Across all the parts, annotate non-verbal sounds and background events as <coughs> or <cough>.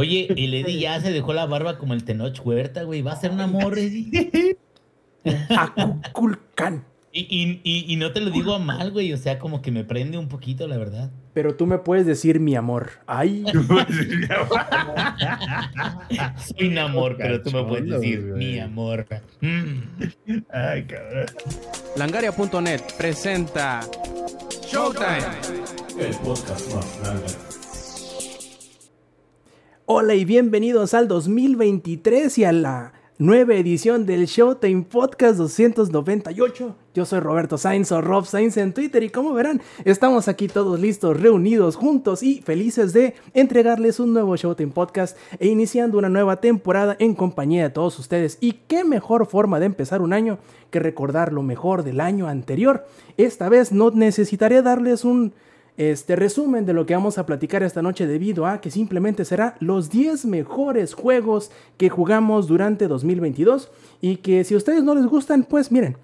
Oye, el Eddie ya se dejó la barba como el Tenoch Huerta, güey. Va a ser un amor, Eddie. Acuculcán. Y, y, y, y no te lo digo a mal, güey. O sea, como que me prende un poquito, la verdad. Pero tú me puedes decir mi amor. Ay. <laughs> Soy un amor, pero tú me puedes decir güey. mi amor. Mm. Ay, cabrón. Langaria.net presenta Showtime. Hola y bienvenidos al 2023 y a la nueva edición del Showtime Podcast 298. Yo soy Roberto Sainz o Rob Sainz en Twitter y como verán, estamos aquí todos listos, reunidos juntos y felices de entregarles un nuevo Showtime Podcast e iniciando una nueva temporada en compañía de todos ustedes. Y qué mejor forma de empezar un año que recordar lo mejor del año anterior. Esta vez no necesitaré darles un este resumen de lo que vamos a platicar esta noche debido a que simplemente será los 10 mejores juegos que jugamos durante 2022 y que si a ustedes no les gustan, pues miren,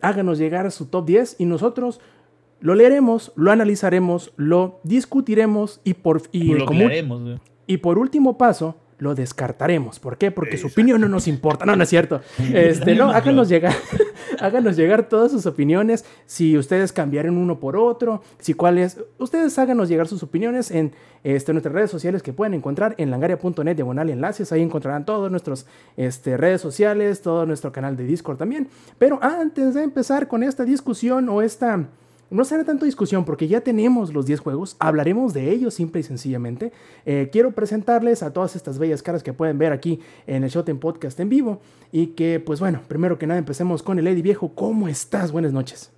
háganos llegar su top 10 y nosotros lo leeremos, lo analizaremos, lo discutiremos y por, y Lo como- y por último paso, lo descartaremos. ¿Por qué? Porque su opinión no nos importa. No, no es cierto. <laughs> Este, no, háganos llegar, <laughs> háganos llegar todas sus opiniones. Si ustedes cambiaron uno por otro, si cuáles. Ustedes háganos llegar sus opiniones en este, nuestras redes sociales que pueden encontrar en langaria.net diagonal enlaces. Ahí encontrarán todas nuestras este, redes sociales, todo nuestro canal de Discord también. Pero antes de empezar con esta discusión o esta no será tanto discusión porque ya tenemos los 10 juegos, hablaremos de ellos simple y sencillamente. Eh, quiero presentarles a todas estas bellas caras que pueden ver aquí en el Showtime Podcast en vivo y que pues bueno, primero que nada empecemos con el Eddie Viejo. ¿Cómo estás? Buenas noches.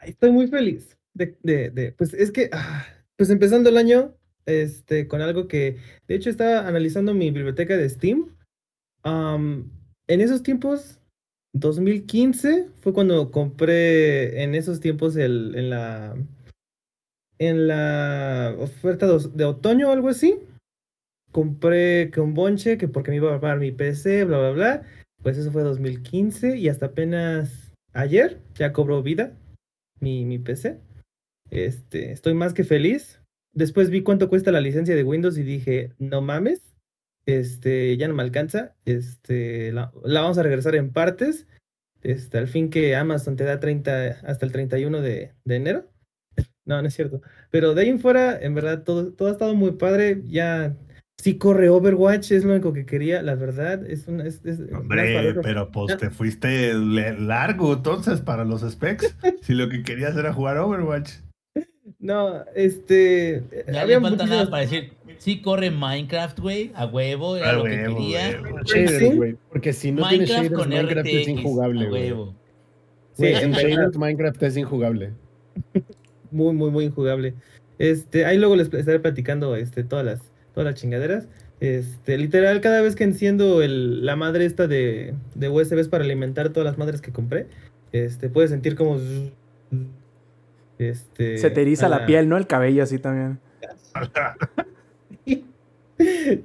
Estoy muy feliz pues es que, ah, pues empezando el año, este, con algo que, de hecho estaba analizando mi biblioteca de Steam. Am, en esos tiempos, 2015, fue cuando compré, en esos tiempos, el, en la, en la oferta de, otoño o algo así, compré que un bonche, que porque me iba a pagar mi PC, bla, bla, bla. Pues eso fue 2015 y hasta apenas ayer ya cobró vida mi, mi PC. Este, estoy más que feliz. Después vi cuánto cuesta la licencia de Windows y dije, no mames, este, ya no me alcanza. Este, la, la vamos a regresar en partes. Este, al fin que Amazon te da 30 hasta el 31 de, de enero. No, no es cierto. Pero de ahí en fuera, en verdad, todo, todo ha estado muy padre. Ya sí corre Overwatch, es lo único que quería, la verdad. Es una, es, es- Hombre, pero pues te fuiste largo entonces para los specs. <laughs> si lo que querías era jugar Overwatch. No, este. Ya había le falta nada para decir, sí corre Minecraft, güey, a huevo, era A lo que huevo, quería. shaders, ¿Sí? güey. Porque si no tienes Minecraft shaders, con Minecraft es RTX, injugable, a güey. Sí, en <laughs> shaders Minecraft es injugable. muy, muy, muy injugable. Este, ahí luego les estaré platicando este, todas las, todas las chingaderas. Este, literal, cada vez que enciendo el, la madre esta de, de USBs para alimentar todas las madres que compré, este, puedes sentir como este, Se te eriza a la piel, ¿no? El cabello así también. <laughs>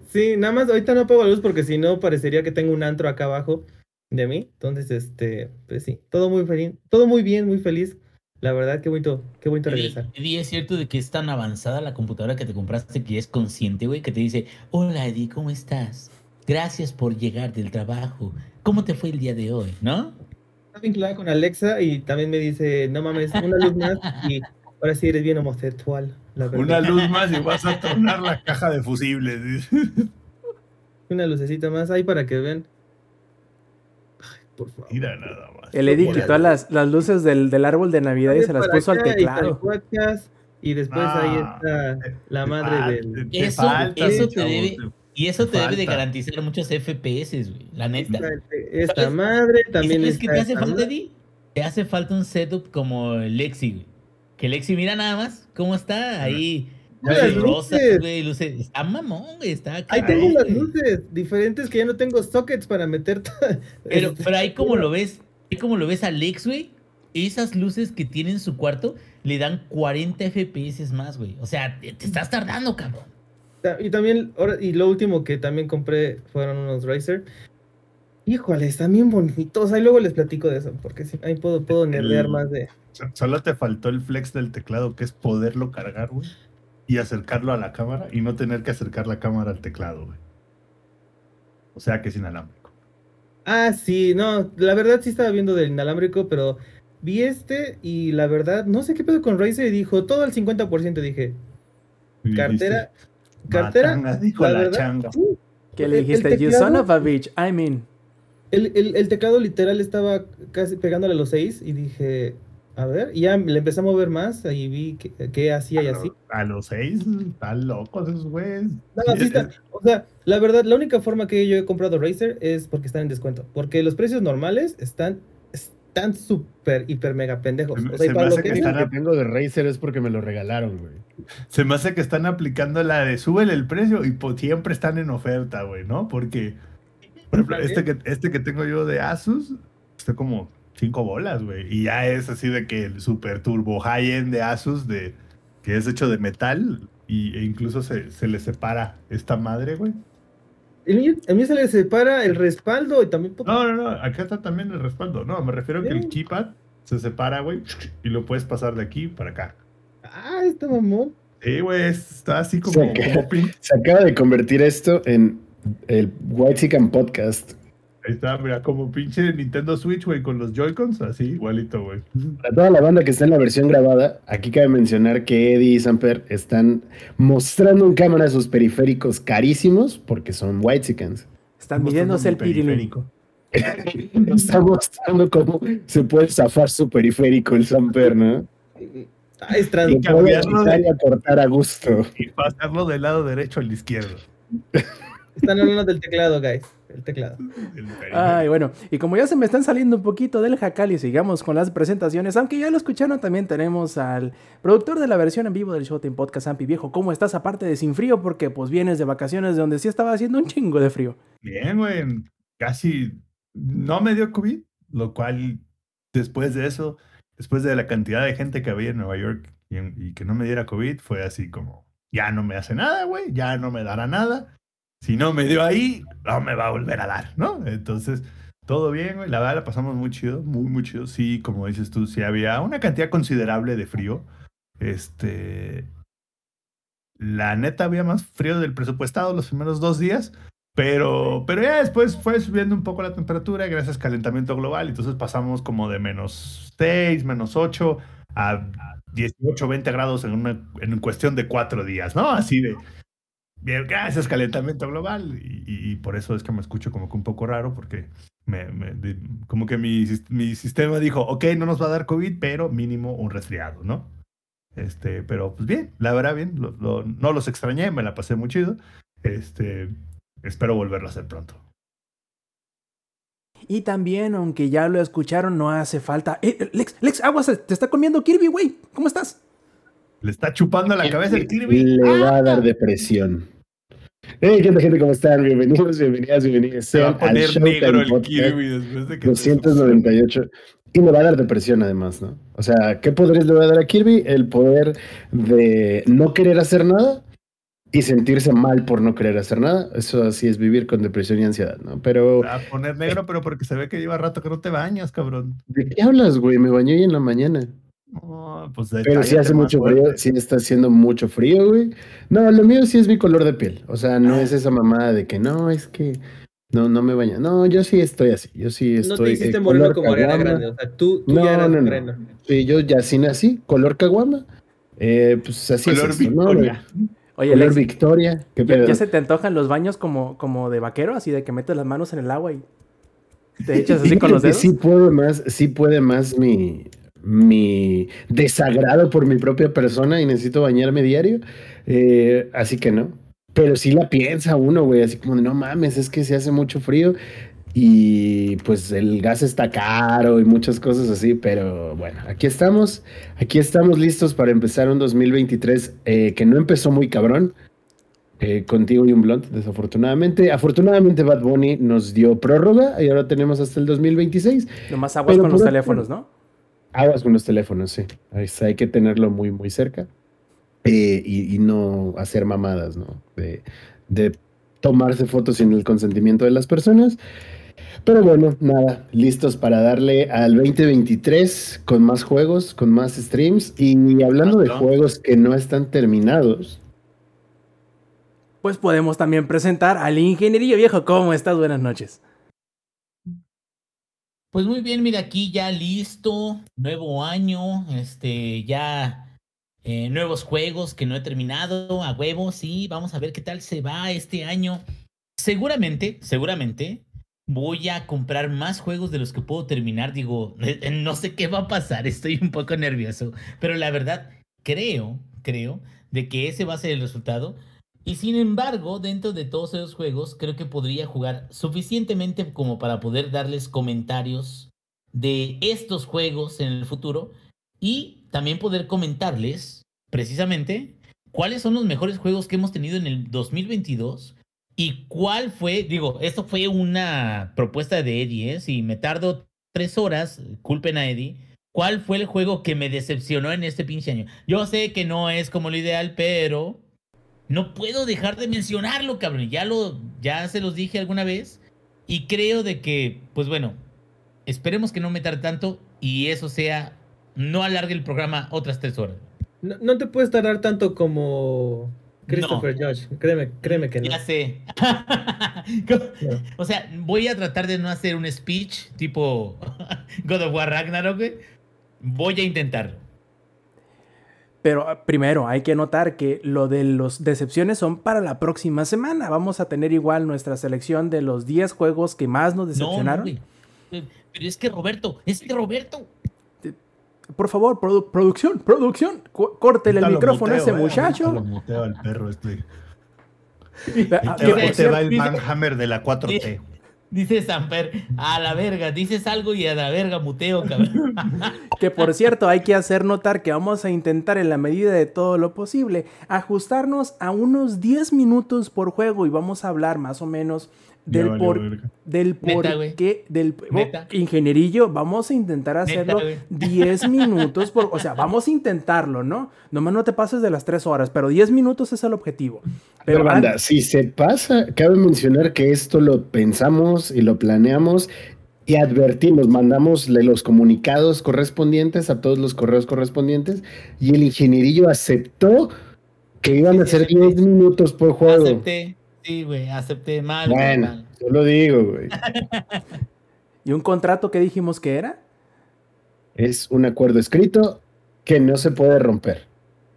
Sí, nada más ahorita no apago la luz porque si no parecería que tengo un antro acá abajo de mí. Entonces, este, pues sí, todo muy feliz, todo muy bien, muy feliz. La verdad, qué bonito, qué bonito regresar. Eddie, es cierto de que es tan avanzada la computadora que te compraste que es consciente, güey, que te dice, hola Eddie, ¿cómo estás? Gracias por llegar del trabajo. ¿Cómo te fue el día de hoy? ¿No? Está vinculada con Alexa y también me dice, no mames, una luz más y ahora sí eres bien homosexual. Una luz más y vas a tornar la caja de fusibles. <laughs> Una lucecita más ahí para que vean. Ay, por favor. Mira nada más. El Eddie quitó las, las luces del, del árbol de Navidad y se las puso al y teclado. Y después ahí Ah, está la Te madre fal- del... te Eso- falta, eso te debe- te- Y eso te debe de garantizar muchos FPS, güey, la neta. Esta ¿Sabes? madre ¿Y también sabes qué te hace falta. Eddie? Te hace falta un setup como el Lexi, güey. Que Lexi, mira nada más cómo está ahí. Las Luces rosas, luces. güey, luces. Está mamón, güey, está Ahí tengo las luces diferentes que ya no tengo sockets para meter. Pero, este, pero ahí como lo <laughs> ves, ahí como lo ves a Lex, güey, esas luces que tiene en su cuarto le dan 40 FPS más, güey. O sea, te, te estás tardando, cabrón. Y también, ahora- y lo último que también compré fueron unos Razer. Híjole, están bien bonitos. Ahí luego les platico de eso, porque sí, ahí puedo, puedo nerdear más de. So- Solo te faltó el flex del teclado, que es poderlo cargar, güey. y acercarlo a la cámara y no tener que acercar la cámara al teclado, güey. O sea que es inalámbrico. Ah, sí, no, la verdad sí estaba viendo del inalámbrico, pero vi este y la verdad, no sé qué pedo con Razer y dijo todo al 50%, dije, cartera, cartera, "Matanga", dijo la la, verdad, changa. sí, Que le dijiste, you teclado- son of a bitch, I mean. El, el- el teclado literal estaba casi pegándole a los 6 y dije, a ver, y ya le empecé a mover más y vi que, que hacía y A así. A los seis, están locos esos güeyes. No, Sí, sí es- está. O sea, la verdad, la única forma que yo he comprado Razer es porque están en descuento. Porque los precios normales están están súper, hiper, mega pendejos. Se me- O sea, y se me para lo hace que que es- están que tengo de Razer es porque me lo regalaron, güey. Se me hace que están aplicando la de súbele el precio y siempre están en oferta, güey, ¿no? Porque, por ejemplo, este que, este que tengo yo de Asus, está como cinco bolas, güey. Y ya es así de que el super turbo high-end de Asus, de, que es hecho de metal, y, e incluso se, se le separa esta madre, güey. a mí se le separa el respaldo y también. No, no, no, acá está también el respaldo. No, me refiero que el keypad se separa, güey, y lo puedes pasar de aquí para acá. Ah, este mamón. Sí, güey, está así como, que- como Se acaba de convertir esto en el White Chicken Podcast. Ahí está, mira, como pinche Nintendo Switch, güey, con los Joy-Cons, así, igualito, güey. Para toda la banda que está en la versión grabada, aquí cabe mencionar que Eddie y Samper están mostrando en cámara sus periféricos carísimos porque son White Chickens. Están midiéndose el pirilín. periférico. <laughs> Está mostrando cómo se puede zafar su periférico el Samper, ¿no? Ah, es trans. Puede cambiarlo de- y acortar a gusto. Y pasarlo del lado derecho al izquierdo. <laughs> Están hablando del teclado, guys. El teclado. Ay, bueno, y como ya se me están saliendo un poquito del jacal y sigamos con las presentaciones, aunque ya lo escucharon, también tenemos al productor de la versión en vivo del Showtime Podcast, Ampi Viejo. ¿Cómo estás aparte de sin frío? Porque pues vienes de vacaciones de donde sí estaba haciendo un chingo de frío. Bien, güey, casi no me dio COVID, lo cual después de eso, después de la cantidad de gente que había en Nueva York y, en- y que no me diera COVID, fue así como, ya no me hace nada, güey, ya no me dará nada. Si no me dio ahí, no me va a volver a dar, ¿no? Entonces, todo bien, güey. La verdad la pasamos muy chido, muy, muy chido. Sí, como dices tú, sí había una cantidad considerable de frío. Este. La neta había más frío del presupuestado los primeros dos días. Pero, pero ya después fue subiendo un poco la temperatura gracias al calentamiento global. Entonces pasamos como de menos 6, menos 8 a 18, 20 grados en, una, en cuestión de cuatro días, ¿no? Así de, bien, gracias calentamiento global. Y, por eso es que me escucho como que un poco raro porque me, me- de- como que mi, mi sistema dijo, ok, no nos va a dar COVID, pero mínimo un resfriado, ¿no? Este, pero pues bien, la verdad bien, lo- lo- no los extrañé, me la pasé muy chido. Este, espero volverlo a hacer pronto. Y también, aunque ya lo escucharon, no hace falta. Eh, Lex, Lex, aguas, te está comiendo Kirby, güey. ¿Cómo estás? Le está chupando la cabeza el Kirby. Le va a dar depresión. Hey, gente, gente, ¿cómo están? Bienvenidos, bienvenidas, bienvenidos. Se va a al poner Showtime negro el Kirby después de que... 298. Y le va a dar depresión además, ¿no? O sea, ¿qué poderes le va a dar a Kirby? El poder de no querer hacer nada y sentirse mal por no querer hacer nada. Eso así es vivir con depresión y ansiedad, ¿no? Pero, a poner negro, pero porque se ve que lleva rato que no te bañas, cabrón. ¿de qué hablas, güey? Me bañé hoy en la mañana. No, pues Pero sí hace mucho fuerte. frío, sí está haciendo mucho frío, güey. No, lo mío sí es mi color de piel. O sea, no Ah. es esa mamada de que no, es que no, no me baño. No, yo sí estoy así. Yo sí estoy. no te hiciste eh, moreno color como Ariana. Grande. O sea, tú, tú No, ya eras no, no. Sí, yo ya sí nací, color caguama. Eh, pues así Color es. esto, ¿no? Victoria. Oye, Color Victoria. ¿Qué ¿ya, pedo? ya se te antojan los baños como, como de vaquero? Así de que metes las manos en el agua y te echas así con los dedos. Sí puede más, sí puede más mi, mi desagrado por mi propia persona y necesito bañarme diario. Eh, así que no. Pero sí la piensa uno, güey, así como de no mames, es que se hace mucho frío y pues el gas está caro y muchas cosas así, pero bueno, aquí estamos, aquí estamos listos para empezar un 2023 eh, que no empezó muy cabrón. eh, contigo y un blunt, desafortunadamente. Afortunadamente Bad Bunny nos dio prórroga y ahora tenemos hasta el 2026. Nomás aguas Pero con los teléfonos, ¿no? Aguas con los teléfonos, sí. Hay que tenerlo muy, muy cerca. Eh, y, y no hacer mamadas, ¿no? De, de tomarse fotos sin el consentimiento de las personas. Pero bueno, nada, listos para darle al 2023 con más juegos, con más streams. Y hablando de juegos que no están terminados, Pues podemos también presentar al ingenierillo viejo. ¿Cómo estás? Buenas noches. Pues muy bien, mira, aquí ya listo, nuevo año, este, ya eh, nuevos juegos que no he terminado, a huevo, sí, vamos a ver qué tal se va este año. Seguramente, seguramente voy a comprar más juegos de los que puedo terminar, digo, <laughs> eh, no sé qué va a pasar, <laughs> estoy un poco nervioso, pero la verdad, creo, creo, de que ese va a ser el resultado. Y sin embargo, dentro de todos esos juegos, creo que podría jugar suficientemente como para poder darles comentarios de estos juegos en el futuro y también poder comentarles precisamente cuáles son los mejores juegos que hemos tenido en el 2022 y cuál fue, digo, esto fue una propuesta de Eddie, ¿eh? si me tardo tres horas, culpen a Eddie. ¿Cuál fue el juego que me decepcionó en este pinche año? Yo sé que no es como lo ideal, pero no puedo dejar de mencionarlo, cabrón. Ya lo, ya se los dije alguna vez. Y creo de que, pues bueno, esperemos que no me tarde tanto y eso sea, no alargue el programa otras tres horas. No, no te puedes tardar tanto como Christopher Judge. Créeme, créeme que no. Ya sé. <laughs> o sea, voy a tratar de no hacer un speech tipo <laughs> God of War Ragnarok. Voy a intentarlo. Pero ah, primero hay que notar que lo de las decepciones son para la próxima semana. Vamos a tener igual nuestra selección de los 10 juegos que más nos No, no, decepcionaron. Pero es que Roberto, es que Roberto. Por favor, produ- producción, producción, córtele el micrófono a ese eh, muchacho. Lo muteo al perro este. <laughs> Ah, que te, ahí te va el Manhammer de la 4T. Dice Samper, a la verga, dices algo y a la verga muteo, cabrón. <laughs> Que por cierto, hay que hacer notar que vamos a intentar en la medida de todo lo posible ajustarnos a unos 10 minutos por juego y vamos a hablar más o menos del valió por verga. del Neta, por qué del Neta. ingenierillo, vamos a intentar Neta, hacerlo güey. <laughs> 10 minutos por, o sea, vamos a intentarlo, ¿no? Nomás no te pases de las 3 horas, pero 10 minutos es el objetivo. Pero, Pero banda, an- si se pasa, cabe mencionar que esto lo pensamos y lo planeamos y advertimos, mandamos los comunicados correspondientes a todos los correos correspondientes y el ingenierillo aceptó que iban a ser sí, 10 minutos por juego. Acepté, sí, güey, acepté mal. Bueno, mal. yo lo digo, güey. <laughs> ¿Y un contrato que dijimos que era? Es un acuerdo escrito que no se puede romper.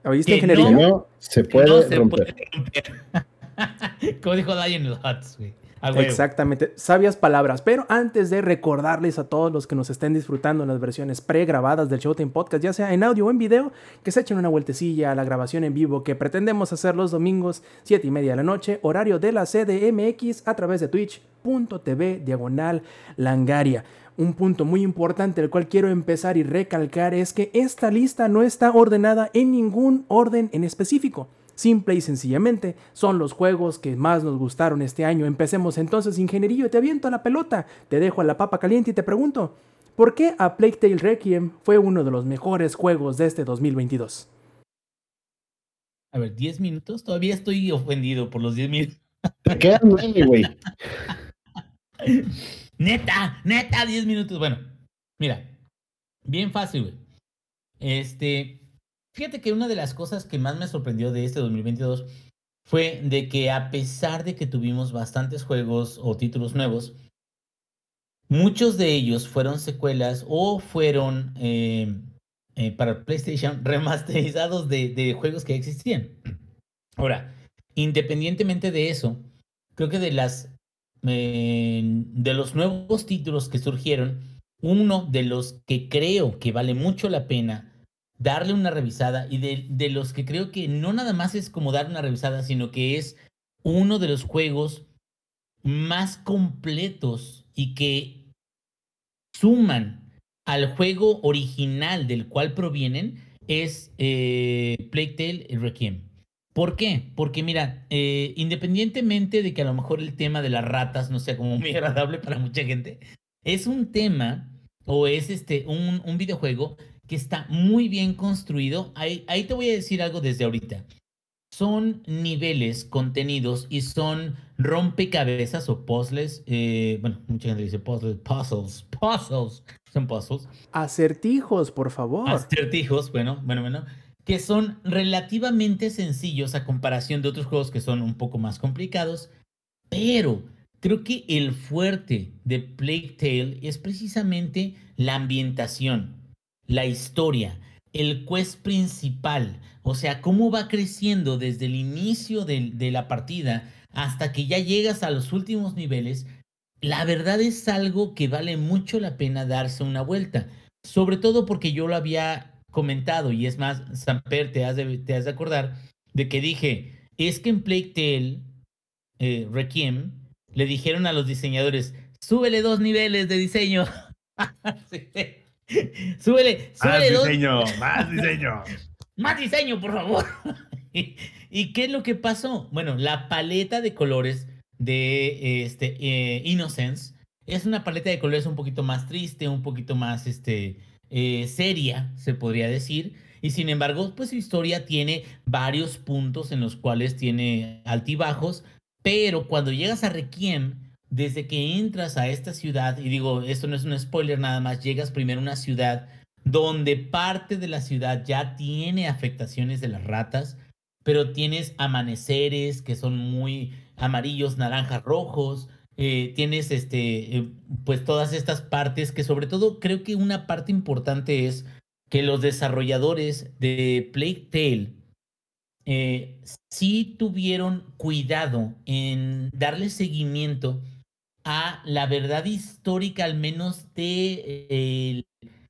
¿Oíste, Que Que ingenierillo? no se puede no se romper. puede romper. <laughs> Como dijo Hutz, güey. Exactamente, sabias palabras. Pero antes de recordarles a todos los que nos estén disfrutando las versiones pregrabadas del Showtime Podcast, ya sea en audio o en video, que se echen una vueltecilla a la grabación en vivo que pretendemos hacer los domingos, 7 y media de la noche, horario de la CDMX a través de twitch.tv diagonal langaria. Un punto muy importante el cual quiero empezar y recalcar es que esta lista no está ordenada en ningún orden en específico. Simple y sencillamente son los juegos que más nos gustaron este año. Empecemos entonces, ingenierillo, te aviento a la pelota, te dejo a la papa caliente y te pregunto, ¿por qué A Plague Tale Requiem fue uno de los mejores juegos de este 2022? A ver, 10 minutos. Todavía estoy ofendido por los 10 minutos. Te quedan güey. <laughs> Neta, neta, 10 minutos. Bueno, mira, bien fácil, güey. Este, fíjate que una de las cosas que más me sorprendió de este 2022 fue de que a pesar de que tuvimos bastantes juegos o títulos nuevos, muchos de ellos fueron secuelas o fueron eh, eh, para PlayStation <laughs> remasterizados de, juegos que existían. Ahora, independientemente de eso, creo que de las eh, de los nuevos títulos que surgieron, uno de los que creo que vale mucho la pena darle una revisada y de, de los que creo que no nada más es como dar una revisada, sino que es uno de los juegos más completos y que suman al juego original del cual provienen es eh, Plague Tale Requiem. ¿Por qué? Porque mira, eh, independientemente de que a lo mejor el tema de las ratas no sea como muy <laughs> agradable para mucha gente, es un tema o es este un, un videojuego que está muy bien construido. Ahí, ahí te voy a decir algo desde ahorita. son niveles contenidos y son rompecabezas o puzzles. eh, bueno, mucha gente dice puzzles, puzzles, puzzles, son puzzles. Acertijos, por favor. Acertijos, bueno, bueno, bueno, que son relativamente sencillos a comparación de otros juegos que son un poco más complicados, pero creo que el fuerte de Plague Tale es precisamente la ambientación, la historia, el quest principal, o sea, cómo va creciendo desde el inicio de, de la partida hasta que ya llegas a los últimos niveles. La verdad es algo que vale mucho la pena darse una vuelta, sobre todo porque yo lo había comentado y es más, Samper, te has de, te has de acordar de que dije, es que en Plague Tale eh, Requiem le dijeron a los diseñadores, súbele dos niveles de diseño. <laughs> Sí. <laughs> súbele, Más súbele dos, diseño, más diseño. <laughs> más diseño, por favor. ¿Y, <laughs> y qué es lo que pasó? Bueno, la paleta de colores de este, eh, Innocence es una paleta de colores un poquito más triste, un poquito más este, eh, seria, se podría decir. Y sin embargo, pues su historia tiene varios puntos en los cuales tiene altibajos, pero cuando llegas a Requiem, desde que entras a esta ciudad, y digo, esto no es un spoiler nada más, llegas primero a una ciudad donde parte de la ciudad ya tiene afectaciones de las ratas, pero tienes amaneceres que son muy amarillos, naranjas, rojos, eh, tienes este, eh, pues todas estas partes que sobre todo creo que una parte importante es que los desarrolladores de Plague Tale eh, sí tuvieron cuidado en darle seguimiento a la verdad histórica, al menos de eh, el,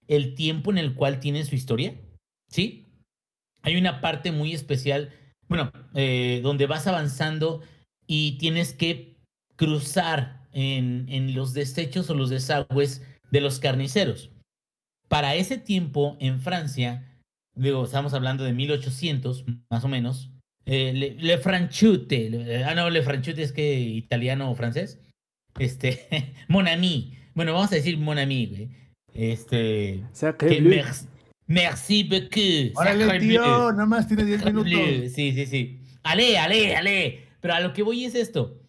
el tiempo en el cual tiene su historia. ¿Sí? Hay una parte muy especial, bueno, eh, donde vas avanzando y tienes que cruzar en, en los desechos o los desagües de los carniceros. Para ese tiempo en Francia, digo, estamos hablando de 1800 más o menos, eh, le, Franchute, ah no, Le Franchute es que italiano o francés, este, <laughs> Mon ami, bueno, vamos a decir Mon ami, güey, este, O sea, que que bleu. merci, merci beaucoup, Órale, tío, bleu. nada más tiene 10 minutos. Bleu, Sí, sí, sí. Ale, ale, ale. Pero a lo que voy es esto.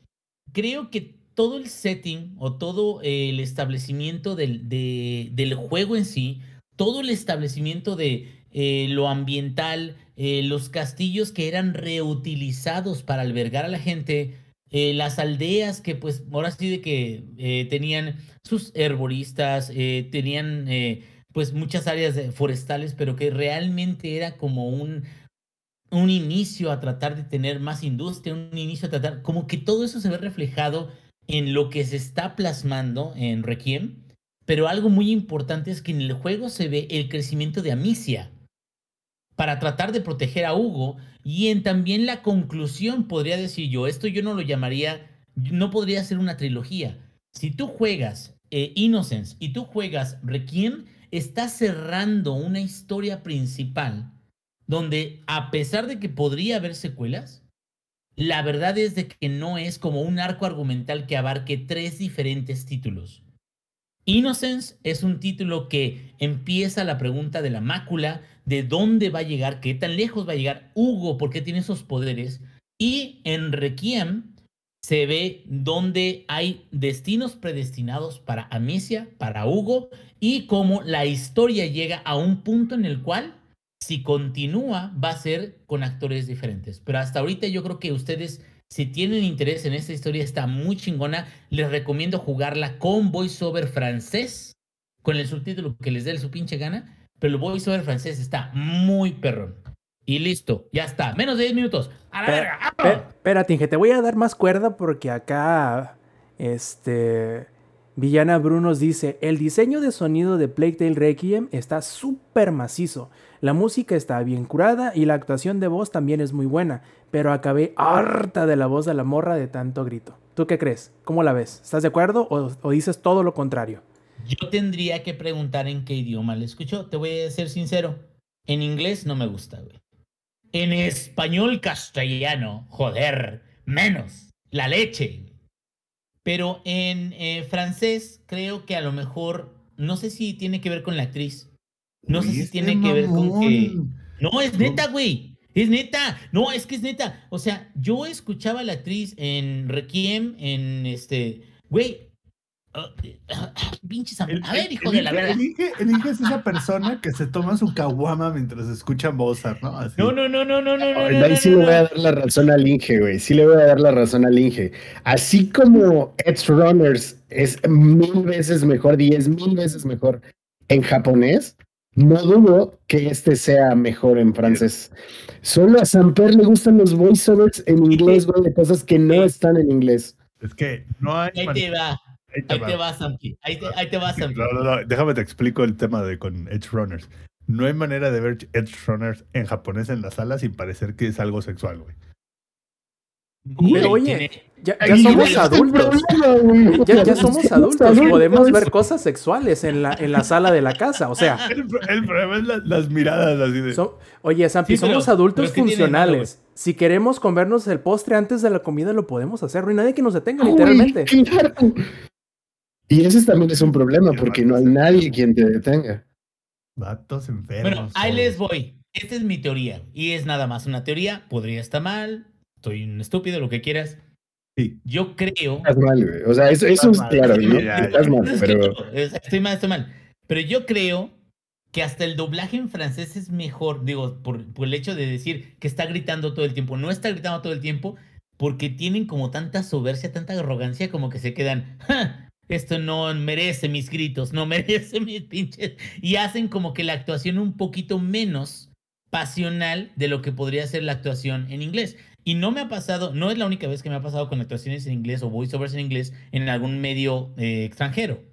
Creo que todo el setting o todo el establecimiento del, de- del juego en sí, todo el establecimiento de eh, lo ambiental, eh, los castillos que eran reutilizados para albergar a la gente, eh, las aldeas que pues ahora sí de que eh, tenían sus herboristas, eh, tenían pues muchas áreas forestales, pero que realmente era como un, un inicio a tratar de tener más industria, un inicio a tratar, como que todo eso se ve reflejado en lo que se está plasmando en Requiem, pero algo muy importante es que en el juego se ve el crecimiento de Amicia para tratar de proteger a Hugo y en también la conclusión, podría decir yo, esto yo no lo llamaría, no podría ser una trilogía. Si tú juegas eh, Innocence y tú juegas Requiem, estás cerrando una historia principal donde a pesar de que podría haber secuelas, la verdad es de que no es como un arco argumental que abarque tres diferentes títulos. Innocence es un título que empieza la pregunta de la mácula, de dónde va a llegar, qué tan lejos va a llegar Hugo, por qué tiene esos poderes. Y en Requiem se ve dónde hay destinos predestinados para Amicia, para Hugo, y cómo la historia llega a un punto en el cual, si continúa, va a ser con actores diferentes. Pero hasta ahorita yo creo que ustedes, si tienen interés en esta historia, está muy chingona. Les recomiendo jugarla con voiceover francés, con el subtítulo que les dé su pinche gana. Pero el voiceover francés está muy perrón. Y listo, ya está. Menos de 10 minutos. A la verga. Espérate, Inge, te voy a dar más cuerda porque acá, este, Villana Brunos dice, el diseño de sonido de Plague Tale Requiem está súper macizo. La música está bien curada y la actuación de voz también es muy buena, pero acabé harta de la voz de la morra de tanto grito. ¿Tú qué crees? ¿Cómo la ves? ¿Estás de acuerdo o, o dices todo lo contrario? Yo tendría que preguntar en qué idioma la escuchó. Te voy a ser sincero. En inglés no me gusta, güey. En español castellano, joder, menos. La leche. Pero en eh, francés creo que a lo mejor, no sé si tiene que ver con la actriz. No sé si este tiene que ver con que... No, es neta, güey. Es neta, no, es que es neta. O sea, yo escuchaba a la actriz en Requiem, en este, güey. <coughs> pinche Sam- El- A ver, el- hijo de la el verdad. Inge, el Inge es esa persona que se toma su caguama mientras escucha Mozart, ¿no? Así. No, no, no, no, no, no, no. Ahí no, no, sí no, le voy a dar la razón al Inge, güey. Sí le voy a dar la razón al Inge. Así como Edge Runners es mil veces mejor, diez mil veces mejor en japonés, no dudo que este sea mejor en francés. Solo a Samper le gustan los voiceovers en inglés, güey, de cosas que no están en inglés. Es que no hay. Ahí te va, ahí te ahí va. te va, Sampi. Ahí te, ahí te va, Sampi. No, no, no, déjame te explico el tema de con Edge Runners. No hay manera de ver Edge Runners en japonés en la sala sin parecer que es algo sexual, güey. Pero oye, ya, somos adultos. Ya, ya somos adultos, podemos ver cosas sexuales en la, en la sala de la casa. O sea, El, pro- el problema es la- las miradas así de. so- oye, Sampi, Sí, pero- somos adultos pero ¿qué tiene de malo, funcionales. Si queremos comernos el postre antes de la comida, lo podemos hacer. No hay nadie que nos detenga, literalmente. claro. Y ese también es un problema porque no hay nadie quien te detenga. Vatos enfermos. Bueno, ahí les voy. Esta es mi teoría. Y es nada más una teoría. Podría estar mal. Estoy un estúpido, lo que quieras. Sí. Yo creo. Estás mal, güey. O sea, eso, eso es mal. claro, Sí, ¿no? ya, Estás ya. mal, pero Estoy mal, estoy mal. Pero yo creo que hasta el doblaje en francés es mejor, digo, por, por el hecho de decir que está gritando todo el tiempo. No está gritando todo el tiempo porque tienen como tanta soberbia, tanta arrogancia, como que se quedan, "Ja, esto no merece mis gritos, no <laughs> merece mis pinches. Y hacen como que la actuación un poquito menos pasional de lo que podría ser la actuación en inglés. Y no me ha pasado, no es la única vez que me ha pasado con actuaciones en inglés o voiceovers en inglés en algún medio eh, extranjero.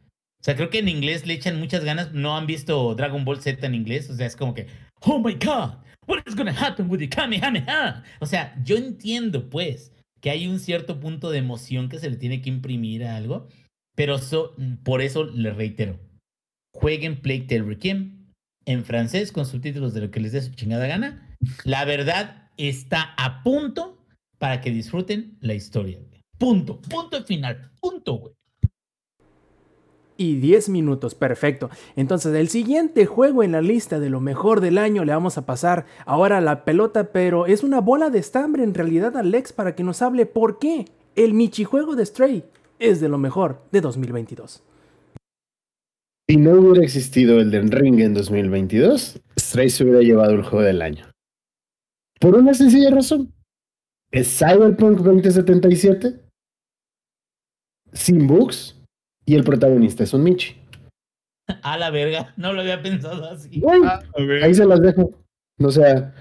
O sea, creo que en inglés le echan muchas ganas. No han visto Dragon Ball Z en inglés. O sea, es como que, oh my god, what is gonna happen with the Kamehameha? O sea, yo entiendo, pues, que hay un cierto punto de emoción que se le tiene que imprimir a algo. Pero por eso le reitero: jueguen Plague Tale Requiem en francés con subtítulos de lo que les dé su chingada gana. La verdad está a punto para que disfruten la historia. Punto, punto final, punto, güey. Y 10 minutos, perfecto. Entonces, el siguiente juego en la lista de lo mejor del año le vamos a pasar ahora la pelota, pero es una bola de estambre en realidad Alex para que nos hable por qué el Michijuego de Stray es de lo mejor de 2022. si no hubiera existido el de Ring en 2022, Stray se hubiera llevado el juego del año. Por una sencilla razón. Es Cyberpunk 2077 sin bugs y el protagonista es un Michi. <laughs> A la verga, no lo había pensado así. Ah, ahí se las dejo. O sea,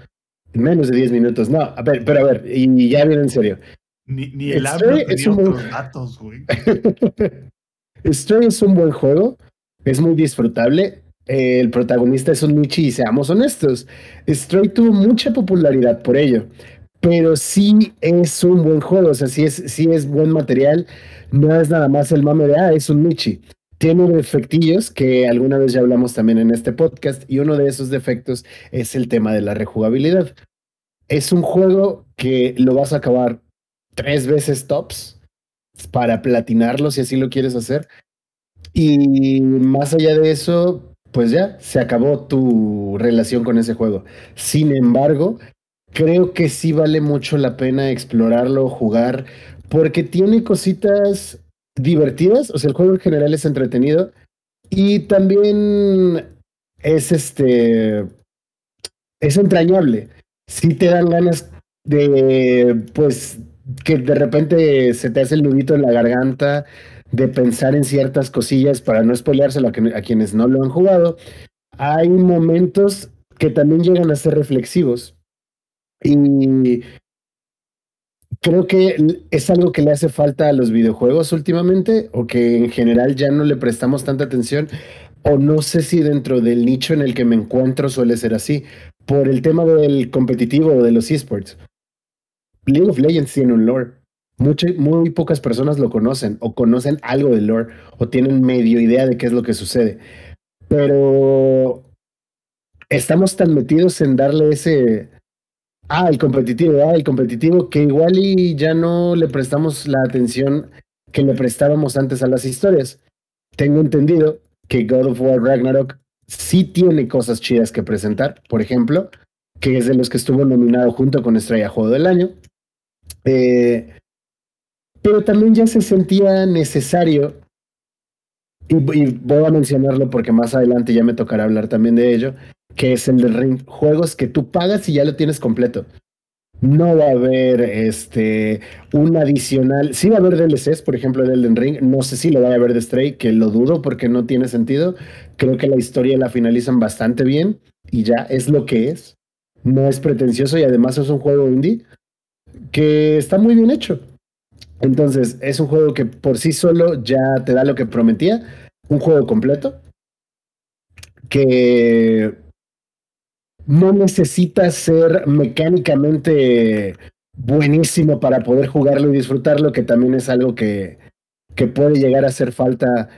en menos de 10 minutos. No, a ver, pero a ver, y ya viene en serio. Ni, ni el es tenía un- otros datos, güey. <laughs> Stray es un buen juego, es muy disfrutable. el protagonista es un Michi y seamos honestos, Stray tuvo mucha popularidad por ello, pero sí es un buen juego, o sea, sí es, sí es buen material, no es nada más el mame de, ah, es un Michi. Tiene defectillos que alguna vez ya hablamos también en este podcast y uno de esos defectos es el tema de la rejugabilidad. Es un juego que lo vas a acabar tres veces tops para platinarlo si así lo quieres hacer. Y más allá de eso, pues ya se acabó tu relación con ese juego. Sin embargo, creo que sí vale mucho la pena explorarlo, jugar, porque tiene cositas divertidas. O sea, el juego en general es entretenido y también es este. Es entrañable. Sí te dan ganas de, pues, que de repente se te hace el nudito en la garganta de pensar en ciertas cosillas para no spoileárselo a, a quienes no lo han jugado. Hay momentos que también llegan a ser reflexivos. Y creo que es algo que le hace falta a los videojuegos últimamente, o que en general ya no le prestamos tanta atención, o no sé si dentro del nicho en el que me encuentro suele ser así, por el tema del competitivo o de los esports. League of Legends tiene un lore. Mucho- muy pocas personas lo conocen o conocen algo del lore o tienen medio idea de qué es lo que sucede. Pero estamos tan metidos en darle ese, ah, el competitivo, ah, el competitivo, que igual y ya no le prestamos la atención que le prestábamos antes a las historias. Tengo entendido que God of War Ragnarok sí tiene cosas chidas que presentar. Por ejemplo, que es de los que estuvo nominado junto con Estrella Juego del Año. Eh, pero también ya se sentía necesario, y, voy a mencionarlo porque más adelante ya me tocará hablar también de ello, que es el de Ring, juegos que tú pagas y ya lo tienes completo. No va a haber este un adicional. Sí va a haber DLCs, por ejemplo, de Elden Ring. No sé si lo va a haber de Stray, que lo dudo porque no tiene sentido. Creo que la historia la finalizan bastante bien y ya es lo que es. No es pretencioso y además es un juego indie que está muy bien hecho. Entonces, es un juego que por sí solo ya te da lo que prometía, un juego completo, que no necesita ser mecánicamente buenísimo para poder jugarlo y disfrutarlo, que también es algo que, que puede llegar a hacer falta,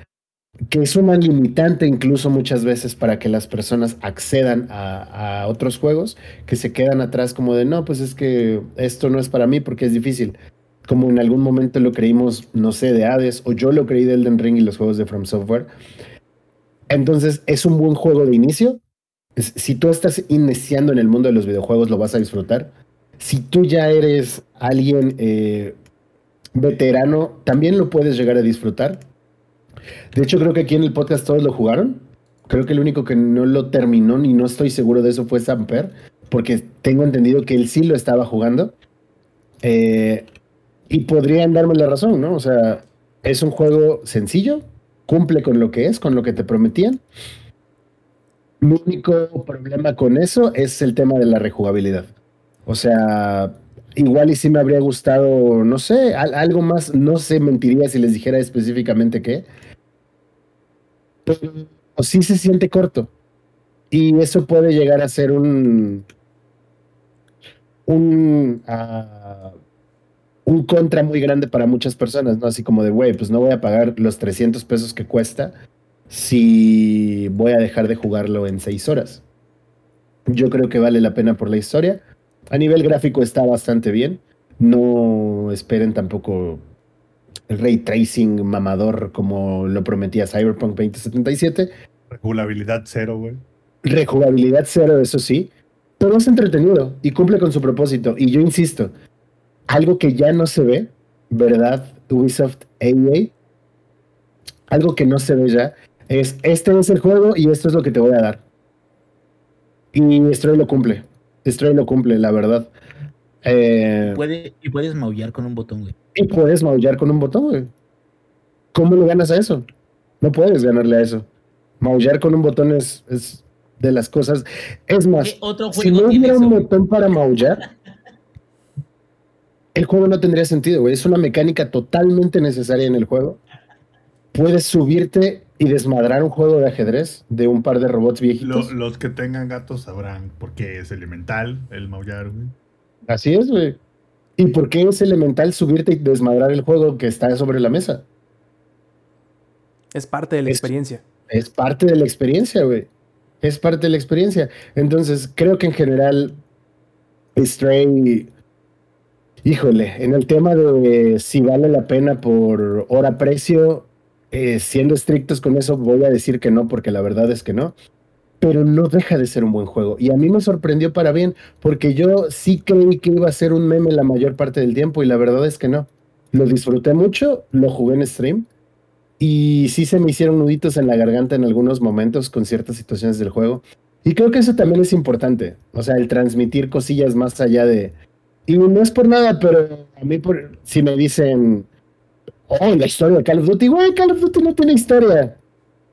que es una limitante incluso muchas veces para que las personas accedan a, otros juegos, que se quedan atrás como de, no, pues es que esto no es para mí porque es difícil como en algún momento lo creímos, no sé, de Hades, o yo lo creí de Elden Ring y los juegos de From Software. Entonces, es un buen juego de inicio. Si tú estás iniciando en el mundo de los videojuegos, lo vas a disfrutar. Si tú ya eres alguien eh, veterano, también lo puedes llegar a disfrutar. De hecho, creo que aquí en el podcast todos lo jugaron. Creo que el único que no lo terminó, ni no estoy seguro de eso, fue Samper, porque tengo entendido que él sí lo estaba jugando. Eh, y podrían darme la razón, ¿no? O sea, es un juego sencillo, cumple con lo que es, con lo que te prometían. Mi único problema con eso es el tema de la rejugabilidad. O sea, igual y si me habría gustado, no sé, algo más, no sé, mentiría si les dijera específicamente qué. Pero sí se siente corto. Y eso puede llegar a ser un. un. Uh, un contra muy grande para muchas personas, ¿no? Así como de, güey, pues no voy a pagar los 300 pesos que cuesta si voy a dejar de jugarlo en 6 horas. Yo creo que vale la pena por la historia. A nivel gráfico está bastante bien. No esperen tampoco el ray tracing mamador como lo prometía Cyberpunk 2077. Rejugabilidad cero, güey. Rejugabilidad cero, eso sí. Pero es entretenido y cumple con su propósito. Y yo insisto, algo que ya no se ve, ¿verdad? Ubisoft AA, algo que no se ve ya, es este es el juego y esto es lo que te voy a dar. Y Destroy lo cumple. Destroy lo cumple, la verdad. Eh, Puede, y puedes maullar con un botón, güey. Y puedes maullar con un botón, güey. ¿Cómo le ganas a eso? No puedes ganarle a eso. Maullar con un botón es, es de las cosas. Es más, otro si no hubiera un botón para maullar, el juego no tendría sentido, güey. Es una mecánica totalmente necesaria en el juego. Puedes subirte y desmadrar un juego de ajedrez de un par de robots viejitos. Lo, los que tengan gatos sabrán por qué es elemental el maullar, güey. Así es, güey. ¿Y por qué es elemental subirte y desmadrar el juego que está sobre la mesa? Es parte de la Es- experiencia. Es parte de la experiencia, güey. Es parte de la experiencia. Entonces, creo que en general, Stray, híjole, en el tema de si vale la pena por hora-precio, eh, siendo estrictos con eso, voy a decir que no, porque la verdad es que no. Pero no deja de ser un buen juego. Y a mí me sorprendió para bien, porque yo sí creí que iba a ser un meme la mayor parte del tiempo, y la verdad es que no. Lo disfruté mucho, lo jugué en stream. Y sí se me hicieron nuditos en la garganta en algunos momentos con ciertas situaciones del juego. Y creo que eso también es importante. O sea, el transmitir cosillas más allá de... Y no es por nada, pero a mí por... si me dicen, oh, la historia de Call of Duty, güey, Call of Duty no tiene historia.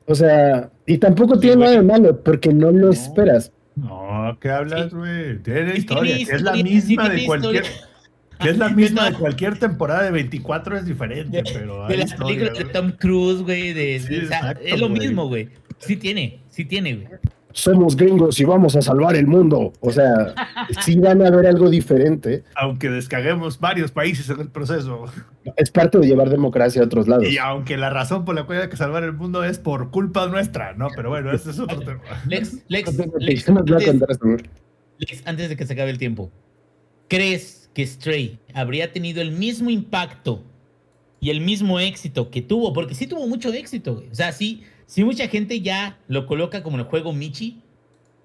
O sea, y tampoco Sí, tiene güey. nada de malo, porque no lo No. esperas. No, ¿qué hablas, Sí. güey? Tiene Sí historia, tiene que es la misma de cualquier... historia. <laughs> Que es la misma de cualquier temporada de 24 es diferente, pero De las historia, películas de. Tom Cruise, güey. De, Sí, o sea, exacto, es lo güey. mismo, güey. Sí tiene, sí tiene, güey. Somos gringos y vamos a salvar el mundo. O sea, sí van a ver algo diferente. Aunque descaguemos varios países en el proceso. Es parte de llevar democracia a otros lados. Y aunque la razón por la cual hay que salvar el mundo es por culpa nuestra, ¿no? Pero bueno, ese es otro <laughs> tema. Lex, Lex, Lex. Lex, antes de que se acabe el tiempo, ¿crees que Stray habría tenido el mismo impacto y el mismo éxito que tuvo? Porque sí tuvo mucho éxito, güey. O sea, sí, sí mucha gente ya lo coloca como el juego Michi.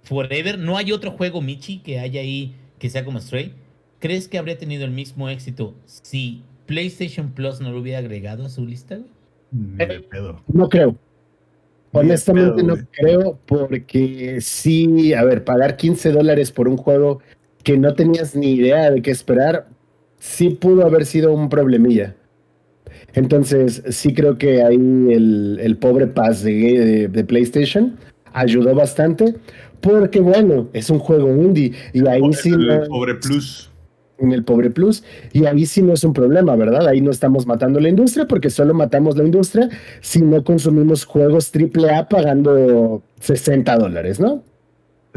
forever. No hay otro juego, Michi, que haya ahí que sea como Stray. ¿Crees que habría tenido el mismo éxito si PlayStation Plus no lo hubiera agregado a su lista? güey? Ni de pedo. No creo. Honestamente pedo, no güey. creo porque sí, a ver, pagar 15 dólares por un juego que no tenías ni idea de qué esperar, sí pudo haber sido un problemilla. Entonces, sí creo que ahí el, el pobre pass de, de- de PlayStation ayudó bastante porque, bueno, es un juego indie y ahí sí el no- pobre plus. en el Pobre Plus. Y ahí sí no es un problema, ¿verdad? Ahí no estamos matando la industria porque solo matamos la industria si no consumimos juegos AAA pagando 60 dólares, ¿no?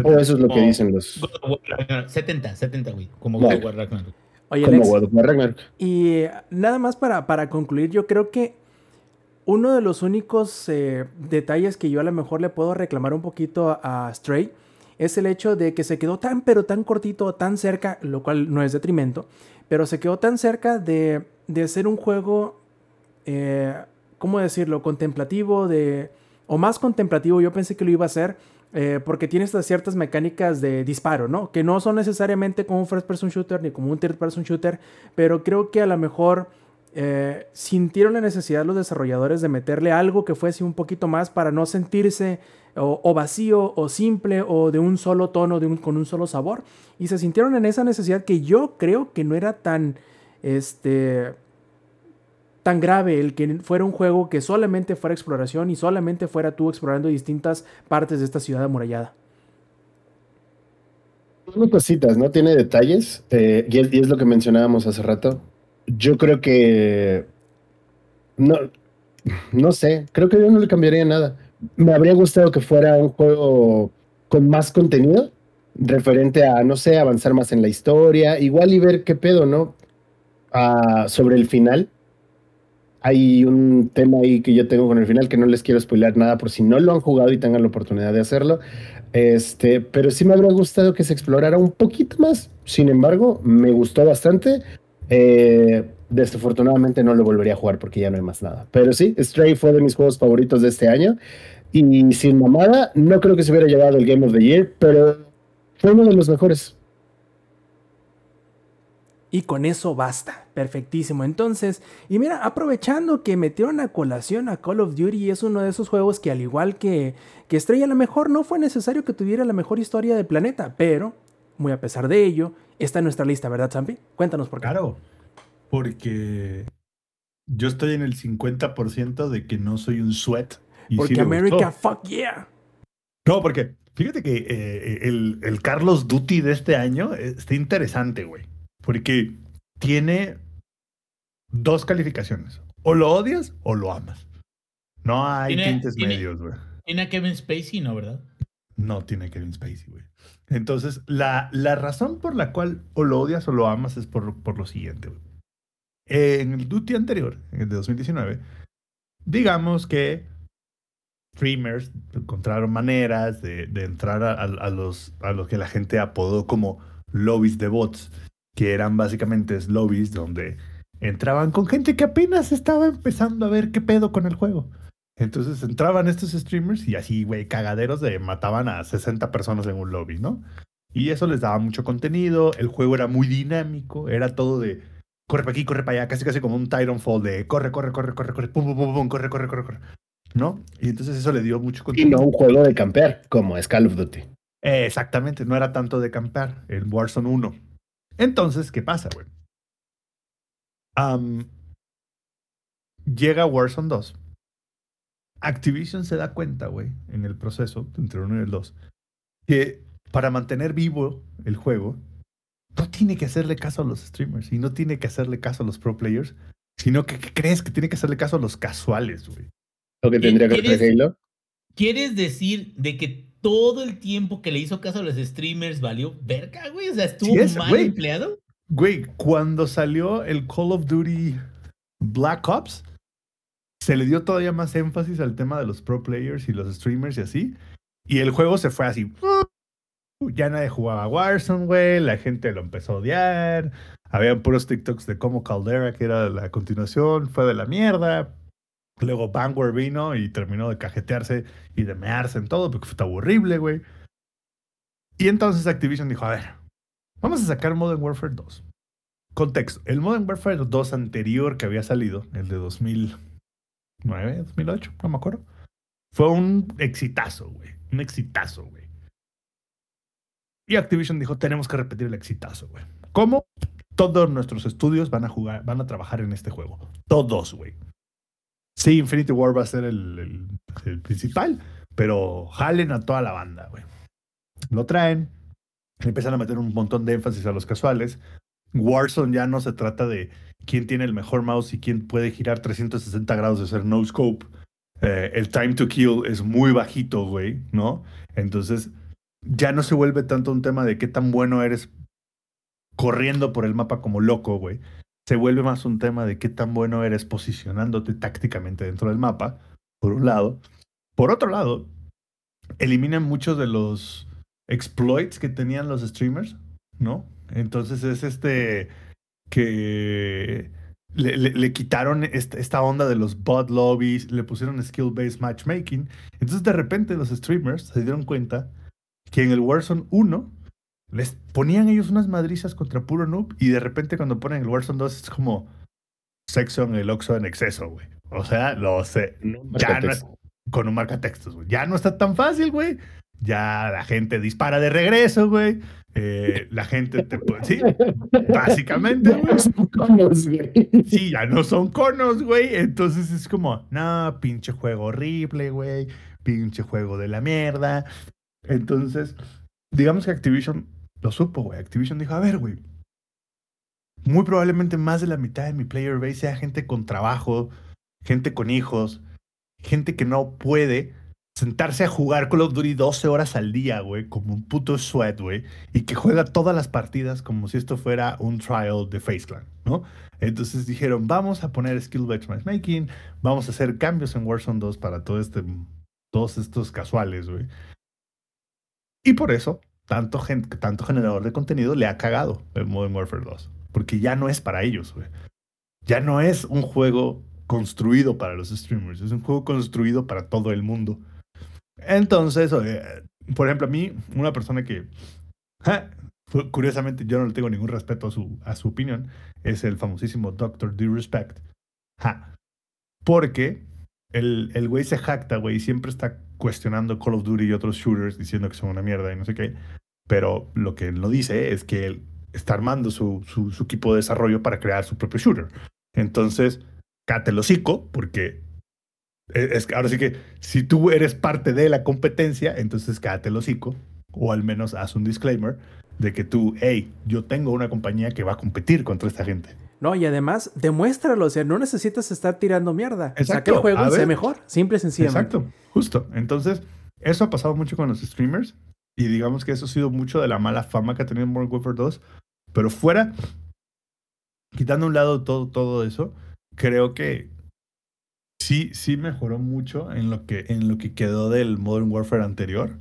O eso es lo que Oh. dicen los... God of War Ragnarok, 70, 70, güey. Como. God of War Ragnarok. Oye, Como Alex, God of War Ragnarok. y nada más para, para concluir, yo creo que uno de los únicos eh, detalles que yo a lo mejor le puedo reclamar un poquito a, a Stray es el hecho de que se quedó tan pero tan cortito, tan cerca, lo cual no es detrimento, pero se quedó tan cerca de, de ser un juego, eh, ¿cómo decirlo? Contemplativo, de, o más contemplativo, yo pensé que lo iba a hacer, eh, porque tiene estas ciertas mecánicas de disparo, ¿no? Que no son necesariamente como un first person shooter ni como un third person shooter, pero creo que a lo mejor eh, sintieron la necesidad los desarrolladores de meterle algo que fuese un poquito más para no sentirse o, o vacío o simple o de un solo tono, de un, con un solo sabor. Y se sintieron en esa necesidad que yo creo que no era tan, este, tan grave el que fuera un juego que solamente fuera exploración y solamente fuera tú explorando distintas partes de esta ciudad amurallada. Tiene cositas, ¿no? Tiene detalles. eh, y, es, lo que mencionábamos hace rato. Yo creo que... No, no sé, creo que yo no le cambiaría nada. Me habría gustado que fuera un juego con más contenido, referente a, no sé, avanzar más en la historia, igual y ver qué pedo, ¿no? Ah, sobre el final. Hay un tema ahí que yo tengo con el final que no les quiero spoiler nada por si no lo han jugado y tengan la oportunidad de hacerlo. Este, pero sí me habría gustado que se explorara un poquito más. Sin embargo, me gustó bastante. Eh, desafortunadamente no lo volvería a jugar porque ya no hay más nada. Pero sí, Stray fue de mis juegos favoritos de este año. Y sin mamada, no creo que se hubiera llevado el Game of the Year, pero fue uno de los mejores. Y con eso basta. Perfectísimo. Entonces, y mira, aprovechando que metieron a colación a Call of Duty, es uno de esos juegos que al igual que, que Estrella, a lo mejor no fue necesario que tuviera la mejor historia del planeta, pero, muy a pesar de ello, está en nuestra lista, ¿verdad, Zampi? Cuéntanos por qué. Claro, porque yo estoy en el 50% de que no soy un sweat. y sí Porque me America, gustó. fuck yeah. No, porque fíjate que eh, el, el Carlos Duty de este año eh, está interesante, güey. Porque tiene dos calificaciones. O lo odias o lo amas. No hay Tiene- tintes tiene- medios, güey. Tiene a Kevin Spacey, ¿no, verdad? No tiene Kevin Spacey, güey. Entonces, la, la razón por la cual o lo odias o lo amas es por, por lo siguiente, güey. En el Duty anterior, en el de 2019, digamos que streamers encontraron maneras de, de entrar a, a- a los, a lo que la gente apodó como lobbies de bots, que eran básicamente lobbies donde entraban con gente que apenas estaba empezando a ver qué pedo con el juego. Entonces entraban estos streamers y así, güey, cagaderos de mataban a 60 personas en un lobby, ¿no? Y eso les daba mucho contenido, el juego era muy dinámico, era todo de corre para aquí, corre para allá, casi casi como un Titanfall de corre, corre, corre, corre, corre, pum, pum, pum, pum, corre, corre, corre, corre, ¿no? Y entonces eso le dio mucho Y contenido. no un juego de campear, como es Call of Duty. Eh, exactamente, no era tanto de campear, el Warzone 1. Entonces, ¿qué pasa, güey? Llega Warzone 2. Activision se da cuenta, güey, en el proceso entre el 1 y el 2, que para mantener vivo el juego, no tiene que hacerle caso a los streamers y no tiene que hacerle caso a los pro players, sino que ¿qué crees que tiene que hacerle caso a los casuales, güey. Lo que tendría que hacer ¿Quieres- Halo. ¿Quieres decir de que todo el tiempo que le hizo caso a los streamers valió verga, güey? O sea, estuvo Sí es, mal güey. empleado. Güey, cuando salió el Call of Duty Black Ops, se le dio todavía más énfasis al tema de los pro players y los streamers y así. Y el juego se fue así. Ya nadie jugaba Warzone, güey. La gente lo empezó a odiar. Habían puros TikToks de cómo Caldera, que era la continuación, fue de la mierda. Luego Vanguard vino y terminó de cajetearse y de mearse en todo porque fue horrible, güey. Y entonces Activision dijo, a ver, vamos a sacar Modern Warfare 2. Contexto, el Modern Warfare 2 anterior que había salido, el de 2009, 2008, no me acuerdo, fue un exitazo, güey. Un exitazo, güey. Y Activision dijo, tenemos que repetir el exitazo, güey. ¿Cómo? Todos nuestros estudios van a jugar, van a trabajar en este juego. Todos, güey. Sí, Infinity War va a ser el, principal, pero jalen a toda la banda, güey. Lo traen, empiezan a meter un montón de énfasis a los casuales. Warzone ya no se trata de quién tiene el mejor mouse y quién puede girar 360 grados de ser no scope. Eh, el time to kill es muy bajito, güey, ¿no? Entonces ya no se vuelve tanto un tema de qué tan bueno eres corriendo por el mapa como loco, güey. Se vuelve más un tema de qué tan bueno eres posicionándote tácticamente dentro del mapa, por un lado. Por otro lado, eliminan muchos de los exploits que tenían los streamers, ¿no? Entonces es este que le, le- quitaron esta, esta onda de los bot lobbies, le pusieron skill-based matchmaking. Entonces de repente los streamers se dieron cuenta que en el Warzone 1 les ponían ellos unas madrizas contra puro noob y de repente cuando ponen el Warzone 2 es como sexo en el Oxxo en exceso, güey. O sea, lo sé. Ya no es, con un marcatextos, güey. Ya no está tan fácil, güey. Ya la gente dispara de regreso, güey. Eh, la gente te puede. Sí, básicamente, <laughs> güey. Conos, güey. Sí, ya no son conos, güey. Entonces es como, no, pinche juego horrible, güey. Pinche juego de la mierda. Entonces, digamos que Activision lo supo, güey. Activision dijo, a ver, güey. Muy probablemente más de la mitad de mi player base sea gente con trabajo, gente con hijos, gente que no puede sentarse a jugar Call of Duty 12 horas al día, güey, como un puto sweat, güey, y que juega todas las partidas como si esto fuera un trial de Face Clan, ¿no? Entonces dijeron, vamos a poner skill-based matchmaking, vamos a hacer cambios en Warzone 2 para este, todos estos casuales, güey. Y por eso, tanto, tanto generador de contenido le ha cagado el Modern Warfare 2. Porque ya no es para ellos, güey. Ya no es un juego construido para los streamers, es un juego construido para todo el mundo. Entonces, eh, por ejemplo, a mí, una persona que, curiosamente, yo no le tengo ningún respeto a su, a su opinión, es el famosísimo Dr. D-Respect. Ja. Porque el, el güey se jacta, güey, y siempre está cuestionando Call of Duty y otros shooters diciendo que son una mierda y no sé qué. Pero lo que él no dice es que él está armando su, su, equipo de desarrollo para crear su propio shooter. Entonces, cáte el hocico, porque es, es ahora sí que si tú eres parte de la competencia, entonces cáte el hocico, o al menos haz un disclaimer de que tú, hey, yo tengo una compañía que va a competir contra esta gente. No, y además, demuéstralo, o sea, no necesitas estar tirando mierda. Saca Exacto, el juego y ver. mejor, simple y sencillamente. Exacto, justo. Entonces, eso ha pasado mucho con los streamers y digamos que eso ha sido mucho de la mala fama que ha tenido Modern Warfare 2, pero fuera, quitando a un lado todo, todo eso, creo que sí, sí mejoró mucho en lo que, en lo que quedó del Modern Warfare anterior.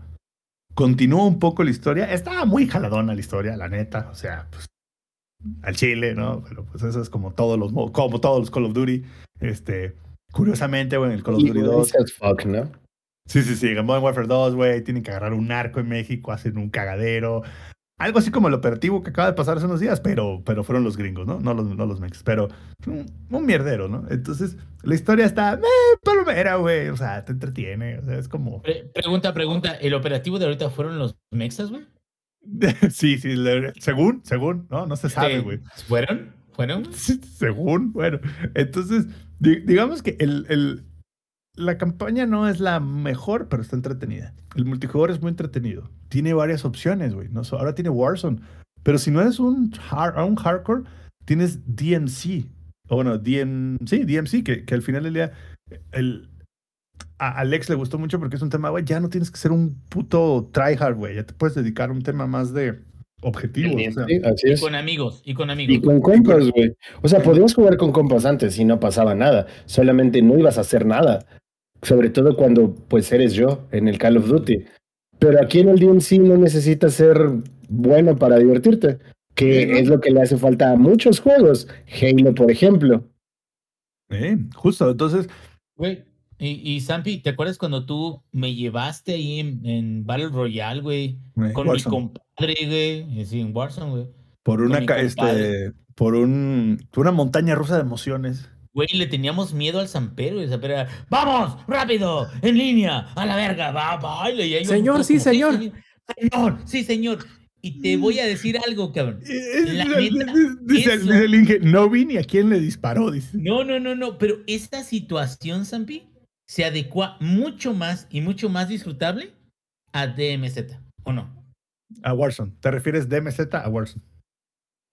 Continuó un poco la historia. Estaba muy jaladona la historia, la neta. O sea, pues, al chile, ¿no? Pero pues eso es como todos los, mo- como todos los Call of Duty. Este, curiosamente, bueno, el Call of Y Duty 2. nice as fuck, ¿no? Sí, sí, sí. En Modern Warfare 2, güey, tienen que agarrar un arco en México, hacen un cagadero. Algo así como el operativo que acaba de pasar hace unos días, pero, pero fueron los gringos, ¿no? No los, no los mex, pero un, un mierdero, ¿no? Entonces, la historia está, eh, palomera, güey. O sea, te entretiene. O sea, es como. Pre- pregunta, pregunta. ¿El operativo de ahorita fueron los mexas, güey? <laughs> sí, sí, según, según, ¿no? No se sabe, güey. ¿Fueron? ¿Fueron? <laughs> Según, bueno. Entonces, di- digamos que el, el- la campaña no es la mejor, pero está entretenida. El multijugador es muy entretenido. Tiene varias opciones, güey. ¿no? Ahora tiene Warzone. Pero si no eres un, har- un hardcore, tienes DMC. O bueno, DM, sí, DMC, que, que al final del día el, a Alex le gustó mucho porque es un tema, güey, ya no tienes que ser un puto tryhard, güey. Ya te puedes dedicar a un tema más de objetivo. o sea. Sí, así Y con amigos, y con amigos. Y con compas, güey. O sea, podías jugar con compas antes y no pasaba nada. Solamente no ibas a hacer nada. Sobre todo cuando, pues, eres yo en el Call of Duty. Pero aquí en el DMC no necesitas ser bueno para divertirte. Que es lo que le hace falta a muchos juegos. Halo, por ejemplo. Eh, justo, entonces, Güey, Y, y Zampi, ¿te acuerdas cuando tú me llevaste ahí en, en Battle Royale, güey? Con mi compadre, güey. eh, Sí, en Warzone, güey. Por una, este, por un, por una montaña rusa de emociones. Güey, le teníamos miedo al Zampero. Y el Zampero era, ¡vamos! ¡Rápido! ¡En línea! ¡A la verga! ¡Va, baile! Y ahí Señor, sí, como, señor. Señor, sí, señor. Y te voy a decir algo, cabrón. La neta, dice, eso- dice el Inge, no vi ni a quién le disparó, dice. No, no, no, no. Pero esta situación, Zampi, se adecua mucho más y mucho más disfrutable a DMZ, ¿o no? A Warzone. ¿Te refieres de MZ a Warzone?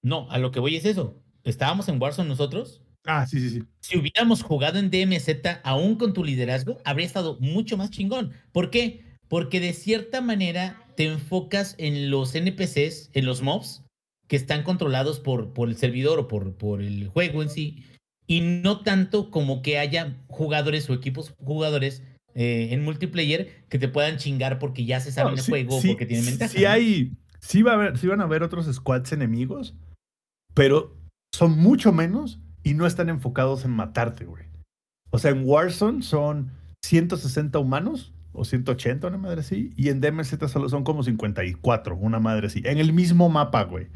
No, a lo que voy es eso. Estábamos en Warzone nosotros. Ah, sí, sí, sí. Si hubiéramos jugado en DMZ aún con tu liderazgo, habría estado mucho más chingón. ¿Por qué? Porque de cierta manera te enfocas en los NPCs, en los mobs, que están controlados por, por el servidor o por, por el juego en sí, y no tanto como que haya jugadores o equipos jugadores eh, en multiplayer que te puedan chingar porque ya se saben No, el sí- juego sí- porque tienen ventaja. Sí hay, sí va a haber, sí van a haber otros squads enemigos, pero son mucho menos y no están enfocados en matarte, güey. O sea, en Warzone son 160 humanos o 180, una madre así, y en DMZ solo son como 54, una madre así, en el mismo mapa, güey.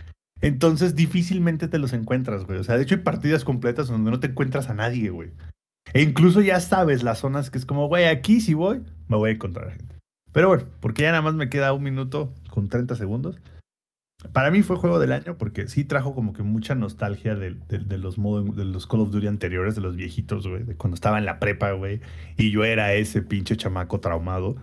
Entonces difícilmente te los encuentras, güey. O sea, de hecho hay partidas completas donde no te encuentras a nadie, güey. E incluso ya sabes las zonas que es como, güey, aquí si voy, me voy a encontrar gente. Pero bueno, porque ya nada más me queda un minuto con 30 segundos. Para mí fue juego del año porque sí trajo como que mucha nostalgia de, los de los Call of Duty anteriores, de los viejitos, güey, de cuando estaba en la prepa, güey, y yo era ese pinche chamaco traumado.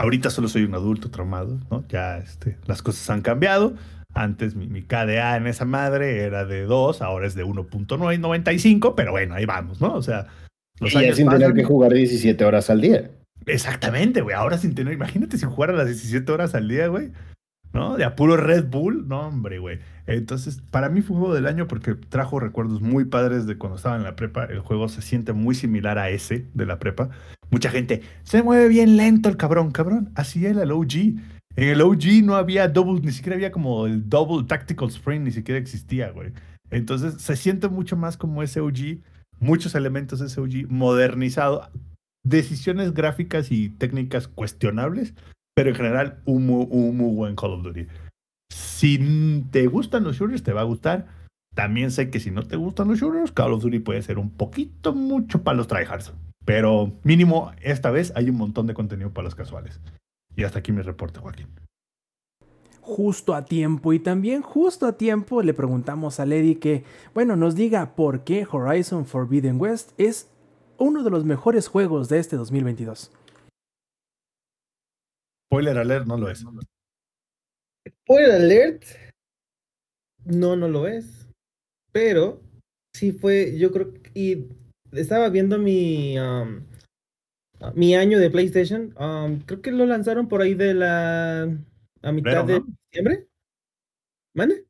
Ahorita solo soy un adulto traumado, ¿no? Ya este, las cosas han cambiado. Antes mi, mi KDA en esa madre era de 2, ahora es de 1.95, pero bueno, ahí vamos, ¿no? O sea, los Y años sin tener pasan. que jugar 17 horas al día. Exactamente, güey. Ahora sin tener, imagínate si jugara las 17 horas al día, güey. ¿No? De a puro Red Bull. No, hombre, güey. Entonces, para mí fue un juego del año porque trajo recuerdos muy padres de cuando estaba en la prepa. El juego se siente muy similar a ese de la prepa. Mucha gente, se mueve bien lento el cabrón, cabrón. Así era el OG. En el OG no había double, ni siquiera había como el double tactical sprint, ni siquiera existía, güey. Entonces, se siente mucho más como ese OG. Muchos elementos de ese OG modernizado decisiones gráficas y técnicas cuestionables, pero en general un muy, un muy buen Call of Duty. Si te gustan los shooters, te va a gustar. También sé que si no te gustan los shooters, Call of Duty puede ser un poquito mucho para los tryhards. Pero mínimo, esta vez hay un montón de contenido para los casuales. Y hasta aquí mi reporte, Joaquín. justo a tiempo. Y también justo a tiempo le preguntamos a Lady que, bueno, nos diga por qué Horizon Forbidden West es uno de los mejores juegos de este 2022. Spoiler alert, no lo es. Spoiler alert. No, no lo es. Pero sí fue, yo creo que y estaba viendo mi um, mi año de PlayStation. um, creo que lo lanzaron por ahí de la a mitad Febrero, de ¿no? diciembre. ¿Mande?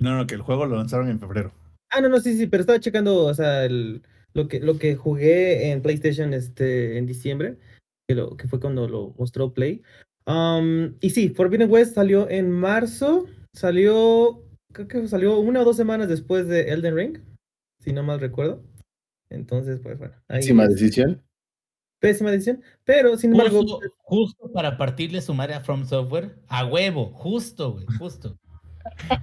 No, no, que el juego lo lanzaron en febrero. Ah, no, no, sí, sí, pero estaba checando, o sea, el, lo que lo que jugué en PlayStation este en diciembre, que lo que fue cuando lo mostró Play. Um, y sí, Forbidden West salió en marzo, salió creo que salió una o dos semanas después de Elden Ring, si no mal recuerdo. Entonces, pues bueno, ahí Pésima es- decisión. Pésima decisión, pero sin embargo, Justo, justo para partirle su madre a From Software, a huevo, justo, güey, justo.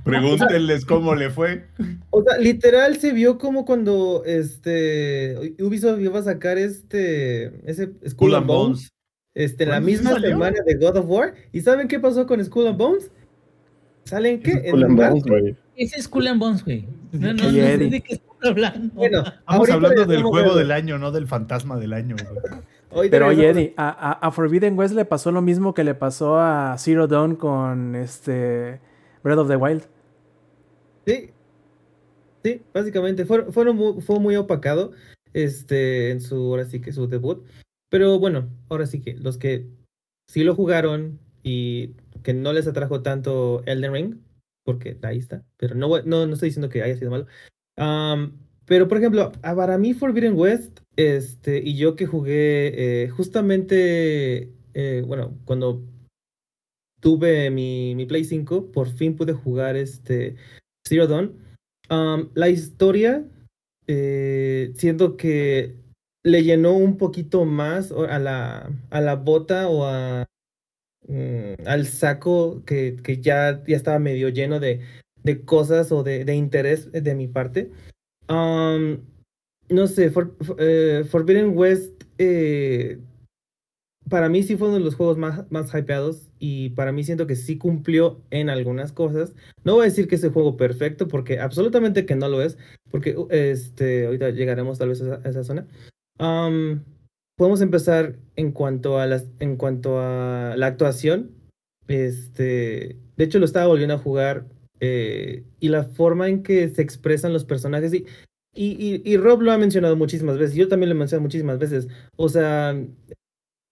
Pregúntenles cómo le fue. O sea, literal se vio como cuando este Ubisoft iba a sacar este ese Skull Skull and Bones, Bones. este la ¿Cuándo sí misma salió? semana de God of War. ¿Y saben qué pasó con Skull and Bones? ¿Salen qué? And marzo. Bones, güey. Ese es Skull and Bones, güey. No, no, no Oye, sé Eddie. de qué están hablando. Bueno, Estamos hablando del juego del año, no del fantasma del año. Pero oye. Eddie, a, a- a Forbidden West le pasó lo mismo que le pasó a Zero Dawn con este Breath of the Wild. Sí, sí, básicamente fueron, fueron mu- fue muy opacado este, en su, ahora sí que su debut. Pero bueno, ahora sí que los que sí lo jugaron y que no les atrajo tanto Elden Ring, porque ahí está, pero no, no, no estoy diciendo que haya sido malo. Am, pero por ejemplo, a- para mí Forbidden West, este, y yo que jugué eh, justamente, eh, bueno, cuando tuve mi, mi Play 5, por fin pude jugar este Zero Dawn. Um, la historia, eh, siento que le llenó un poquito más a la, a la bota o a, mm, al saco que, que ya, ya estaba medio lleno de, de cosas o de, de interés de mi parte. Am, no sé, For- for- eh, Forbidden West eh, para mí sí fue uno de los juegos más, más hypeados y para mí siento que sí cumplió en algunas cosas. No voy a decir que es el juego perfecto porque absolutamente que no lo es, porque este, ahorita llegaremos tal vez a esa, a esa zona. Am, podemos empezar en cuanto a las, en cuanto a la actuación. Este, de hecho lo estaba volviendo a jugar eh, y la forma en que se expresan los personajes y, y, y, Rob lo ha mencionado muchísimas veces, yo también lo he mencionado muchísimas veces. O sea,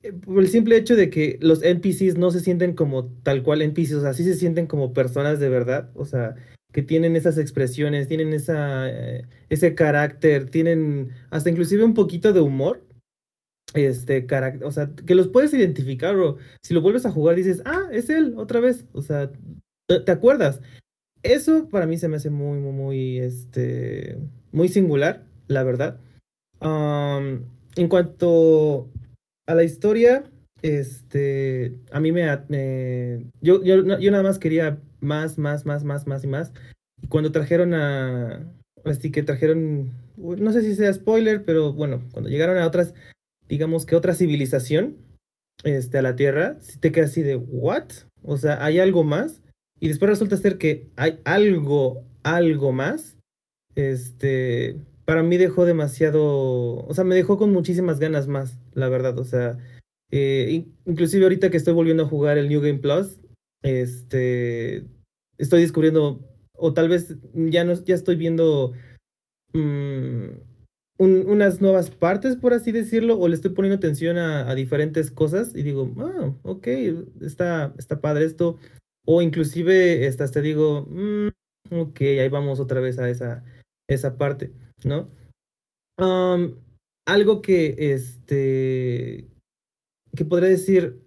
eh, por el simple hecho de que los NPCs no se sienten como tal cual NPCs, o sea, sí se sienten como personas de verdad, o sea, que tienen esas expresiones, tienen esa, eh, ese carácter, tienen hasta inclusive un poquito de humor, este carácter, o sea, que los puedes identificar, o si lo vuelves a jugar dices, ah, es él, otra vez, o sea, te, acuerdas. Eso para mí se me hace muy, muy, muy, este, muy singular, la verdad. En cuanto a la historia, este, a mí me, me yo, yo nada más quería más, más, más, más, más y más. Y cuando trajeron a, así que trajeron, no sé si sea spoiler, pero bueno, cuando llegaron a otras, digamos que otra civilización, este, a la Tierra, te quedas así de, ¿what? O sea, ¿hay algo más? Y después resulta ser que hay algo, algo más. Este, para mí dejó demasiado, o sea, me dejó con muchísimas ganas más, la verdad. O sea, eh, in- inclusive ahorita que estoy volviendo a jugar el New Game Plus, este, estoy descubriendo, o tal vez ya no, ya estoy viendo mm, un- unas nuevas partes, por así decirlo, o le estoy poniendo atención a, a diferentes cosas y digo, ah, ok, está, está padre esto. O inclusive te digo, "Mm, ok, ahí vamos otra vez a esa, esa parte, ¿no? Am, algo que, este, que podría decir,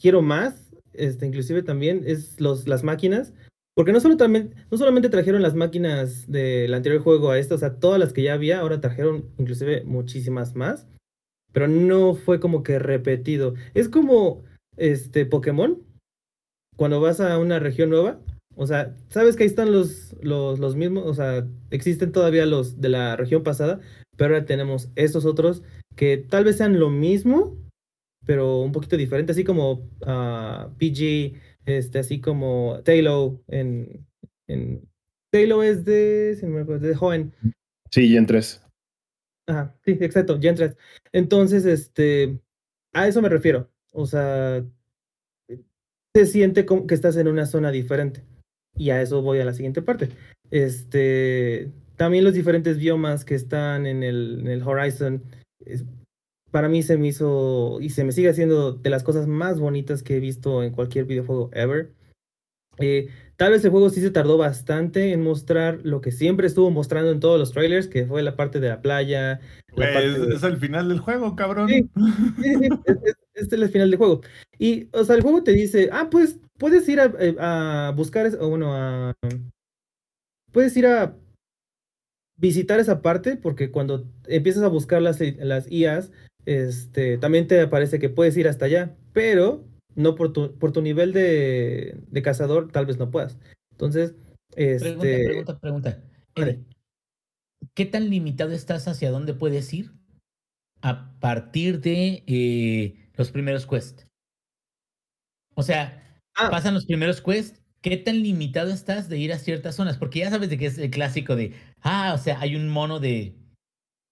quiero más, este, inclusive también, es los, las máquinas. Porque no, solo no solamente trajeron las máquinas del anterior juego a esta, o sea, todas las que ya había, ahora trajeron inclusive muchísimas más. Pero no fue como que repetido. Es como este Pokémon, cuando vas a una región nueva, o sea, sabes que ahí están los, los, los mismos, o sea, existen todavía los de la región pasada, pero ahora tenemos estos otros que tal vez sean lo mismo, pero un poquito diferente, así como ah, PG, este, así como Tailo en, en Tailo es de, si no me acuerdo, de joven. Sí, y en tres. Ajá, sí, exacto, Gen 3. Entonces, este, a eso me refiero. O sea, se siente como que estás en una zona diferente. Y a eso voy a la siguiente parte. Este, también los diferentes biomas que están en el, en el Horizon, para mí se me hizo y se me sigue haciendo de las cosas más bonitas que he visto en cualquier videojuego ever. Eh, tal vez el juego sí se tardó bastante en mostrar lo que siempre estuvo mostrando en todos los trailers, que fue la parte de la playa, la Güey, parte es, de- es el final del juego, cabrón. Sí. <laughs> Sí, sí, es- es- este es el final del juego. Y, o sea, el juego te dice, ah, pues puedes ir a, eh, a buscar, o bueno, a... Puedes ir a visitar esa parte, porque cuando empiezas a buscar las, las IAs, este, también te aparece que puedes ir hasta allá, pero no por tu, por tu nivel de, de cazador, tal vez no puedas. Entonces, Pregunta, este... pregunta, pregunta. Eddie, ¿Qué tan limitado estás hacia dónde puedes ir a partir de eh, los primeros quests? O sea, Ah, pasan los primeros quests, ¿qué tan limitado estás de ir a ciertas zonas? Porque ya sabes de que es el clásico de, ah, o sea, hay un mono de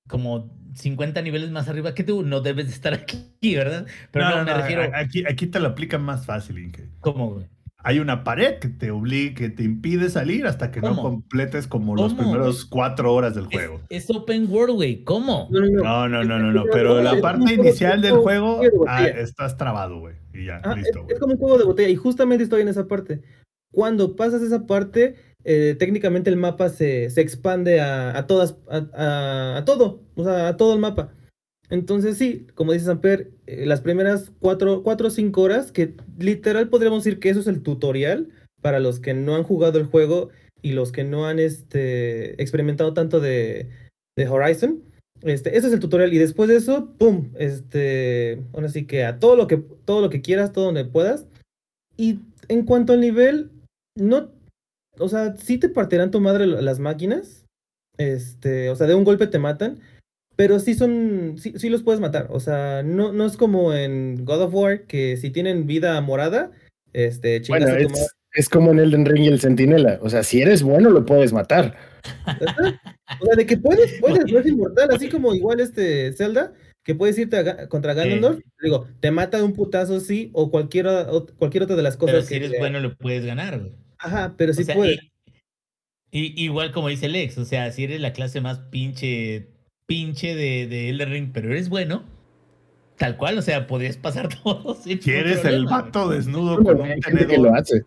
como 50 niveles más arriba que tú, no debes de estar <laughs> aquí, ¿verdad? Pero no, No, no, me no, refiero, Aquí, aquí te lo aplican más fácil, Inge. ¿cómo, güey? Hay una pared que te obliga, que te impide salir hasta que no ¿Cómo? completes como los ¿Cómo, primeros cuatro horas del Es, juego. es open world, güey, ¿cómo? no, no, no. No, no, no, no, Es no. Pero es la parte inicial del juego, ah, estás trabado, güey. Y ya, Ah, listo, es, güey. es como un juego de botella y justamente estoy en esa parte. Cuando pasas esa parte, eh, técnicamente el mapa se, se expande a, a todas, a, todo, o sea, a todo el mapa. Entonces sí, como dice Samper, eh, las primeras cuatro, cuatro o cinco horas, que literal podríamos decir que eso es el tutorial para los que no han jugado el juego y los que no han este, experimentado tanto de, de Horizon, Este, ese es el tutorial y después de eso, pum, este, ahora sí que a todo lo que todo lo que quieras, todo donde puedas. Y en cuanto al nivel, no, o sea, sí te partirán tu madre las máquinas, este, o sea, de un golpe te matan, pero sí son, sí, sí los puedes matar, o sea, no, no es como en God of War que si tienen vida morada, este, Bueno, chingas a tu madre. es, es como en Elden Ring y el Centinela. O sea, si eres bueno, lo puedes matar. O sea, de que puedes, <laughs> puedes, no es inmortal, así como igual este Zelda, que puedes irte a contra Ganondorf, digo, te mata de un putazo, sí, o cualquier, o- cualquier otra de las cosas Pero si que... eres bueno, lo puedes ganar, güey. Ajá, pero O sí sea, puedes. y- y- igual como dice Lex, o sea, si eres la clase más pinche, pinche de, de Elden Ring, pero eres bueno, tal cual, o sea, podrías pasar <laughs> todo. sin Si eres el vato desnudo Bueno, con un hay gente que tenedor. lo hace.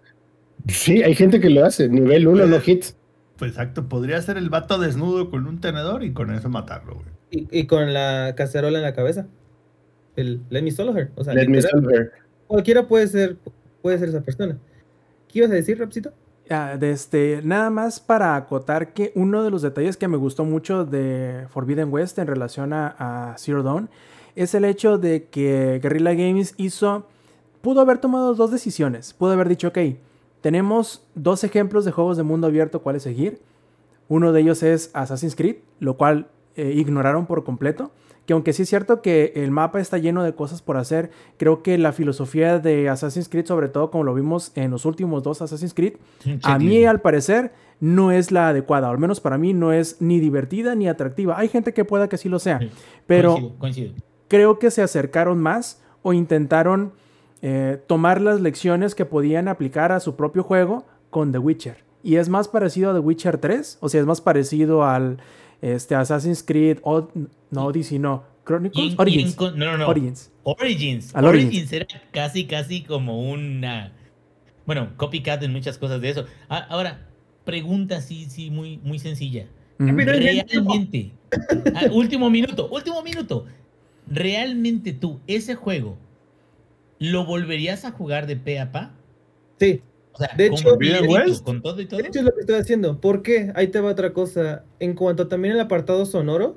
Sí, hay gente que lo hace. Nivel 1 no hits. Pues exacto, podría ser el vato desnudo con un tenedor y con eso matarlo, güey. Y, y con la cacerola en la cabeza. El Let Me Solo Her. O sea, Let me literal, her. cualquiera puede ser, puede ser esa persona. ¿Qué ibas a decir, Rapsito? Ah, este, nada más para acotar que uno de los detalles que me gustó mucho de Forbidden West en relación a, a Zero Dawn es el hecho de que Guerrilla Games hizo, pudo haber tomado dos decisiones. Pudo haber dicho, ok, tenemos dos ejemplos de juegos de mundo abierto cuáles seguir. Uno de ellos es Assassin's Creed, lo cual eh, ignoraron por completo. Que aunque sí es cierto que el mapa está lleno de cosas por hacer, creo que la filosofía de Assassin's Creed, sobre todo como lo vimos en los últimos dos Assassin's Creed, a mí al parecer no es la adecuada, o al menos para mí no es ni divertida ni atractiva. Hay gente que pueda que sí lo sea, Sí, pero Coincido, coincido. creo que se acercaron más o intentaron eh, tomar las lecciones que podían aplicar a su propio juego con The Witcher. Y es más parecido a The Witcher 3, o sea, es más parecido al este, Assassin's Creed, Od- no Odyssey, no, Chronicles, Origins. no, no, no. Origins. Origins. Al Origins. Origins. era casi, casi como una. Bueno, copycat en muchas cosas de eso. Ah, ahora, pregunta sí, sí, muy, muy sencilla. Realmente. Ah, último minuto, último minuto. Realmente tú, ese juego, ¿lo volverías a jugar de pe a pa? Sí, O sea, De hecho, West. con todo y todo. de hecho es lo que estoy haciendo. ¿Por qué? Ahí te va otra cosa. En cuanto también al apartado sonoro,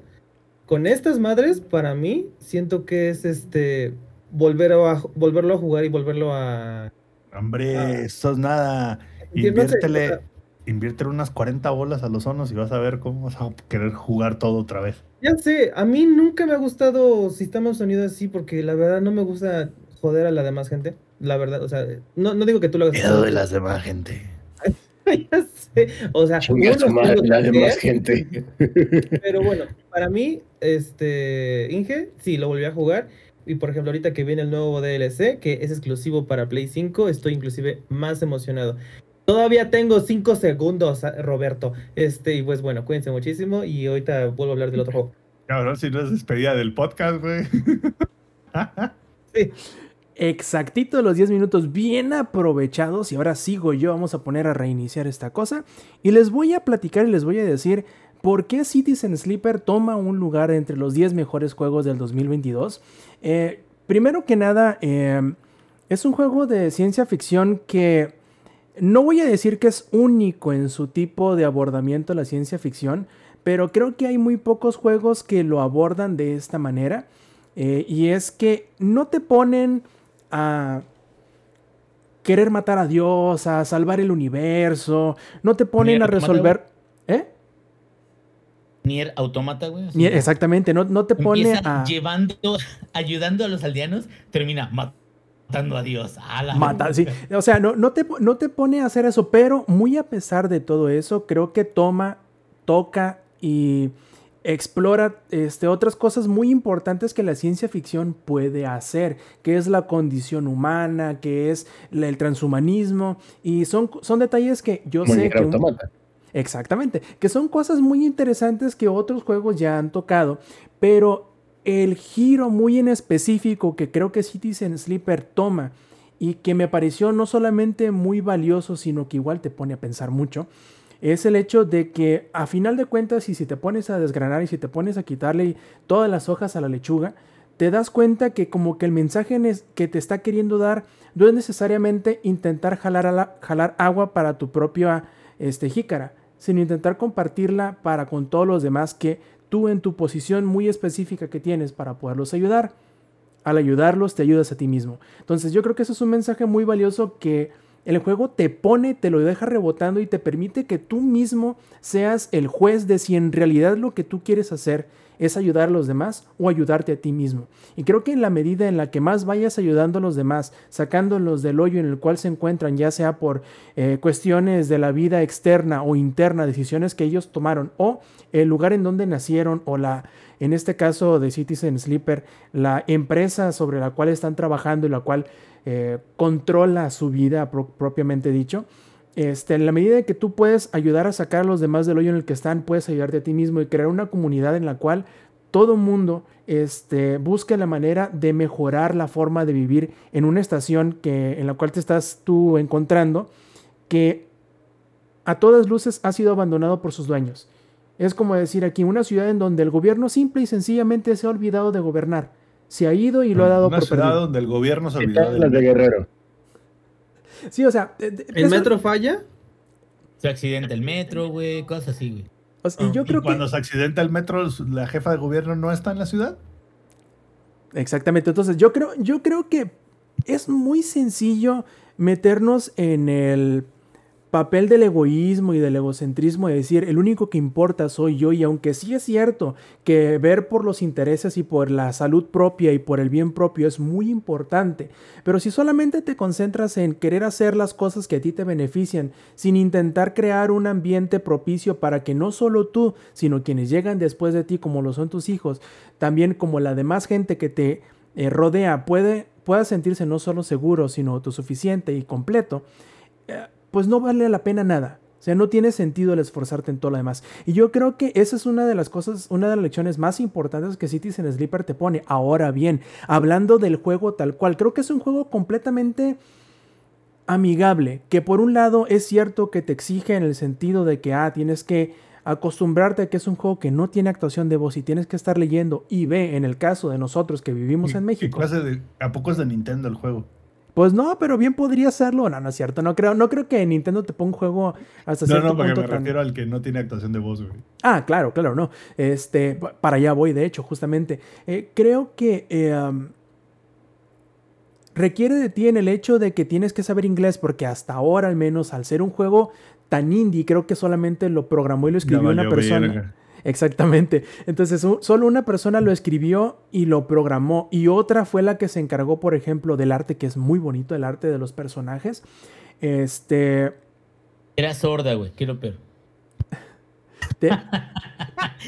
con estas madres, para mí, siento que es este volver a, volverlo a jugar y volverlo a... Hombre, eso es nada. No sé, Inviértele, o sea, inviértele unas 40 bolas a los sonos y vas a ver cómo vas a querer jugar todo otra vez. Ya sé, a mí nunca me ha gustado sistema de sonido así porque la verdad no me gusta joder a la demás gente. La verdad, o sea, no, no digo que tú lo hagas. Miedo de las demás gente. <laughs> Ya sé, O sea, madre, la demás gente. Pero bueno, para mí, este, Inge, sí, lo volví a jugar. Y por ejemplo, ahorita que viene el nuevo DLC, que es exclusivo para Play 5, estoy inclusive más emocionado. Todavía tengo 5 segundos, Roberto. Este, y pues bueno, cuídense muchísimo. Y ahorita vuelvo a hablar del otro juego. Cabrón, si no es despedida del podcast, güey. Sí, Exactito los 10 minutos bien aprovechados y ahora sigo yo, vamos a poner a reiniciar esta cosa y les voy a platicar y les voy a decir por qué Citizen Sleeper toma un lugar entre los 10 mejores juegos del 2022. Eh, primero que nada, eh, es un juego de ciencia ficción que no voy a decir que es único en su tipo de abordamiento la ciencia ficción, pero creo que hay muy pocos juegos que lo abordan de esta manera. Eh, y es que no te ponen a querer matar a Dios, a salvar el universo, no te ponen Nier a resolver... ¿Eh? Nier Automata, güey. así Ni- de- Exactamente, no, no te pone a... llevando, <laughs> ayudando a los aldeanos, termina matando a Dios. A la Mata, sí. O sea, no, no, te, no te pone a hacer eso, pero muy a pesar de todo eso, creo que toma, toca y explora este, otras cosas muy importantes que la ciencia ficción puede hacer, que es la condición humana, que es el transhumanismo, y son, son detalles que yo sé que... un-. Exactamente, que son cosas muy interesantes que otros juegos ya han tocado, pero el giro muy en específico que creo que Citizen Sleeper toma y que me pareció no solamente muy valioso, sino que igual te pone a pensar mucho, es el hecho de que a final de cuentas, y si te pones a desgranar y si te pones a quitarle todas las hojas a la lechuga, te das cuenta que como que el mensaje que te está queriendo dar no es necesariamente intentar jalar, jalar agua para tu propia este, jícara, sino intentar compartirla para con todos los demás que tú en tu posición muy específica que tienes para poderlos ayudar. Al ayudarlos te ayudas a ti mismo. Entonces yo creo que eso es un mensaje muy valioso que el juego te pone, te lo deja rebotando y te permite que tú mismo seas el juez de si en realidad lo que tú quieres hacer es ayudar a los demás o ayudarte a ti mismo. Y creo que en la medida en la que más vayas ayudando a los demás, sacándolos del hoyo en el cual se encuentran, ya sea por eh, cuestiones de la vida externa o interna, decisiones que ellos tomaron, o el lugar en donde nacieron, o la, en este caso de Citizen Sleeper, la empresa sobre la cual están trabajando y la cual eh, controla su vida propiamente dicho, este, en la medida en que tú puedes ayudar a sacar a los demás del hoyo en el que están, puedes ayudarte a ti mismo y crear una comunidad en la cual todo mundo este, busque la manera de mejorar la forma de vivir en una estación que, en la cual te estás tú encontrando, que a todas luces ha sido abandonado por sus dueños. Es como decir aquí, una ciudad en donde el gobierno simple y sencillamente se ha olvidado de gobernar. Se ha ido y lo ha dado una por ciudad donde el gobierno se olvidó de, de Guerrero. Sí, o sea. ¿El metro falla? Se accidenta el metro, güey, cosas así, güey. y yo creo cuando se accidenta el metro, la jefa de gobierno no está en la ciudad. Exactamente. Entonces, yo creo, yo creo que es muy sencillo meternos en el papel del egoísmo y del egocentrismo de decir el único que importa soy yo y aunque sí es cierto que ver por los intereses y por la salud propia y por el bien propio es muy importante, pero si solamente te concentras en querer hacer las cosas que a ti te benefician sin intentar crear un ambiente propicio para que no solo tú, sino quienes llegan después de ti como lo son tus hijos, también como la demás gente que te eh, rodea puede, pueda sentirse no solo seguro, sino autosuficiente y completo, eh, pues no vale la pena nada. O sea, no tiene sentido el esforzarte en todo lo demás. Y yo creo que esa es una de las cosas, una de las lecciones más importantes que Citizen Sleeper te pone. Ahora bien, hablando del juego tal cual, creo que es un juego completamente amigable, que por un lado es cierto que te exige en el sentido de que, ah, tienes que acostumbrarte a que es un juego que no tiene actuación de voz y tienes que estar leyendo y ve, en el caso de nosotros que vivimos en México. ¿A poco es de Nintendo el juego? Pues no, pero bien podría serlo. No, no es cierto. No creo, no creo que Nintendo te ponga un juego hasta cierto punto. No, no, porque me refiero al que no tiene actuación de voz, güey. Ah, claro, claro, no. Este, para allá voy, de hecho, justamente. Eh, creo que eh, requiere de ti en el hecho de que tienes que saber inglés, porque hasta ahora, al menos, al ser un juego tan indie, creo que solamente lo programó y lo escribió una persona. Exactamente. Entonces, solo una persona lo escribió y lo programó y otra fue la que se encargó, por ejemplo, del arte, que es muy bonito, el arte de los personajes. Este... Era sorda, güey, quiero pero. <laughs>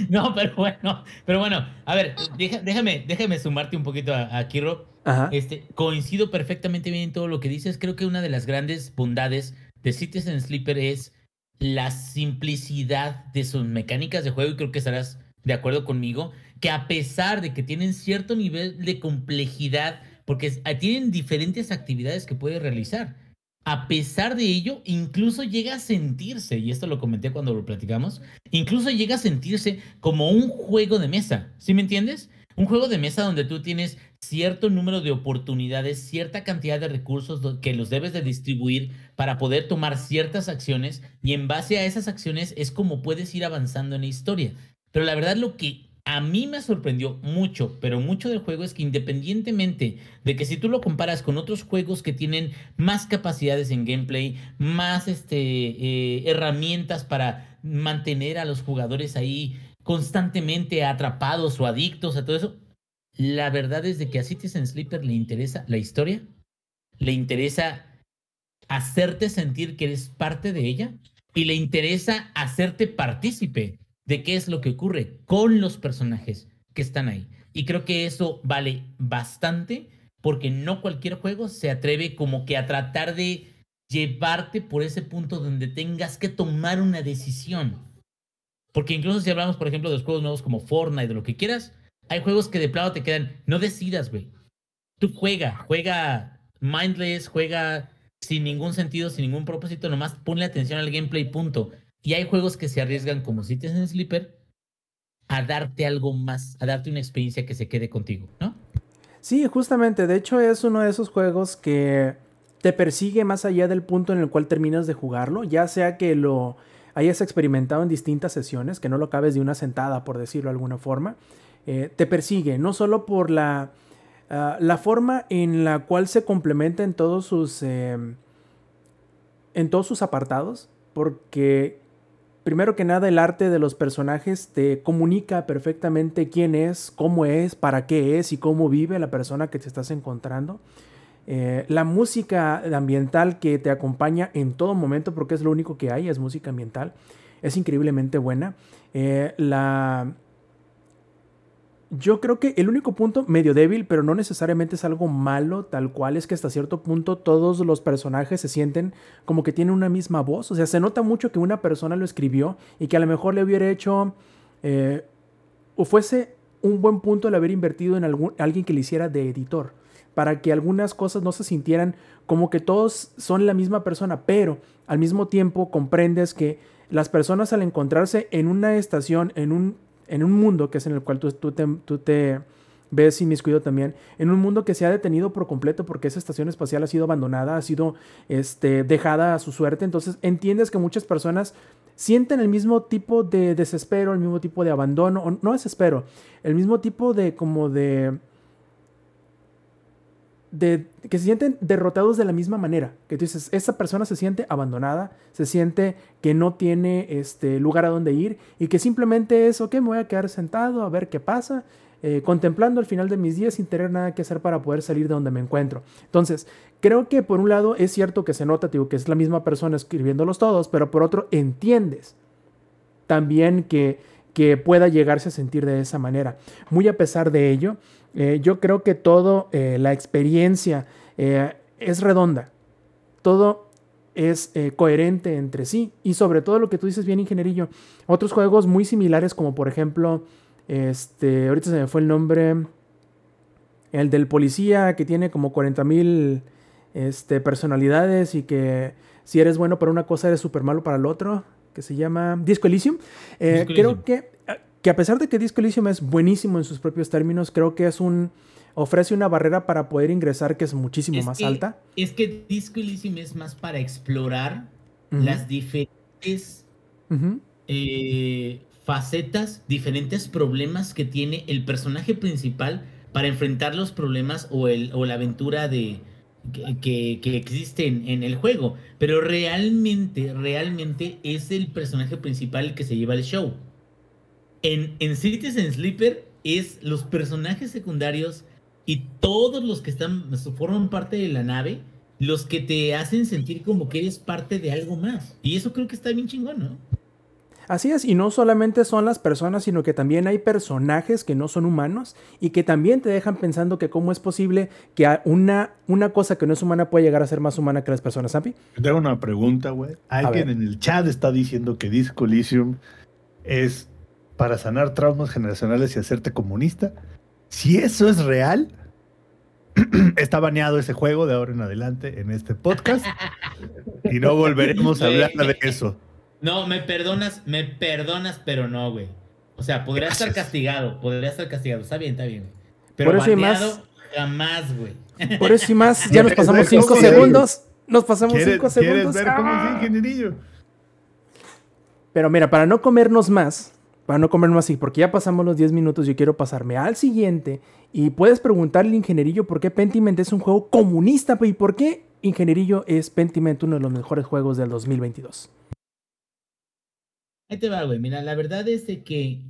no, pero bueno, pero bueno, a ver, déjame, déjame sumarte un poquito a, a Kiro. Este, coincido perfectamente bien en todo lo que dices. Creo que una de las grandes bondades de Citizen Sleeper es la simplicidad de sus mecánicas de juego y creo que estarás de acuerdo conmigo, que a pesar de que tienen cierto nivel de complejidad, porque ah, tienen diferentes actividades que puede realizar, a pesar de ello, incluso llega a sentirse, y esto lo comenté cuando lo platicamos, incluso llega a sentirse como un juego de mesa, ¿sí me entiendes? Un juego de mesa donde tú tienes cierto número de oportunidades, cierta cantidad de recursos que los debes de distribuir para poder tomar ciertas acciones y en base a esas acciones es como puedes ir avanzando en la historia. Pero la verdad lo que a mí me sorprendió mucho, pero mucho del juego es que independientemente de que si tú lo comparas con otros juegos que tienen más capacidades en gameplay, más este, eh, herramientas para mantener a los jugadores ahí constantemente atrapados o adictos a todo eso, la verdad es de que a Citizen Sleeper le interesa la historia, le interesa hacerte sentir que eres parte de ella y le interesa hacerte partícipe de qué es lo que ocurre con los personajes que están ahí. Y creo que eso vale bastante porque no cualquier juego se atreve como que a tratar de llevarte por ese punto donde tengas que tomar una decisión. Porque incluso si hablamos, por ejemplo, de los juegos nuevos como Fortnite, de lo que quieras, hay juegos que de plano te quedan, no decidas, güey. Tú juega, juega mindless, juega sin ningún sentido, sin ningún propósito, nomás ponle atención al gameplay, punto. Y hay juegos que se arriesgan, como si te en Sleeper, a darte algo más, a darte una experiencia que se quede contigo, ¿no? Sí, justamente. De hecho, es uno de esos juegos que te persigue más allá del punto en el cual terminas de jugarlo, ya sea que lo hayas experimentado en distintas sesiones, que no lo cabes de una sentada, por decirlo de alguna forma, eh, te persigue, no solo por la, ah, la forma en la cual se complementa en todos sus, em, en todos sus apartados, porque primero que nada el arte de los personajes te comunica perfectamente quién es, cómo es, para qué es y cómo vive la persona que te estás encontrando. Eh, la música ambiental que te acompaña en todo momento, porque es lo único que hay, es música ambiental, es increíblemente buena. Eh, la, yo creo que el único punto medio débil, pero no necesariamente es algo malo, tal cual, es que hasta cierto punto todos los personajes se sienten como que tienen una misma voz. O sea, se nota mucho que una persona lo escribió y que a lo mejor le hubiera hecho eh, o fuese un buen punto el haber invertido en algún, alguien que le hiciera de editor, para que algunas cosas no se sintieran como que todos son la misma persona, pero al mismo tiempo comprendes que las personas al encontrarse en una estación, en un en un mundo que es en el cual tú, tú, te, tú te ves inmiscuido también, en un mundo que se ha detenido por completo porque esa estación espacial ha sido abandonada, ha sido este, dejada a su suerte, entonces entiendes que muchas personas sienten el mismo tipo de desespero, el mismo tipo de abandono, o no desespero, el mismo tipo de como de de, que se sienten derrotados de la misma manera. Que tú dices, esa persona se siente abandonada, se siente que no tiene este, lugar a donde ir y que simplemente es, ok, me voy a quedar sentado a ver qué pasa, eh, contemplando el final de mis días sin tener nada que hacer para poder salir de donde me encuentro. Entonces, creo que por un lado es cierto que se nota, digo, que es la misma persona escribiéndolos todos, pero por otro entiendes también que, que pueda llegarse a sentir de esa manera. Muy a pesar de ello, eh, yo creo que todo, eh, la experiencia eh, es redonda. Todo es coherente entre sí. Y sobre todo lo que tú dices bien, ingenierillo. Otros juegos muy similares como por ejemplo, este, ahorita se me fue el nombre, el del policía que tiene como 40 mil este, personalidades y que si eres bueno para una cosa eres súper malo para el otro, que se llama Disco Elysium. Creo que que a pesar de que Disco Elysium es buenísimo en sus propios términos, creo que es un ofrece una barrera para poder ingresar que es muchísimo más alta. Es que Disco Elysium es más para explorar las diferentes eh, facetas, diferentes problemas que tiene el personaje principal para enfrentar los problemas o, el, o la aventura de, que, que, existe en, en, el juego. Pero realmente, realmente es el personaje principal el que se lleva el show. En, en Citizen Sleeper es los personajes secundarios y todos los que están, forman parte de la nave, los que te hacen sentir como que eres parte de algo más. Y eso creo que está bien chingón, ¿no? Así es, y no solamente son las personas, sino que también hay personajes que no son humanos y que también te dejan pensando que cómo es posible que una, una cosa que no es humana puede llegar a ser más humana que las personas, ¿Sampi? Te hago una pregunta, güey. Alguien en el chat está diciendo que Disco Elysium es para sanar traumas generacionales y hacerte comunista. Si eso es real, <clears throat> está baneado ese juego de ahora en adelante en este podcast <laughs> y no volveremos a hablar de eso. No, me perdonas, me perdonas, pero no, güey. O sea, podría estar castigado, podría estar castigado. Está bien, está bien. Pero Por eso baneado, más, jamás, güey. <laughs> Por eso y más, ya nos pasamos cinco segundos. Nos pasamos cinco segundos. ¿Quieres ver cómo es ingenierillo? Pero mira, para no comernos más, para no comernos así, porque ya pasamos los 10 minutos, yo quiero pasarme al siguiente y puedes preguntarle ingenierillo por qué Pentiment es un juego comunista y por qué ingenierillo es Pentiment uno de los mejores juegos del 2022. Ahí te va, güey. Mira, la verdad es de que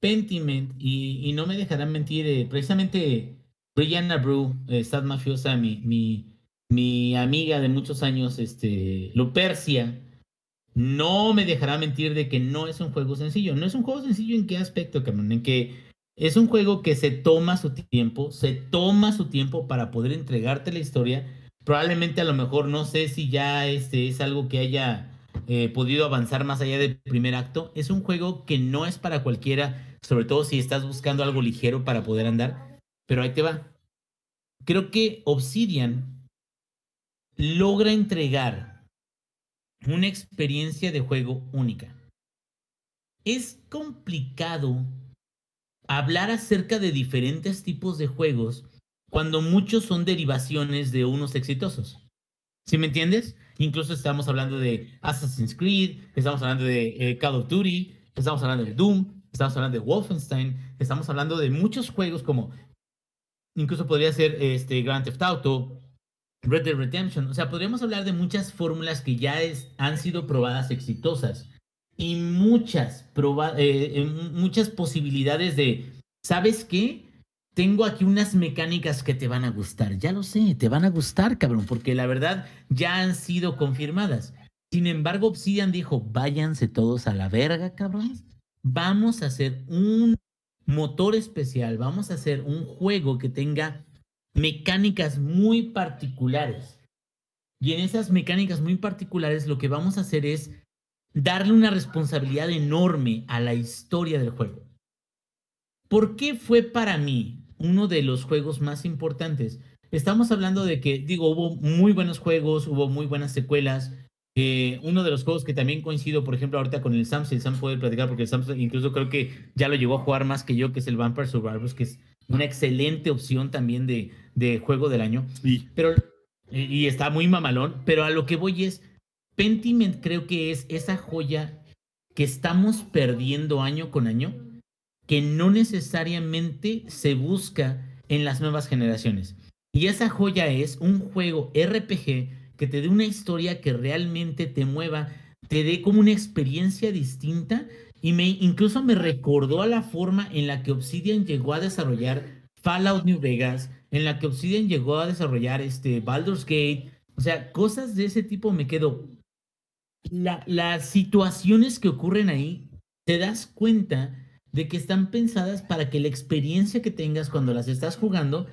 Pentiment, y, no me dejarán mentir, eh, precisamente Brianna Brew, eh, Mafiosa, mi, mi, mi amiga de muchos años, este, Lupercia, no me dejará mentir de que no es un juego sencillo. No es un juego sencillo en qué aspecto, en que es un juego que se toma su tiempo, se toma su tiempo para poder entregarte la historia. Probablemente a lo mejor no sé si ya este es algo que haya eh, podido avanzar más allá del primer acto. Es un juego que no es para cualquiera, sobre todo si estás buscando algo ligero para poder andar. Pero ahí te va. Creo que Obsidian logra entregar una experiencia de juego única. Es complicado hablar acerca de diferentes tipos de juegos cuando muchos son derivaciones de unos exitosos. ¿Sí me entiendes? Incluso estamos hablando de Assassin's Creed, estamos hablando de eh, Call of Duty, estamos hablando de Doom, estamos hablando de Wolfenstein, estamos hablando de muchos juegos como incluso podría ser este Grand Theft Auto, Red Dead Redemption, o sea, podríamos hablar de muchas fórmulas que ya es, han sido probadas exitosas y muchas, proba eh, muchas posibilidades de, ¿sabes qué? Tengo aquí unas mecánicas que te van a gustar. Ya lo sé, te van a gustar, cabrón, porque la verdad ya han sido confirmadas. Sin embargo, Obsidian dijo, váyanse todos a la verga, cabrón. Vamos a hacer un motor especial, vamos a hacer un juego que tenga mecánicas muy particulares. Y en esas mecánicas muy particulares lo que vamos a hacer es darle una responsabilidad enorme a la historia del juego. ¿Por qué fue para mí uno de los juegos más importantes? Estamos hablando de que, digo, hubo muy buenos juegos, hubo muy buenas secuelas. Eh, uno de los juegos que también coincido, por ejemplo, ahorita con el Sam, si el Sam puede platicar, porque el Sam incluso creo que ya lo llegó a jugar más que yo, que es el Vampire Survivors, que es una excelente opción también de, de juego del año. Pero, y está muy mamalón, pero a lo que voy es, Pentiment creo que es esa joya que estamos perdiendo año con año, que no necesariamente se busca en las nuevas generaciones. Y esa joya es un juego RPG que te dé una historia que realmente te mueva, te dé como una experiencia distinta y me incluso me recordó a la forma en la que Obsidian llegó a desarrollar Fallout New Vegas, en la que Obsidian llegó a desarrollar este Baldur's Gate, o sea, cosas de ese tipo me quedo. las situaciones que ocurren ahí, te das cuenta de que están pensadas para que la experiencia que tengas cuando las estás jugando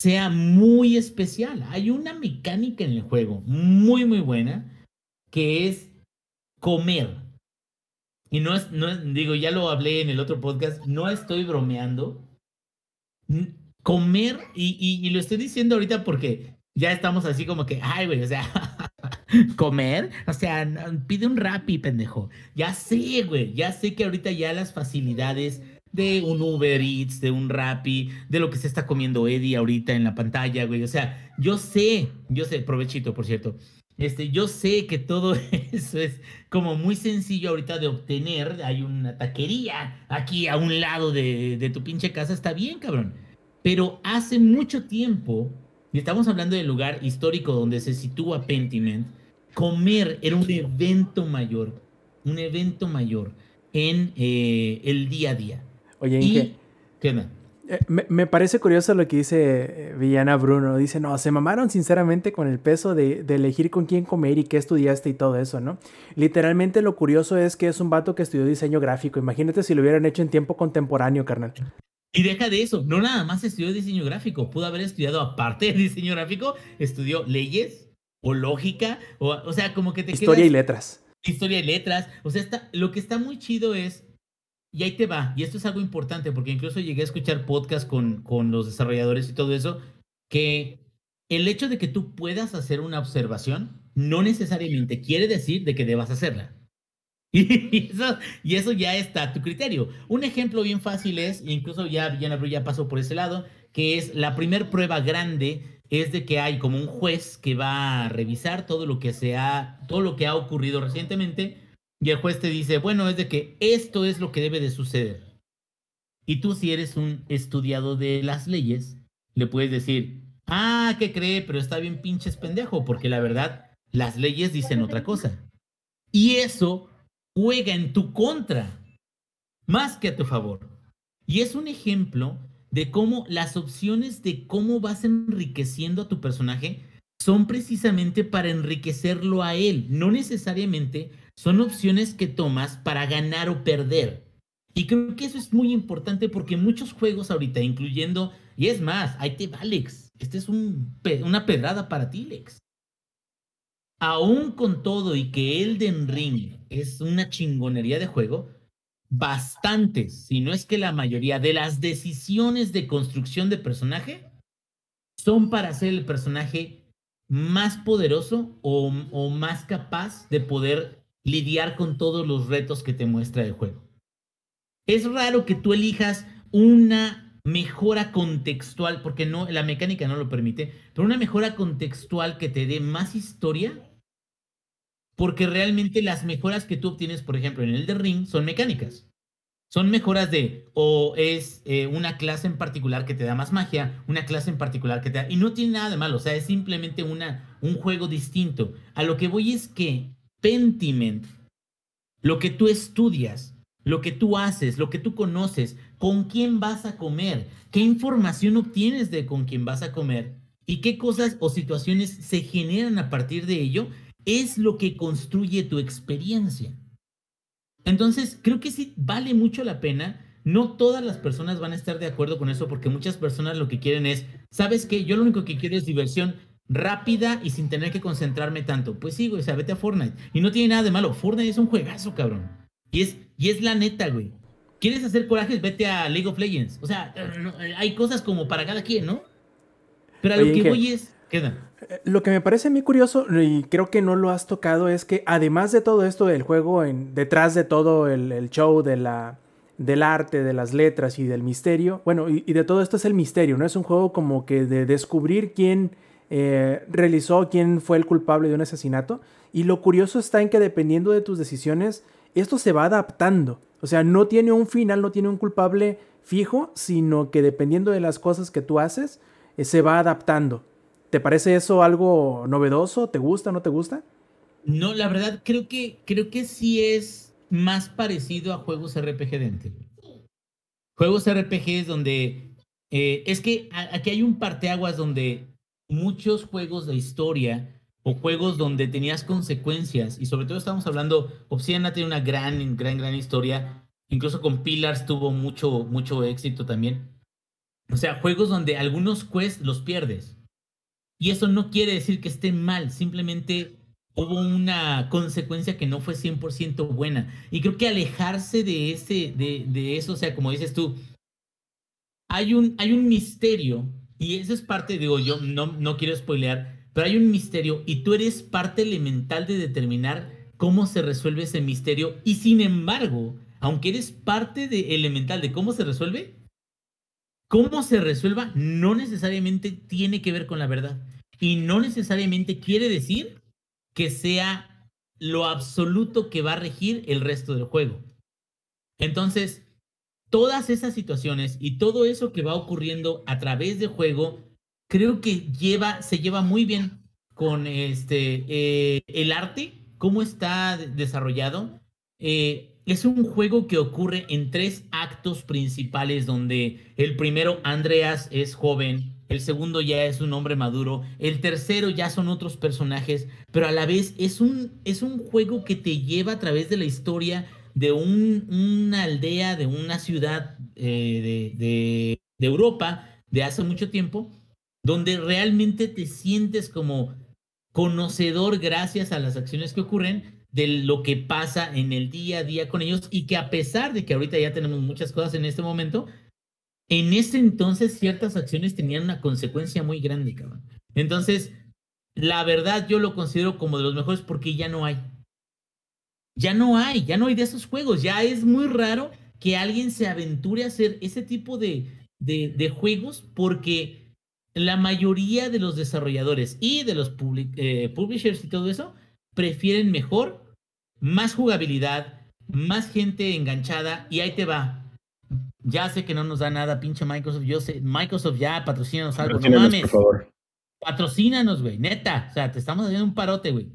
sea muy especial. Hay una mecánica en el juego muy, muy buena que es comer. Y no es, no digo, ya lo hablé en el otro podcast, no estoy bromeando comer, y, lo estoy diciendo ahorita porque ya estamos así como que, ay, güey, o sea, <laughs> comer, o sea, pide un Rappi, pendejo. Ya sé, güey, ya sé que ahorita ya las facilidades de un Uber Eats, de un Rappi, de lo que se está comiendo Eddie ahorita en la pantalla, güey. O sea, yo sé, yo sé, provechito, por cierto. Este, yo sé que todo <laughs> eso es como muy sencillo ahorita de obtener. Hay una taquería aquí a un lado de, de tu pinche casa, está bien, cabrón. Pero hace mucho tiempo, y estamos hablando del lugar histórico donde se sitúa Pentiment, comer era un evento mayor, un evento mayor en eh, el día a día. Oye, Inge, ¿qué onda? Eh, me, parece curioso lo que dice eh, Villana Bruno. Dice, no, se mamaron sinceramente con el peso de, de, elegir con quién comer y qué estudiaste y todo eso, ¿no? Literalmente lo curioso es que es un vato que estudió diseño gráfico. Imagínate si lo hubieran hecho en tiempo contemporáneo, carnal. Y deja de eso, no nada más estudió diseño gráfico, pudo haber estudiado aparte de diseño gráfico, estudió leyes o lógica, o, o sea, como que te Historia y letras. Historia y letras, o sea, está, lo que está muy chido es, y ahí te va, y esto es algo importante, porque incluso llegué a escuchar podcast con, con los desarrolladores y todo eso, que el hecho de que tú puedas hacer una observación no necesariamente quiere decir de que debas hacerla. <laughs> Y eso, y eso ya está a tu criterio. Un ejemplo bien fácil es, incluso ya Villana ya pasó por ese lado, que es la primer prueba grande es de que hay como un juez que va a revisar todo lo que se ha, todo lo que ha ocurrido recientemente y el juez te dice, bueno, es de que esto es lo que debe de suceder. Y tú si eres un estudiado de las leyes, le puedes decir, ah, ¿qué cree? Pero está bien pinches pendejo, porque la verdad, las leyes dicen otra cosa. Y eso juega en tu contra, más que a tu favor. Y es un ejemplo de cómo las opciones de cómo vas enriqueciendo a tu personaje son precisamente para enriquecerlo a él, no necesariamente son opciones que tomas para ganar o perder. Y creo que eso es muy importante porque muchos juegos ahorita, incluyendo, y es más, ahí te va, Lex. Este es un, una pedrada para ti, Lex aún con todo y que Elden Ring es una chingonería de juego, bastantes, si no es que la mayoría de las decisiones de construcción de personaje son para hacer el personaje más poderoso o, o más capaz de poder lidiar con todos los retos que te muestra el juego. Es raro que tú elijas una mejora contextual, porque no, la mecánica no lo permite, pero una mejora contextual que te dé más historia porque realmente las mejoras que tú obtienes, por ejemplo, en el de Ring, son mecánicas. Son mejoras de, o es eh, una clase en particular que te da más magia, una clase en particular que te da... Y no tiene nada de malo, o sea, es simplemente una, un juego distinto. A lo que voy es que Pentiment, lo que tú estudias, lo que tú haces, lo que tú conoces, con quién vas a comer, qué información obtienes de con quién vas a comer y qué cosas o situaciones se generan a partir de ello, es lo que construye tu experiencia. Entonces, creo que sí vale mucho la pena. No todas las personas van a estar de acuerdo con eso porque muchas personas lo que quieren es, ¿sabes qué? Yo lo único que quiero es diversión rápida y sin tener que concentrarme tanto. Pues sí, güey, o sea, vete a Fortnite. Y no tiene nada de malo. Fortnite es un juegazo, cabrón. Y es, y es la neta, güey. ¿Quieres hacer corajes? Vete a League of Legends. O sea, hay cosas como para cada quien, ¿no? Pero a lo que voy es... Queda. Lo que me parece muy curioso, y creo que no lo has tocado, es que además de todo esto del juego, en, detrás de todo el, show de la, del arte, de las letras y del misterio, bueno, y, de todo esto es el misterio, ¿no? Es un juego como que de descubrir quién eh, realizó, quién fue el culpable de un asesinato. Y lo curioso está en que dependiendo de tus decisiones, esto se va adaptando. O sea, no tiene un final, no tiene un culpable fijo, sino que dependiendo de las cosas que tú haces, eh, se va adaptando. ¿Te parece eso algo novedoso? ¿Te gusta o no te gusta? No, la verdad creo que, creo que sí es más parecido a juegos RPG de Juegos RPG es donde... Eh, es que aquí hay un parteaguas donde muchos juegos de historia o juegos donde tenías consecuencias, y sobre todo estamos hablando, Obsidian tiene una gran, gran, gran historia, incluso con Pillars tuvo mucho, mucho éxito también. O sea, juegos donde algunos quests los pierdes, y eso no quiere decir que esté mal, simplemente hubo una consecuencia que no fue 100% buena. Y creo que alejarse de, ese, de, de, eso, o sea, como dices tú, hay un, hay un misterio, y eso es parte, digo, yo no, no quiero spoilear, pero hay un misterio y tú eres parte elemental de determinar cómo se resuelve ese misterio. Y sin embargo, aunque eres parte de elemental de cómo se resuelve, cómo se resuelva no necesariamente tiene que ver con la verdad y no necesariamente quiere decir que sea lo absoluto que va a regir el resto del juego. Entonces, todas esas situaciones y todo eso que va ocurriendo a través del juego, creo que lleva, se lleva muy bien con este, eh, el arte, cómo está desarrollado. Eh, es un juego que ocurre en tres actos principales donde el primero Andreas es joven, el segundo ya es un hombre maduro, el tercero ya son otros personajes, pero a la vez es un, es un juego que te lleva a través de la historia de una aldea, de una ciudad eh, de, de Europa de hace mucho tiempo, donde realmente te sientes como conocedor gracias a las acciones que ocurren de lo que pasa en el día a día con ellos y que a pesar de que ahorita ya tenemos muchas cosas en este momento, en ese entonces ciertas acciones tenían una consecuencia muy grande, cabrón. Entonces, la verdad yo lo considero como de los mejores porque ya no hay. Ya no hay, ya no hay de esos juegos. Ya es muy raro que alguien se aventure a hacer ese tipo de, de, juegos porque la mayoría de los desarrolladores y de los eh, publishers y todo eso prefieren mejor, más jugabilidad, más gente enganchada y ahí te va. Ya sé que no nos da nada, pinche Microsoft. Yo sé, Microsoft ya patrocínanos algo. No mames. Por favor. Patrocínanos, güey. Neta. O sea, te estamos haciendo un parote, güey.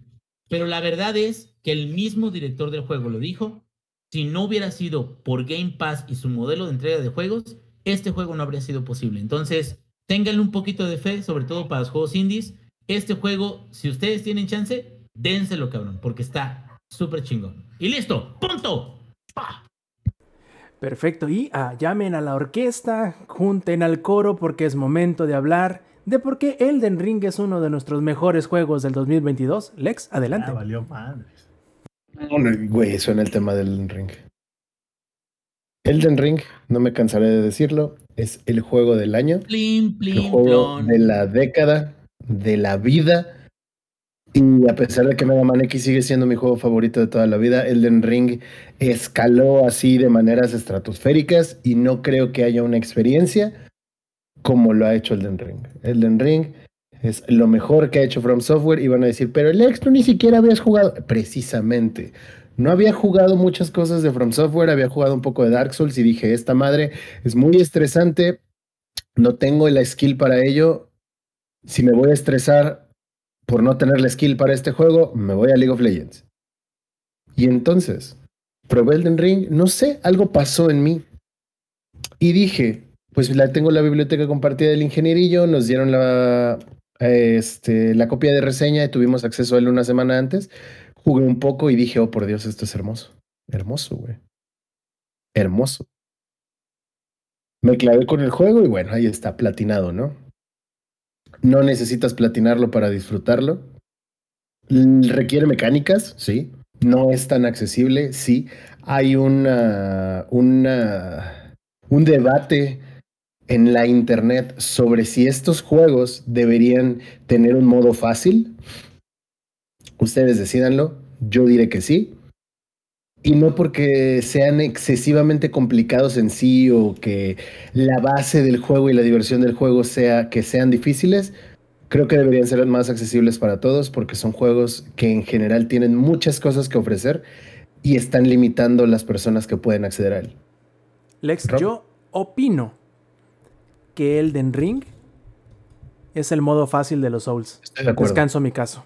Pero la verdad es que el mismo director del juego lo dijo. Si no hubiera sido por Game Pass y su modelo de entrega de juegos, este juego no habría sido posible. Entonces, ténganle un poquito de fe, sobre todo para los juegos indies. Este juego, si ustedes tienen chance, dénselo, cabrón, porque está súper chingón. Y listo, punto. Perfecto, y ah, llamen a la orquesta, junten al coro porque es momento de hablar de por qué Elden Ring es uno de nuestros mejores juegos del 2022. Lex, adelante. Ah, valió madres. güey, suena el tema del Elden Ring. Elden Ring, no me cansaré de decirlo, es el juego del año, el juego de la década, de la vida, y a pesar de que Mega Man X sigue siendo mi juego favorito de toda la vida, Elden Ring escaló así de maneras estratosféricas y no creo que haya una experiencia como lo ha hecho Elden Ring. Elden Ring Es lo mejor que ha hecho From Software y van a decir, pero el extra ni siquiera habías jugado. Precisamente. No había jugado muchas cosas de From Software, había jugado un poco de Dark Souls y dije, esta madre es muy estresante, no tengo la skill para ello. Si me voy a estresar por no tener la skill para este juego, me voy a League of Legends. Y entonces, probé Elden Ring, no sé, algo pasó en mí. Y dije, pues la tengo la biblioteca compartida del ingenierillo, nos dieron la, este, la copia de reseña y tuvimos acceso a él una semana antes. Jugué un poco y dije, oh por Dios, esto es hermoso. Hermoso, güey. Hermoso. Me clavé con el juego y bueno, ahí está, platinado, ¿no? No necesitas platinarlo para disfrutarlo. Requiere mecánicas, sí. No es tan accesible, sí. Hay una, un debate en la internet sobre si estos juegos deberían tener un modo fácil. Ustedes decidanlo. Yo diré que sí. Y no porque sean excesivamente complicados en sí o que la base del juego y la diversión del juego sea que sean difíciles. Creo que deberían ser más accesibles para todos porque son juegos que en general tienen muchas cosas que ofrecer y están limitando las personas que pueden acceder a él. Lex, yo opino que Elden Ring es el modo fácil de los Souls. Estoy de acuerdo. Descanso mi caso.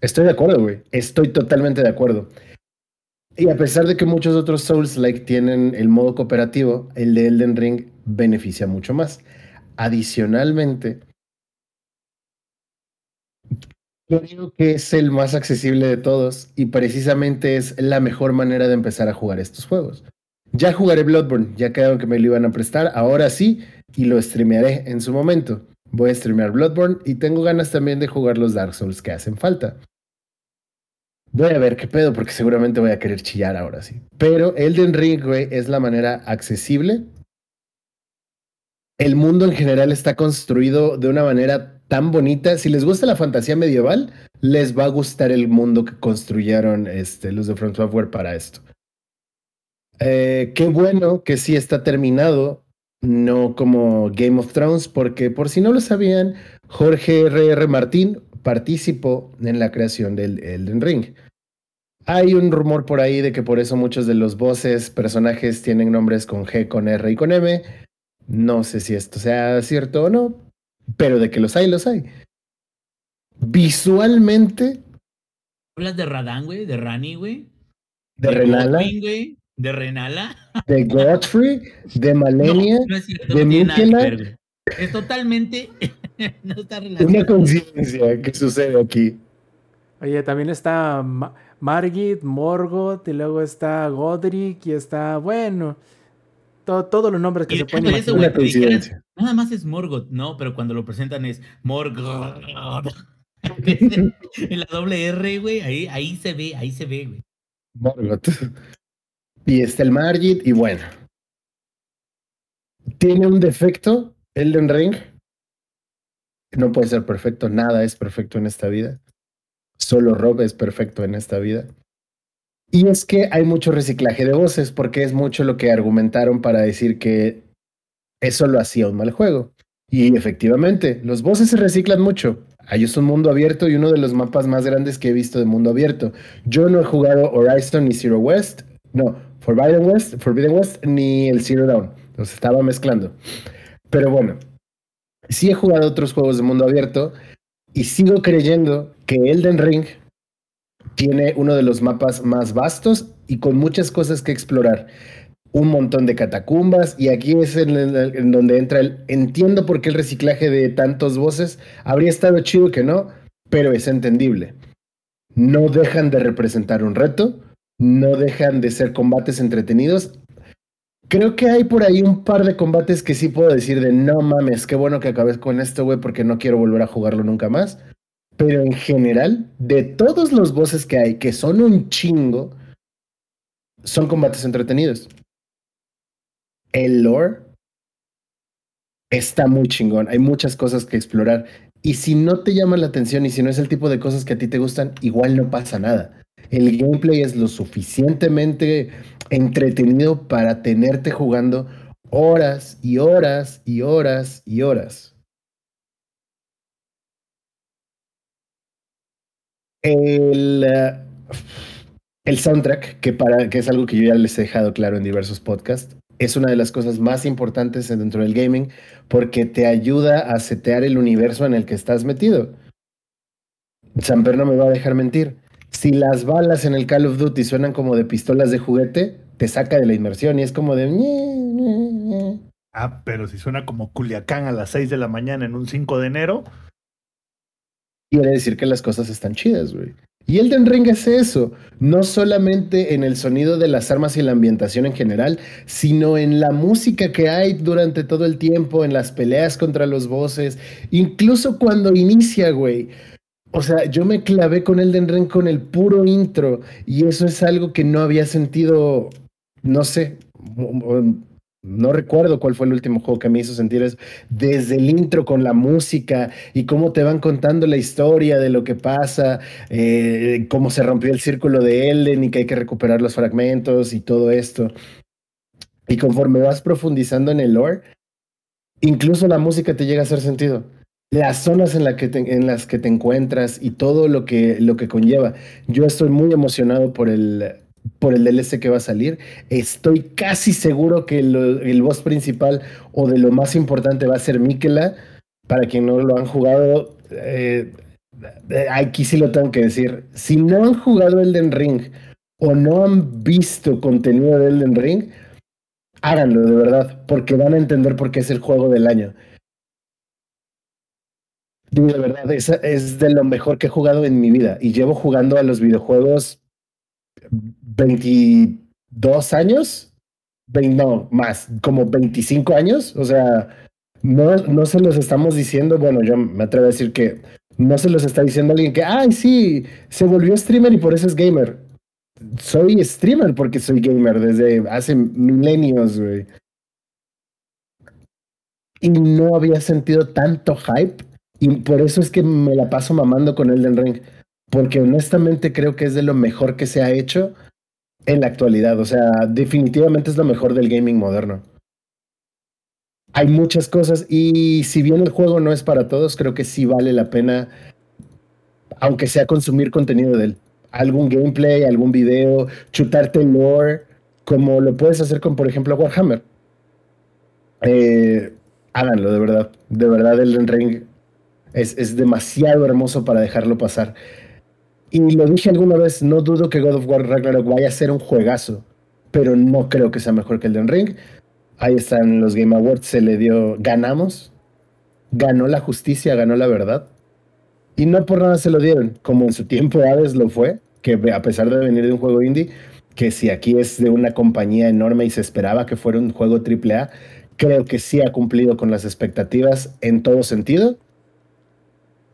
Estoy de acuerdo, güey. Estoy totalmente de acuerdo. Y a pesar de que muchos otros Souls-like tienen el modo cooperativo, el de Elden Ring beneficia mucho más. Adicionalmente, creo que es el más accesible de todos y precisamente es la mejor manera de empezar a jugar estos juegos. Ya jugaré Bloodborne, ya quedaron que me lo iban a prestar, ahora sí, y lo streamearé en su momento. Voy a streamear Bloodborne y tengo ganas también de jugar los Dark Souls que hacen falta. Voy a ver qué pedo, porque seguramente voy a querer chillar ahora sí. Pero Elden Ring, güey, es la manera accesible. El mundo en general está construido de una manera tan bonita. Si les gusta la fantasía medieval, les va a gustar el mundo que construyeron este, los de Front Software para esto. Eh, qué bueno que sí está terminado, no como Game of Thrones, porque por si no lo sabían, Jorge R.R. Martín participó en la creación del Elden Ring. Hay un rumor por ahí de que por eso muchos de los voces, personajes tienen nombres con G, con R y con M. No sé si esto sea cierto o no, pero de que los hay, los hay. Visualmente. ¿Hablas de Radán, güey? ¿De Rani, güey? De, Renala. Godwin, güey? ¿De Renala? De Godfrey, de <laughs> Malenia, No, no es cierto, de no Mikela. Es totalmente. <laughs> no está relacionado. Una coincidencia que sucede aquí. Oye, también está Ma- Margit, Morgoth, y luego está Godric, y está, bueno, to- todos los nombres que Y se pueden de eso. Nada más es Morgoth, no, pero cuando lo presentan es Morgoth. <laughs> en la doble R, güey, ahí, ahí se ve, ahí se ve, güey. Morgoth. Y está el Margit, y bueno. Tiene un defecto, Elden Ring. No puede ser perfecto, nada es perfecto en esta vida. Solo Rob es perfecto en esta vida. Y es que hay mucho reciclaje de voces, porque es mucho lo que argumentaron para decir que eso lo hacía un mal juego. Y efectivamente, los voces se reciclan mucho. Hay es un mundo abierto y uno de los mapas más grandes que he visto de mundo abierto. Yo no he jugado Horizon ni Zero West, no, Forbidden West, Forbidden West ni el Zero Dawn. Los estaba mezclando. Pero bueno, sí he jugado otros juegos de mundo abierto y sigo creyendo que Elden Ring tiene uno de los mapas más vastos y con muchas cosas que explorar. Un montón de catacumbas y aquí es en, donde entra el... Entiendo por qué el reciclaje de tantos voces habría estado chido que no, pero es entendible. No dejan de representar un reto, no dejan de ser combates entretenidos. Creo que hay por ahí un par de combates que sí puedo decir de no mames, qué bueno que acabé con esto, güey, porque no quiero volver a jugarlo nunca más. Pero en general, de todos los voces que hay, que son un chingo, son combates entretenidos. El lore está muy chingón. Hay muchas cosas que explorar. Y si no te llama la atención y si no es el tipo de cosas que a ti te gustan, igual no pasa nada. El gameplay es lo suficientemente entretenido para tenerte jugando horas y horas y horas y horas. El, eh, el soundtrack, que, para, que es algo que yo ya les he dejado claro en diversos podcasts, es una de las cosas más importantes dentro del gaming porque te ayuda a setear el universo en el que estás metido. Samper no me va a dejar mentir. Si las balas en el Call of Duty suenan como de pistolas de juguete, te saca de la inmersión y es como de... Ah, pero si suena como Culiacán a las 6 de la mañana en un 5 de enero. Quiere decir que las cosas están chidas, güey. Y Elden Ring es eso, no solamente en el sonido de las armas y la ambientación en general, sino en la música que hay durante todo el tiempo, en las peleas contra los bosses, incluso cuando inicia, güey. O sea, yo me clavé con Elden Ring con el puro intro y eso es algo que no había sentido, no sé, no recuerdo cuál fue el último juego que me hizo sentir eso. Desde el intro con la música y cómo te van contando la historia de lo que pasa, eh, cómo se rompió el círculo de Elden y que hay que recuperar los fragmentos y todo esto. Y conforme vas profundizando en el lore, incluso la música te llega a hacer sentido. Las zonas en, la que en las que te encuentras y todo lo que, lo que conlleva. Yo estoy muy emocionado por el, por el DLC que va a salir. Estoy casi seguro que el boss principal o de lo más importante va a ser Mikela. Para quien no lo han jugado, eh, aquí sí lo tengo que decir. Si no han jugado Elden Ring o no han visto contenido de Elden Ring, háganlo de verdad, porque van a entender por qué es el juego del año. De verdad, es, es de lo mejor que he jugado en mi vida. Y llevo jugando a los videojuegos 22 años, no, más, como 25 años, o sea, no, no se los estamos diciendo, bueno, yo me atrevo a decir que no se los está diciendo alguien que, ay, sí, se volvió streamer y por eso es gamer. Soy streamer porque soy gamer desde hace milenios, güey. Y no había sentido tanto hype y por eso es que me la paso mamando con Elden Ring porque honestamente creo que es de lo mejor que se ha hecho en la actualidad. O sea, definitivamente es lo mejor del gaming moderno. Hay muchas cosas y si bien el juego no es para todos, creo que sí vale la pena, aunque sea consumir contenido de él. Algún gameplay, algún video, chutarte lore, como lo puedes hacer con, por ejemplo, Warhammer. Eh, háganlo, de verdad. De verdad, el Ring es, es demasiado hermoso para dejarlo pasar. Y lo dije alguna vez, no dudo que God of War Ragnarok vaya a ser un juegazo, pero no creo que sea mejor que el Den Ring. Ahí están los Game Awards, se le dio, ganamos, ganó la justicia, ganó la verdad. Y no por nada se lo dieron, como en su tiempo Hades lo fue, que a pesar de venir de un juego indie, que si aquí es de una compañía enorme y se esperaba que fuera un juego AAA, creo que sí ha cumplido con las expectativas en todo sentido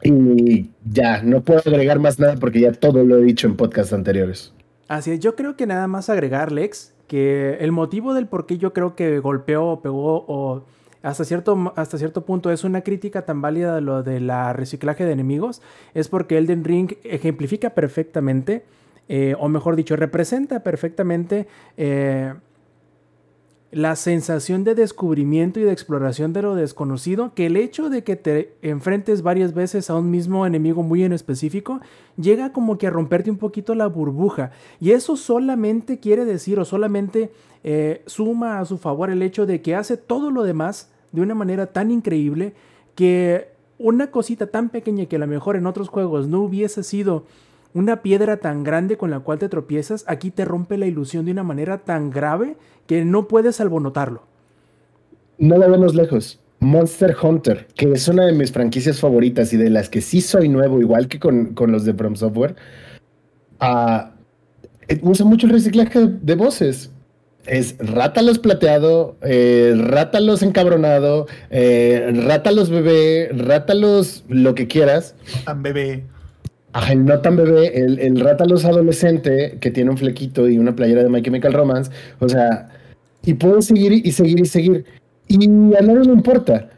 y ya, no puedo agregar más nada porque ya todo lo he dicho en podcasts anteriores. Así es, yo creo que nada más agregar, Lex, que el motivo del por qué yo creo que golpeó o pegó o hasta cierto, hasta cierto punto es una crítica tan válida de lo de la reciclaje de enemigos, es porque Elden Ring ejemplifica perfectamente, eh, o mejor dicho, representa perfectamente eh, la sensación de descubrimiento y de exploración de lo desconocido, que el hecho de que te enfrentes varias veces a un mismo enemigo muy en específico, llega como que a romperte un poquito la burbuja. Y eso solamente quiere decir o solamente eh, suma a su favor el hecho de que hace todo lo demás de una manera tan increíble que una cosita tan pequeña que a lo mejor en otros juegos no hubiese sido una piedra tan grande con la cual te tropiezas, aquí te rompe la ilusión de una manera tan grave que no puedes notarlo. No la vemos lejos. Monster Hunter, que es una de mis franquicias favoritas y de las que sí soy nuevo, igual que con, los de From Software, uh, usa mucho el reciclaje de voces. Es Rátalos plateado, eh, Rátalos encabronado, eh, Rátalos bebé, Rátalos lo que quieras. Tan bebé. Ajá, el no bebé, el, el Rátalos adolescente que tiene un flequito y una playera de My Chemical Romance. O sea, y puedo seguir y seguir y seguir. Y a nadie le importa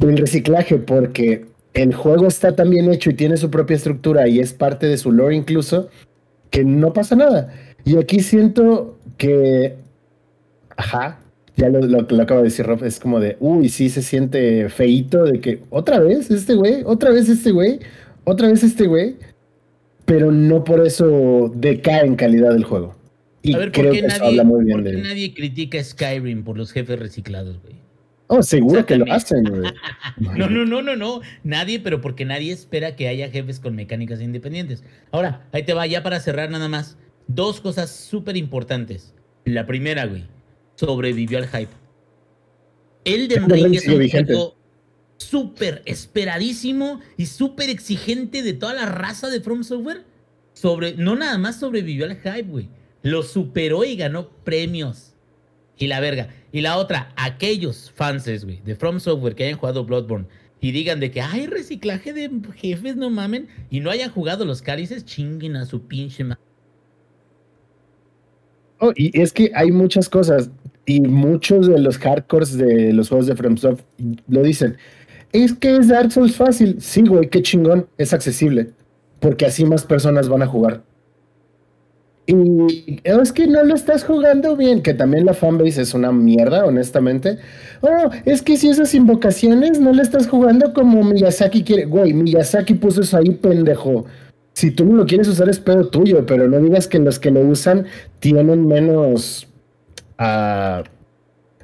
el reciclaje porque el juego está tan bien hecho y tiene su propia estructura y es parte de su lore incluso, que no pasa nada. Y aquí siento que, ajá, ya lo, lo, lo acabo de decir Rob, es como de, uy, sí se siente feito de que otra vez este güey, otra vez este güey, otra vez este güey. Pero no por eso decae en calidad del juego. Y A ver, ¿por creo qué, que eso nadie, habla muy bien por qué de... nadie critica Skyrim por los jefes reciclados, güey? Oh, seguro que lo hacen, güey. <laughs> No, no, no, no, no. Nadie, pero porque nadie espera que haya jefes con mecánicas independientes. Ahora, ahí te va, ya para cerrar nada más. Dos cosas súper importantes. La primera, güey, sobrevivió al hype. Elden Elden Ring es un vigente. juego súper esperadísimo y súper exigente de toda la raza de From Software. Sobre, no nada más sobrevivió al hype, güey. Lo superó y ganó premios. Y la verga. Y la otra, aquellos fans, de From Software que hayan jugado Bloodborne y digan de que hay reciclaje de jefes, no mamen, y no hayan jugado los cálices, chinguen a su pinche ma- Oh, y es que hay muchas cosas y muchos de los hardcores de los juegos de FromSoft lo dicen. Es que es Dark Souls fácil. Sí, güey, qué chingón. Es accesible. Porque así más personas van a jugar. Y es que no lo estás jugando bien, que también la fanbase es una mierda, honestamente. Oh, es que si esas invocaciones no le estás jugando como Miyazaki quiere. Güey, Miyazaki puso eso ahí, pendejo. Si tú no lo quieres usar es pedo tuyo, pero no digas que los que lo usan tienen menos ah,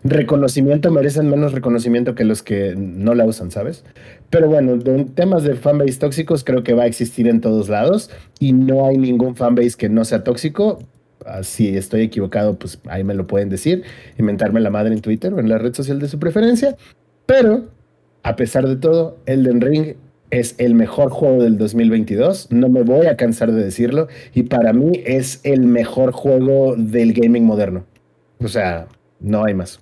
reconocimiento, merecen menos reconocimiento que los que no la usan, ¿sabes? Pero bueno, de temas de fanbase tóxicos creo que va a existir en todos lados y no hay ningún fanbase que no sea tóxico. Ah, Si estoy equivocado, pues ahí me lo pueden decir, inventarme la madre en Twitter o en la red social de su preferencia. Pero, a pesar de todo, Elden Ring es el mejor juego del 2022. No me voy a cansar de decirlo. Y para mí es el mejor juego del gaming moderno. O sea, no hay más.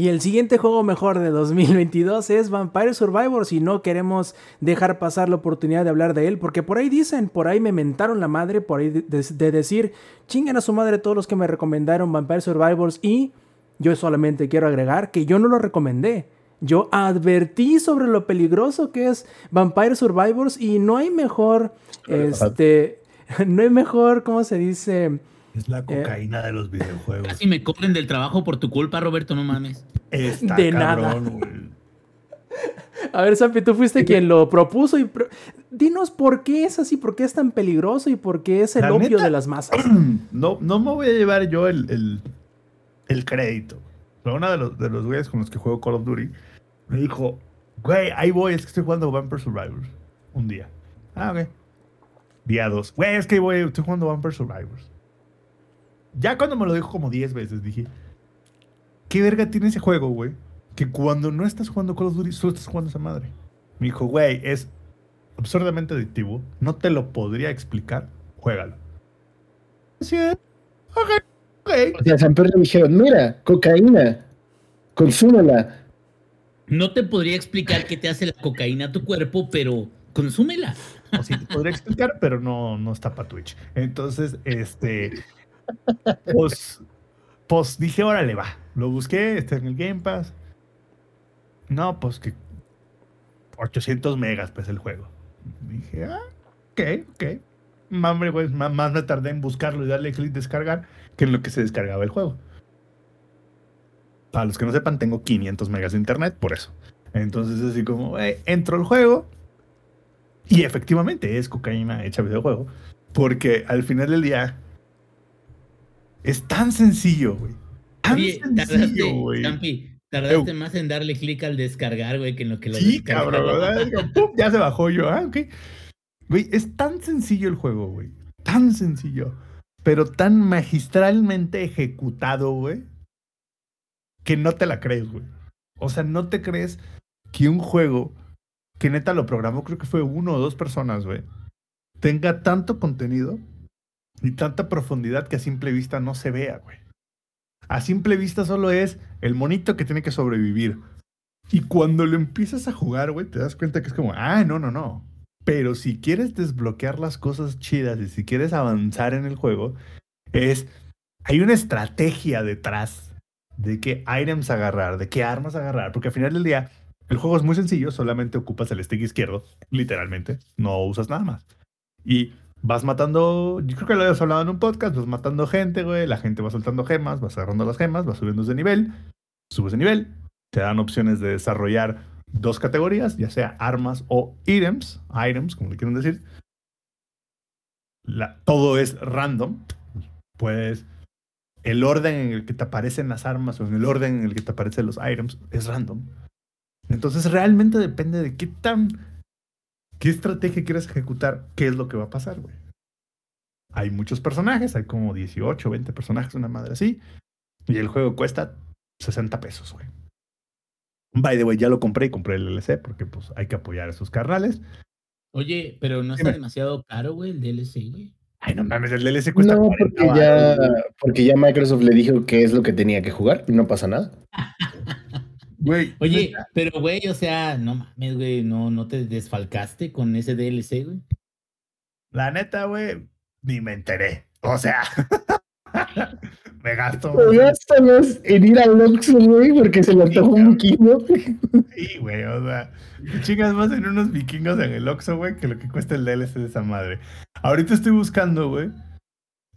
Y el siguiente juego mejor de 2022 es Vampire Survivors y no queremos dejar pasar la oportunidad de hablar de él porque por ahí dicen, por ahí me mentaron la madre, por ahí de, de- de decir, chingan a su madre todos los que me recomendaron Vampire Survivors y yo solamente quiero agregar que yo no lo recomendé. Yo advertí sobre lo peligroso que es Vampire Survivors y no hay mejor, este, <laughs> no hay mejor, ¿cómo se dice? Es la cocaína de los videojuegos. Casi me corren del trabajo por tu culpa, Roberto, no mames. Está De nada. cabrón. A ver, Sampi, tú fuiste quien lo propuso y pro- dinos por qué es así, por qué es tan peligroso y por qué es el La opio neta- de las masas. <clears throat> No, no me voy a llevar yo el, el, el crédito. Pero uno de los, de los güeyes con los que juego Call of Duty me dijo, güey, ahí voy, es que estoy jugando Vampire Survivors. Un día. Ah, ok. Día dos. Güey, es que ahí voy, estoy jugando Vampire Survivors. Ya cuando me lo dijo como 10 veces, dije, ¿qué verga tiene ese juego, güey? Que cuando no estás jugando Call of Duty, solo estás jugando esa madre. Me dijo, güey, es absurdamente adictivo. No te lo podría explicar. Juégalo. Así es. Ok, ok. O sea, San Pedro le dijeron, mira, cocaína, consúmela. No te podría explicar qué te hace la cocaína a tu cuerpo, pero consúmela. O sí, te podría explicar, pero no, no está para Twitch. Entonces, este. Pues, pues dije, órale, va. Lo busqué, está en el Game Pass. No, pues que 800 megas pesa el juego. Dije, ah, ok, ok. Güey, más, más me tardé en buscarlo y darle clic descargar que en lo que se descargaba el juego. Para los que no sepan, tengo 500 megas de internet, por eso. Entonces, así como, güey, entro al juego, y efectivamente es cocaína hecha videojuego. Porque al final del día es tan sencillo, güey. Tan Oye, sencillo, tardaste, güey. Tardaste más en darle clic al descargar, güey, que en lo que lo Sí, cabrón. ¿verdad? Ya se bajó yo. Ah, ok. Güey, es tan sencillo el juego, güey. Tan sencillo. Pero tan magistralmente ejecutado, güey. Que no te la crees, güey. O sea, no te crees que un juego que neta lo programó, creo que fue uno o dos personas, güey. Tenga tanto contenido y tanta profundidad que a simple vista no se vea, güey. A simple vista solo es el monito que tiene que sobrevivir. Y cuando lo empiezas a jugar, güey, te das cuenta que es como, ah, no, no, no. Pero si quieres desbloquear las cosas chidas y si quieres avanzar en el juego, es, hay una estrategia detrás de qué items agarrar, de qué armas agarrar, porque al final del día el juego es muy sencillo, solamente ocupas el stick izquierdo, literalmente, no usas nada más. Y vas matando, yo creo que lo habías hablado en un podcast, vas matando gente, güey, la gente va soltando gemas, vas agarrando las gemas, vas subiendo de nivel, subes de nivel, te dan opciones de desarrollar dos categorías, ya sea armas o items, items, como le quieren decir. Todo es random. Pues el orden en el que te aparecen las armas o en el orden en el que te aparecen los items es random. Entonces realmente depende de qué tan, qué estrategia quieres ejecutar, qué es lo que va a pasar, güey. Hay muchos personajes, hay como 18, 20 personajes, una madre así. Y el juego cuesta 60 pesos, güey. By the way, ya lo compré y compré el DLC porque pues hay que apoyar a esos carnales. Oye, pero no está demasiado caro, güey, el DLC, güey. Ay, no mames, el DLC cuesta No, 40 porque ya, porque ya Microsoft le dijo qué es lo que tenía que jugar y no pasa nada. <laughs> Güey, Oye, pero güey, o sea, no mames, güey, no, no te desfalcaste con ese DLC, güey. la neta, güey, ni me enteré. O sea, <laughs> me gasto. Pero gástalos en ir al Oxxo, güey, porque se le antojó un vikingo. Sí, güey, o sea, te chingas más en unos vikingos en el Oxxo, güey, que lo que cuesta el DLC de esa madre. Ahorita estoy buscando, güey,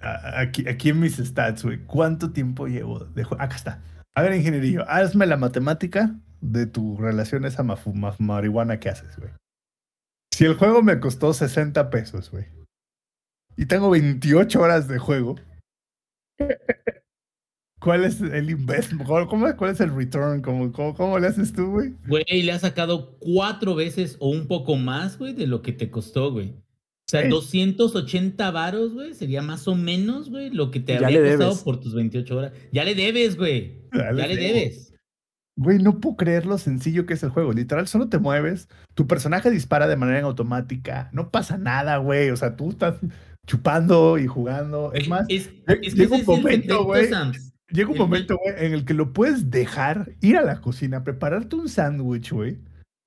aquí, aquí en mis stats, güey, ¿cuánto tiempo llevo? de Acá está. A ver, ingenierillo, hazme la matemática de tu relación a esa marihuana que haces, güey. Si el juego me costó 60 pesos, güey, y tengo 28 horas de juego, ¿cuál es el investment? ¿Cómo, cómo- cuál es el return? ¿Cómo, cómo, cómo le haces tú, güey? Güey, le has sacado cuatro veces o un poco más, güey, de lo que te costó, güey. O sea, Sí. 280 varos, güey, sería más o menos, güey, lo que te Ya habría costado debes. por tus 28 horas. Ya le debes, güey. Ya Ya le debo. debes. Güey, no puedo creer lo sencillo que es el juego. Literal, solo te mueves, tu personaje dispara de manera automática, no pasa nada, güey. O sea, tú estás chupando y jugando. Es más, es, es que llega un momento, güey. Llega un momento, güey, en el que lo puedes dejar, ir a la cocina, prepararte un sándwich, güey,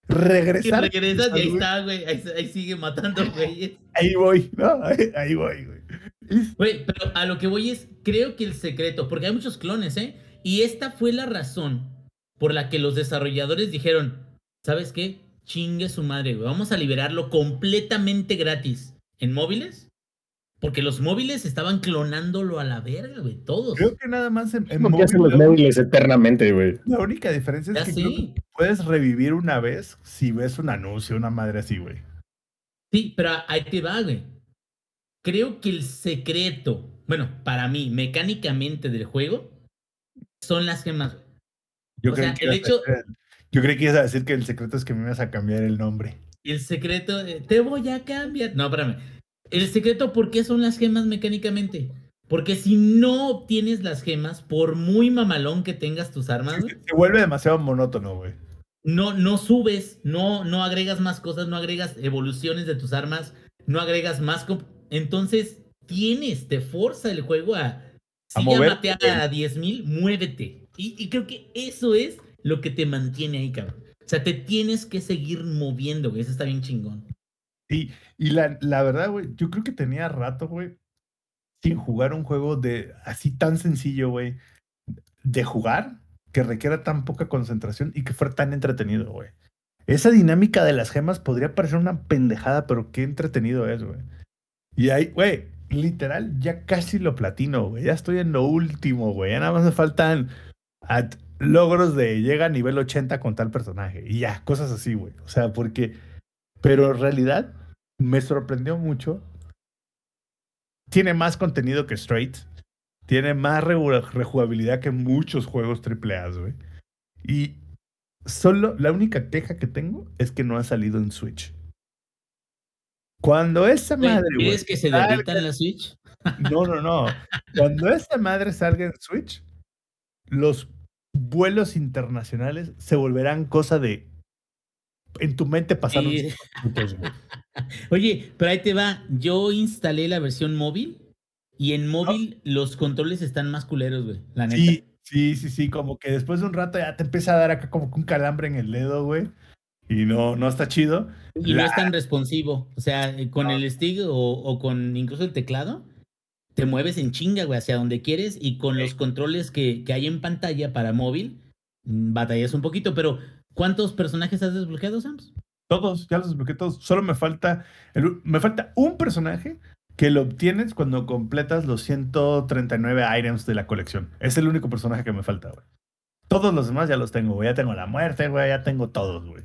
Y regresar. regresas y ahí está, güey. Ahí, ahí sigue matando, güey. Ahí voy, ¿no? Ahí, ahí voy, güey. Güey, pero a lo que voy es, creo que el secreto, porque hay muchos clones, ¿eh? Y esta fue la razón por la que los desarrolladores dijeron, ¿sabes qué? Chingue su madre, güey. Vamos a liberarlo completamente gratis en móviles. Porque los móviles estaban clonándolo a la verga, güey. Todos. Creo que nada más en, en que hacen los móvil, móviles eternamente, güey. La única diferencia es Ya que creo sí. que puedes revivir una vez si ves un anuncio, una madre así, güey. Sí, pero ahí te va, güey. Creo que el secreto, bueno, para mí, mecánicamente del juego, son las gemas. Yo O creí sea, que el ibas a hecho- decir- yo creí que ibas a decir que el secreto es que me ibas a cambiar el nombre. El secreto, de, te voy a cambiar. No, espérame. El secreto, ¿por qué son las gemas mecánicamente? Porque si no obtienes las gemas, por muy mamalón que tengas tus armas, Se vuelve demasiado monótono, güey. no, no subes, no, no agregas más cosas, no agregas evoluciones de tus armas, no agregas más. Entonces, tienes, te forza el juego a. Si ya moverte, maté a 10.000, muévete. Y, y creo que eso es lo que te mantiene ahí, cabrón. O sea, te tienes que seguir moviendo, güey. Eso está bien chingón. Y, y la, la verdad, güey, yo creo que tenía rato, güey, sin jugar un juego de así tan sencillo, güey, de jugar, que requiera tan poca concentración y que fuera tan entretenido, güey. Esa dinámica de las gemas podría parecer una pendejada, pero qué entretenido es, güey. Y ahí, güey, literal, ya casi lo platino, güey. Ya estoy en lo último, güey. Ya nada más me faltan logros de llega a nivel 80 con tal personaje. Y ya, cosas así, güey. O sea, porque... Pero en realidad me sorprendió mucho. Tiene más contenido que Straight. Tiene más rejugabilidad que muchos juegos AAA, güey. Y solo la única queja que tengo es que no ha salido en Switch. Cuando esa madre, ¿Quieres que se salga- derrita en la Switch? <laughs> no, no, no. Cuando esta madre salga en Switch, los vuelos internacionales se volverán cosa de. En tu mente pasaron minutos. <laughs> Oye, pero ahí te va. Yo instalé la versión móvil y en móvil los controles están más culeros, güey. La neta. Sí, sí, sí, sí. Como que después de un rato ya te empieza a dar acá como que un calambre en el dedo, güey. Y no, no está chido. Y no es tan responsivo. O sea, eh, con No. el stick o, o con incluso el teclado, te mueves en chinga, güey, hacia donde quieres. Y con los controles que, que hay en pantalla para móvil, mm, batallas un poquito. Pero, ¿cuántos personajes has desbloqueado, Sams? Todos, ya los desbloqueé todos. Solo me falta, me falta un personaje que lo obtienes cuando completas los 139 items de la colección. Es el único personaje que me falta, güey. Todos los demás ya los tengo, güey. Ya tengo la muerte, güey. Ya tengo todos, güey.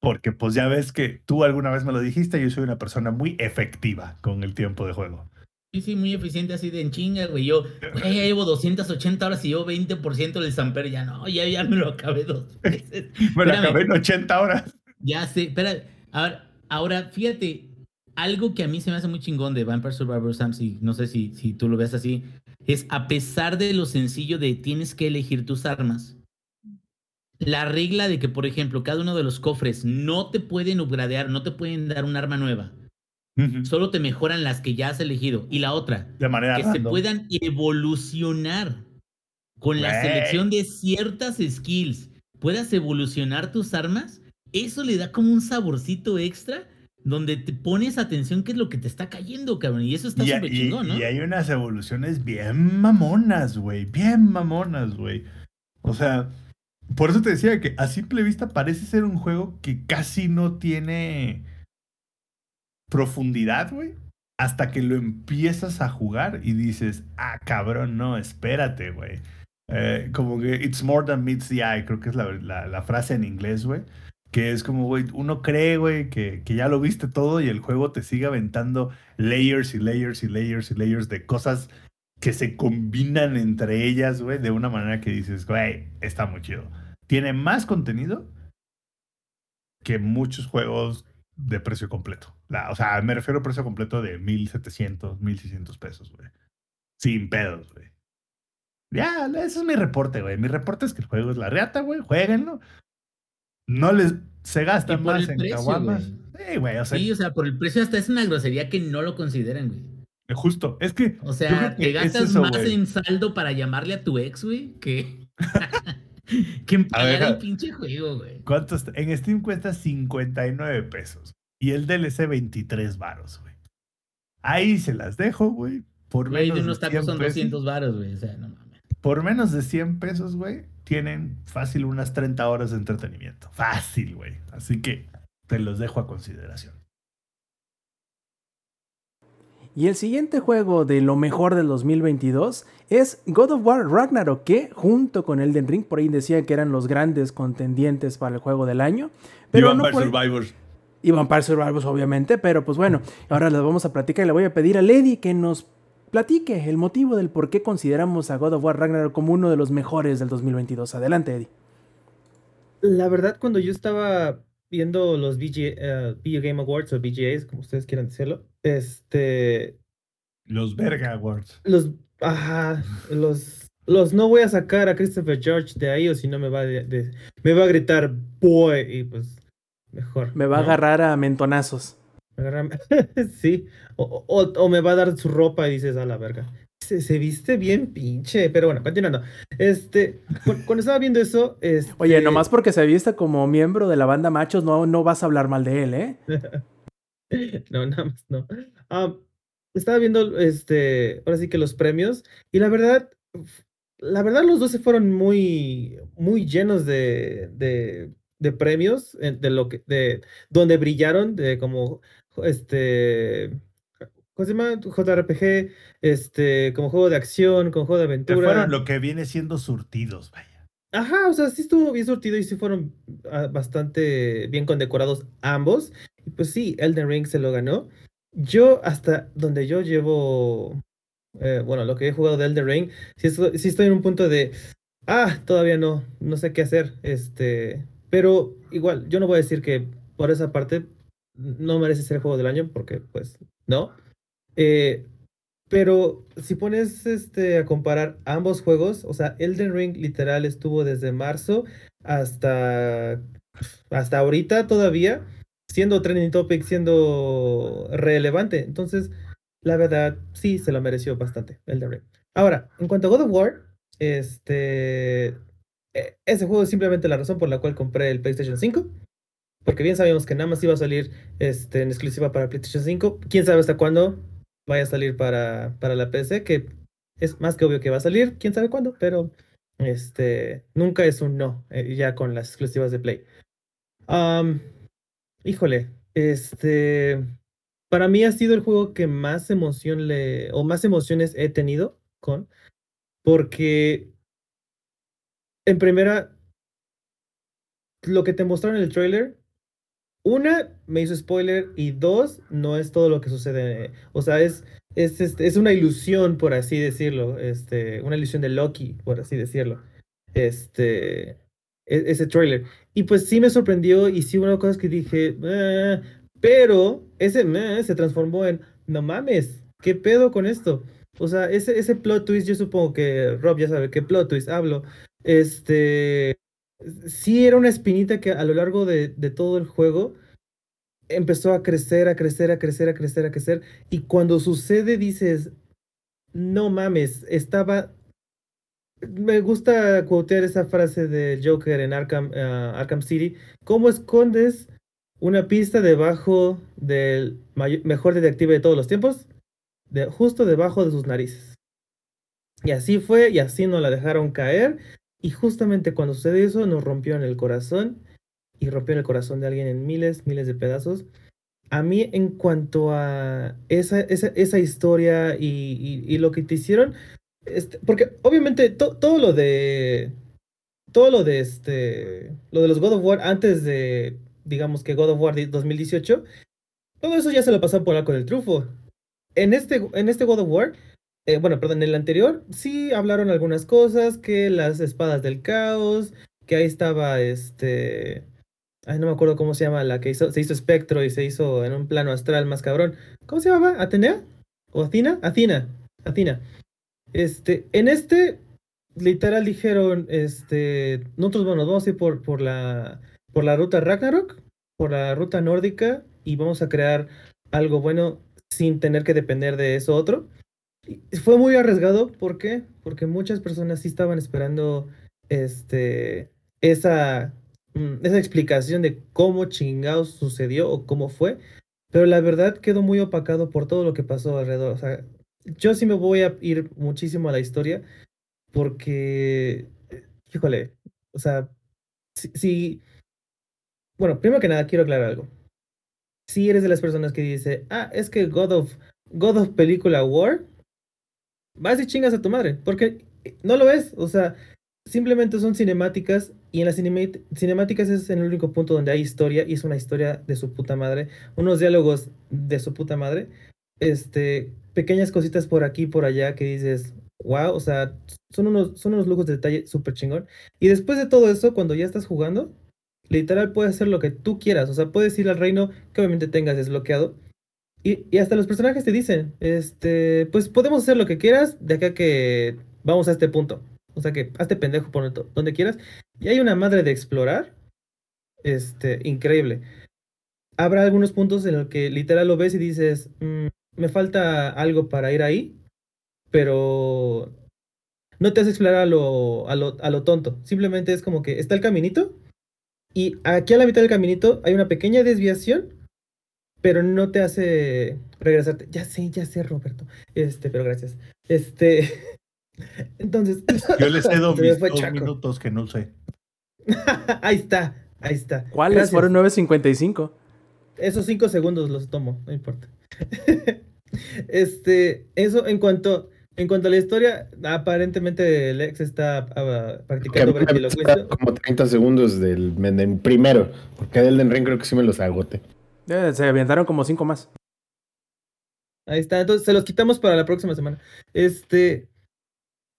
Porque pues ya ves que tú alguna vez me lo dijiste, yo soy una persona muy efectiva con el tiempo de juego. Sí, sí, muy eficiente así de en chinga, güey. Yo, güey, ya llevo 280 horas y yo 20% del Samper, ya no, ya, ya me lo acabé dos <laughs> veces. Me lo Espérame. acabé en 80 horas. Ya sé, espera, ahora, ahora, fíjate, algo que a mí se me hace muy chingón de Vampire Survivor Sam, si, no sé si, si tú lo ves así, es a pesar de lo sencillo de tienes que elegir tus armas, la regla de que, por ejemplo, cada uno de los cofres no te pueden upgradear, no te pueden dar un arma nueva, Solo te mejoran las que ya has elegido. Y la otra, De manera que se puedan evolucionar con la selección de ciertas skills, puedas evolucionar tus armas, eso le da como un saborcito extra donde te pones atención qué es lo que te está cayendo, cabrón. Y eso está súper chingón, ¿no? y hay unas evoluciones bien mamonas, güey. Bien mamonas, güey. O sea, por eso te decía que a simple vista parece ser un juego que casi no tiene profundidad, güey. Hasta que lo empiezas a jugar y dices, ah, cabrón, no, espérate, güey. Eh, como que it's more than meets the eye, creo que es la, frase en inglés, güey. Que es como, güey, uno cree, güey, que, que ya lo viste todo y el juego te sigue aventando layers y layers y layers y layers de cosas que se combinan entre ellas, güey, de una manera que dices, güey, está muy chido. Tiene más contenido que muchos juegos de precio completo. La- o sea, me refiero a precio completo de 1700, 1600 pesos, güey. Sin pedos, güey. Ya, ese es mi reporte, güey. Mi reporte es que el juego es la reata, güey. Jueguenlo. No les se gastan por más el en precio, caguamas. güey. Sí, güey. O sea, Sí, o sea, por el precio hasta es una grosería que no lo consideran, güey. justo. Es que. O sea, que te es gastas eso, más güey. en saldo para llamarle a tu ex, güey, que, <laughs> que en pagar el pinche juego, güey. ¿Cuánto está? En Steam cuesta 59 pesos. Y el DLC 23 varos, güey. Ahí se las dejo, güey. Por Güey, menos de unos tacos 100 son pesos. 200 varos, güey. O sea, no mames. Por menos de 100 pesos, güey, tienen fácil unas 30 horas de entretenimiento. Fácil, güey. Así que te los dejo a consideración. Y el siguiente juego de lo mejor del 2022 es God of War Ragnarok, que junto con Elden Ring, por ahí decía que eran los grandes contendientes para el juego del año. Pero no puede- Survivors. Y Vampire Survivors, obviamente, pero pues bueno, ahora les vamos a platicar y le voy a pedir a Lady que nos platique el motivo del por qué consideramos a God of War Ragnarok como uno de los mejores del 2022. Adelante, Eddie. La verdad, cuando yo estaba viendo los VG, eh, Video Game Awards o VGAs, como ustedes quieran decirlo, este, Los Verga Awards. los, ajá, los, los no voy a sacar a Christopher George de ahí o si no me va, de- de- me va a gritar boy y pues mejor. Me va a agarrar a mentonazos. <laughs> Sí, o, o- o me va a dar su ropa y dices a la verga. Se, se viste bien pinche, pero bueno, continuando. Este, cu- cuando estaba viendo eso, este, Oye, nomás porque se viste como miembro de la banda Machos, no, no vas a hablar mal de él, ¿eh? <laughs> No, nada más no. Ah, estaba viendo este, ahora sí que los premios y la verdad, la verdad los dos se fueron muy, muy llenos de, de, de premios, eh, de lo que, de donde brillaron, de como, este, ¿cómo se llama? JRPG, este, como juego de acción, como juego de Que aventura. fueron lo que viene siendo surtidos, vaya. Ajá, o sea, sí estuvo bien sortido y sí fueron ah, bastante bien condecorados ambos. Y pues sí, Elden Ring se lo ganó. Yo, hasta donde yo llevo, eh, bueno, lo que he jugado de Elden Ring, sí, sí estoy en un punto de, ah, todavía no, no sé qué hacer. Este, pero igual, yo no voy a decir que por esa parte no merece ser el juego del año, porque pues no. Eh, pero si pones este, a comparar ambos juegos, o sea, Elden Ring literal estuvo desde marzo hasta, hasta ahorita todavía, siendo trending topic, siendo relevante. Entonces, la verdad, sí, se lo mereció bastante Elden Ring. Ahora, en cuanto a God of War, este, ese juego es simplemente la razón por la cual compré el PlayStation 5. Porque bien sabíamos que nada más iba a salir este, en exclusiva para PlayStation 5. Quién sabe hasta cuándo vaya a salir para, para la PC, que es más que obvio que va a salir, quién sabe cuándo, pero este nunca es un no, eh, ya con las exclusivas de Play. Híjole, este para mí ha sido el juego que más emoción le, o más emociones he tenido con, porque en primera, lo que te mostraron en el trailer una, me hizo spoiler, y dos, no es todo lo que sucede. O sea, es, es, este, es una ilusión, por así decirlo. Este, una ilusión de Loki, por así decirlo. Este, e- ese trailer. Y pues sí me sorprendió y sí hubo cosas que dije, "Ah", pero ese meh se transformó en, no mames, ¿qué pedo con esto? O sea, ese, ese plot twist, yo supongo que Rob ya sabe qué plot twist hablo. Este, sí era una espinita que a lo largo de, todo el juego empezó a crecer, a crecer, a crecer, a crecer, a crecer. Y cuando sucede dices, no mames, estaba... Me gusta quotear esa frase de Joker en Arkham, ah, Arkham City. ¿Cómo escondes una pista debajo del mejor detective de todos los tiempos? De, justo debajo de sus narices. Y así fue, y así nos la dejaron caer. Y justamente cuando sucede eso, nos rompió en el corazón. Y rompió el corazón de alguien en miles, miles de pedazos. A mí, en cuanto a esa, esa, esa historia y, y- y lo que te hicieron, este, porque obviamente to- todo lo de. Todo lo de este. Lo de los God of War antes de. Digamos que God of War de 2018. Todo eso ya se lo pasó por con el trufo. En este, en este God of War. Eh, bueno, perdón, en el anterior. Sí hablaron algunas cosas. Que las espadas del caos. Que ahí estaba este. Ay, no me acuerdo cómo se llama la que se hizo espectro y se hizo en un plano astral más cabrón. ¿Cómo se llamaba? ¿Atenea? ¿O Athena? Athena. Athena. Este, en este, literal dijeron, este, nosotros vamos a ir por, por la por la ruta Ragnarok, por la ruta nórdica, y vamos a crear algo bueno sin tener que depender de eso otro. Fue muy arriesgado, ¿por qué? Porque muchas personas sí estaban esperando este esa, mm, esa explicación de cómo chingados sucedió o cómo fue. Pero la verdad quedó muy opacado por todo lo que pasó alrededor. O sea, yo sí me voy a ir muchísimo a la historia porque, híjole, o sea, si, si- bueno, primero que nada quiero aclarar algo. Si eres de las personas que dice, ah, es que God of, God of película War, vas y chingas a tu madre, porque no lo es, o sea, simplemente son cinemáticas y en las cinemáticas es el único punto donde hay historia y es una historia de su puta madre, unos diálogos de su puta madre, este, pequeñas cositas por aquí por allá que dices, wow, o sea, son unos, son unos lujos de detalle súper chingón. Y después de todo eso, cuando ya estás jugando, literal puedes hacer lo que tú quieras, o sea, puedes ir al reino que obviamente tengas desbloqueado. Y, hasta los personajes te dicen, este, pues podemos hacer lo que quieras de acá que vamos a este punto. O sea que hazte pendejo por donde quieras. Y hay una madre de explorar, este, increíble. Habrá algunos puntos en los que literal lo ves y dices, "Mm, me falta algo para ir ahí, pero no te hace explorar a lo, a lo, a lo tonto. Simplemente es como que está el caminito y aquí a la mitad del caminito hay una pequeña desviación, pero no te hace regresarte. Ya sé, ya sé, Roberto. Este, pero gracias. Este, <laughs> entonces, <laughs> Yo le cedo <laughs> mis dos Chaco. minutos que no sé. ahí está, ahí está. ¿Cuáles Gracias. fueron 9.55? Esos cinco segundos los tomo, no importa. este, eso en cuanto, en cuanto a la historia, aparentemente Lex está ah, Que a practicando como 30 segundos del, del primero, porque del Den Ring creo que sí me los agote. Eh, se aventaron como cinco más. Ahí está, entonces se los quitamos para la próxima semana. Este.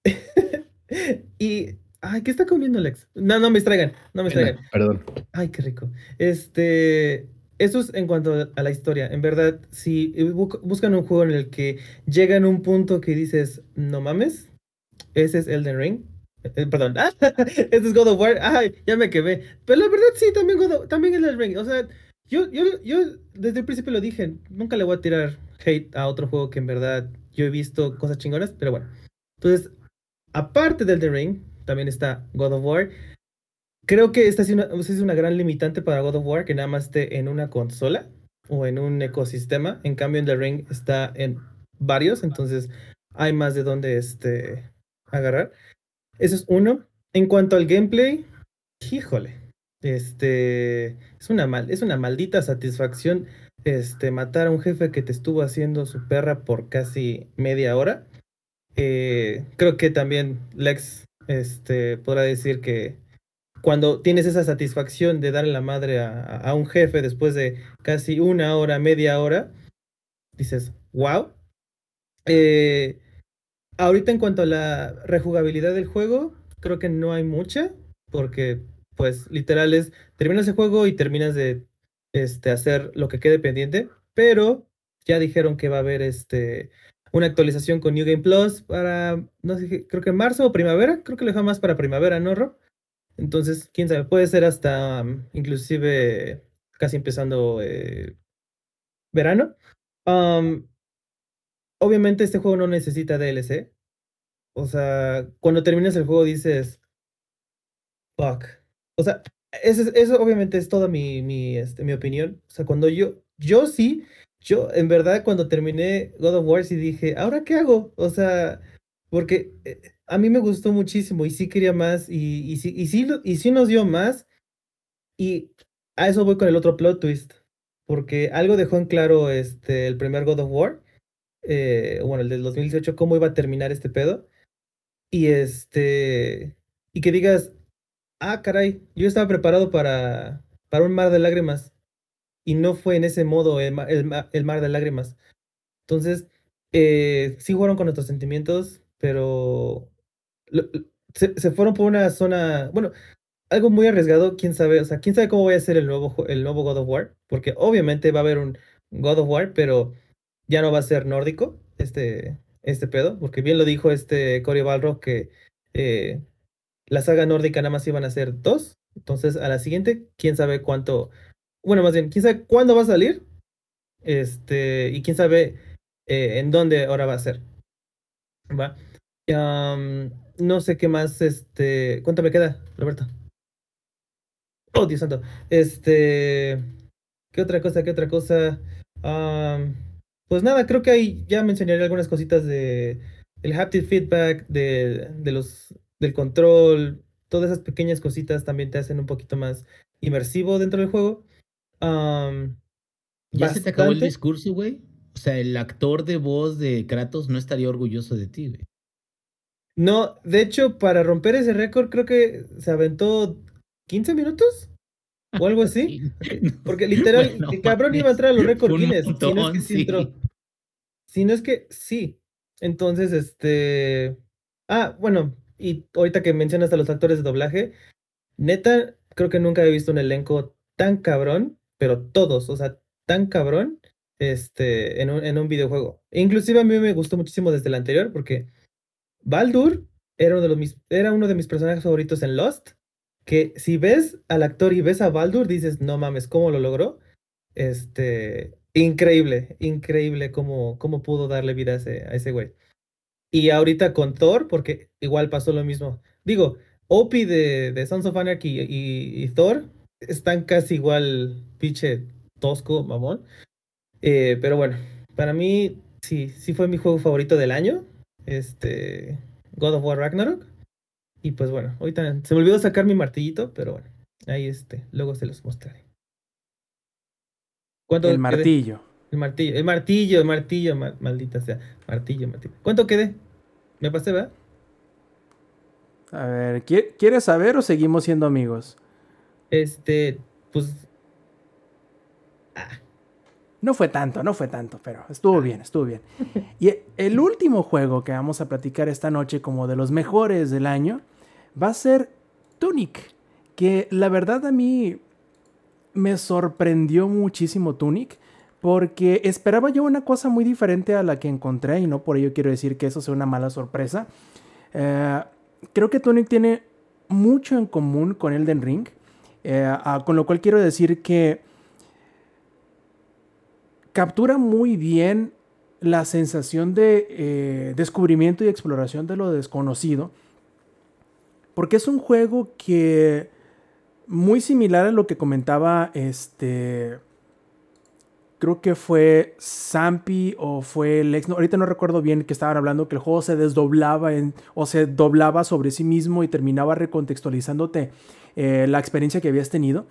<laughs> y. Ay, ¿qué está comiendo Lex? No, no me distraigan, no me distraigan. Perdón. Ay, qué rico. Este, eso es en cuanto a la historia. En verdad, si bu- buscan un juego en el que llegan a un punto que dices, no mames, ese es Elden Ring. Eh, perdón, <laughs> ese es God of War. Ay, ya me quemé. Pero la verdad, sí, también, God of- también Elden Ring. O sea, yo, yo, yo desde el principio lo dije, nunca le voy a tirar hate a otro juego que en verdad yo he visto cosas chingonas, pero bueno. Entonces, aparte del Elden Ring, también está God of War. Creo que esta es una, es una gran limitante para God of War que nada más esté en una consola o en un ecosistema. En cambio, en The Ring está en varios, entonces hay más de dónde este, agarrar. Eso es uno. En cuanto al gameplay, híjole, este es una mal, es una maldita satisfacción este matar a un jefe que te estuvo haciendo su perra por casi media hora. Eh, creo que también Lex este podrá decir que cuando tienes esa satisfacción de darle la madre a, a un jefe después de casi una hora, media hora, dices, wow. Eh, ahorita en cuanto a la rejugabilidad del juego, creo que no hay mucha, porque pues literal es, terminas el juego y terminas de este, hacer lo que quede pendiente, pero ya dijeron que va a haber este, una actualización con New Game Plus para, no sé, creo que marzo o primavera, creo que lo dejan más para primavera, ¿no, Rob? Entonces, quién sabe, puede ser hasta inclusive casi empezando eh, verano. Obviamente este juego no necesita DLC. O sea, cuando terminas el juego dices, fuck. O sea, eso, eso obviamente es toda mi, mi, este, mi opinión. O sea, cuando yo, yo sí, yo en verdad cuando terminé God of War sí dije, ¿ahora qué hago? O sea, porque eh, a mí me gustó muchísimo y sí quería más y, y, sí, y, sí, y sí nos dio más. Y a eso voy con el otro plot twist. Porque algo dejó en claro este, el primer God of War. Eh, bueno, el del 2018, cómo iba a terminar este pedo. Y este. Y que digas, ah, caray, yo estaba preparado para, para un mar de lágrimas. Y no fue en ese modo el, mar de lágrimas. Entonces, eh, sí jugaron con nuestros sentimientos, pero se, fueron por una zona, bueno, algo muy arriesgado, quién sabe, o sea, quién sabe cómo va a ser el nuevo, el nuevo God of War, porque obviamente va a haber un God of War, pero ya no va a ser nórdico este, este pedo, porque bien lo dijo este Cory Balrog que eh, la saga nórdica nada más iban a ser dos, entonces a la siguiente, quién sabe cuánto, bueno, más bien, quién sabe cuándo va a salir, este, y quién sabe eh, en dónde ahora va a ser. Va. No sé qué más, este, ¿cuánto me queda, Roberto? Oh, Dios santo. Este, ¿qué otra cosa? ¿Qué otra cosa? Pues nada, creo que ahí ya mencionaré algunas cositas de el haptic feedback, de, de los, del control, todas esas pequeñas cositas también te hacen un poquito más inmersivo dentro del juego. Um, ¿Ya bastante. se te acabó el discurso, güey? O sea, el actor de voz de Kratos no estaría orgulloso de ti, güey. No, de hecho, para romper ese récord, creo que se aventó 15 minutos o algo <laughs> así. Porque literal, bueno, el cabrón iba a entrar a los récords Guinness. Si no es que sí entró. Si no es que sí. Entonces, este. Ah, bueno, y ahorita que mencionas a los actores de doblaje, neta, creo que nunca he visto un elenco tan cabrón, pero todos, o sea, tan cabrón, este, en un, en un videojuego. E inclusive a mí me gustó muchísimo desde el anterior, porque Baldur era uno de, los mis, era uno de mis personajes favoritos en Lost, que si ves al actor y ves a Baldur, dices, no mames, ¿cómo lo logró? Este, increíble, increíble cómo, cómo pudo darle vida a ese, a ese güey. Y ahorita con Thor, porque igual pasó lo mismo. Digo, Opie de, de Sons of Anarchy y, y, Thor están casi igual, pinche tosco, mamón. Eh, pero bueno, para mí sí, sí fue mi juego favorito del año. Este, God of War Ragnarok. Y pues bueno, ahorita se me olvidó sacar mi martillito, pero bueno, ahí este, luego se los mostraré. ¿Cuánto el martillo. Quedé? El martillo, el martillo, el martillo, maldita sea. Martillo, martillo. ¿Cuánto quedé? Me pasé, ¿verdad? A ver, ¿quieres saber o seguimos siendo amigos? Este, pues. Ah. No fue tanto, no fue tanto, pero estuvo bien, estuvo bien. <laughs> Y el último juego que vamos a platicar esta noche como de los mejores del año va a ser Tunic, que la verdad a mí me sorprendió muchísimo Tunic, porque esperaba yo una cosa muy diferente a la que encontré, y no por ello quiero decir que eso sea una mala sorpresa. Eh, creo que Tunic tiene mucho en común con Elden Ring, eh, con lo cual quiero decir que captura muy bien la sensación de eh, descubrimiento y exploración de lo desconocido porque es un juego que muy similar a lo que comentaba este creo que fue Zampi o fue Lex, no, ahorita no recuerdo bien que estaban hablando que el juego se desdoblaba en, o se doblaba sobre sí mismo y terminaba recontextualizándote eh, la experiencia que habías tenido.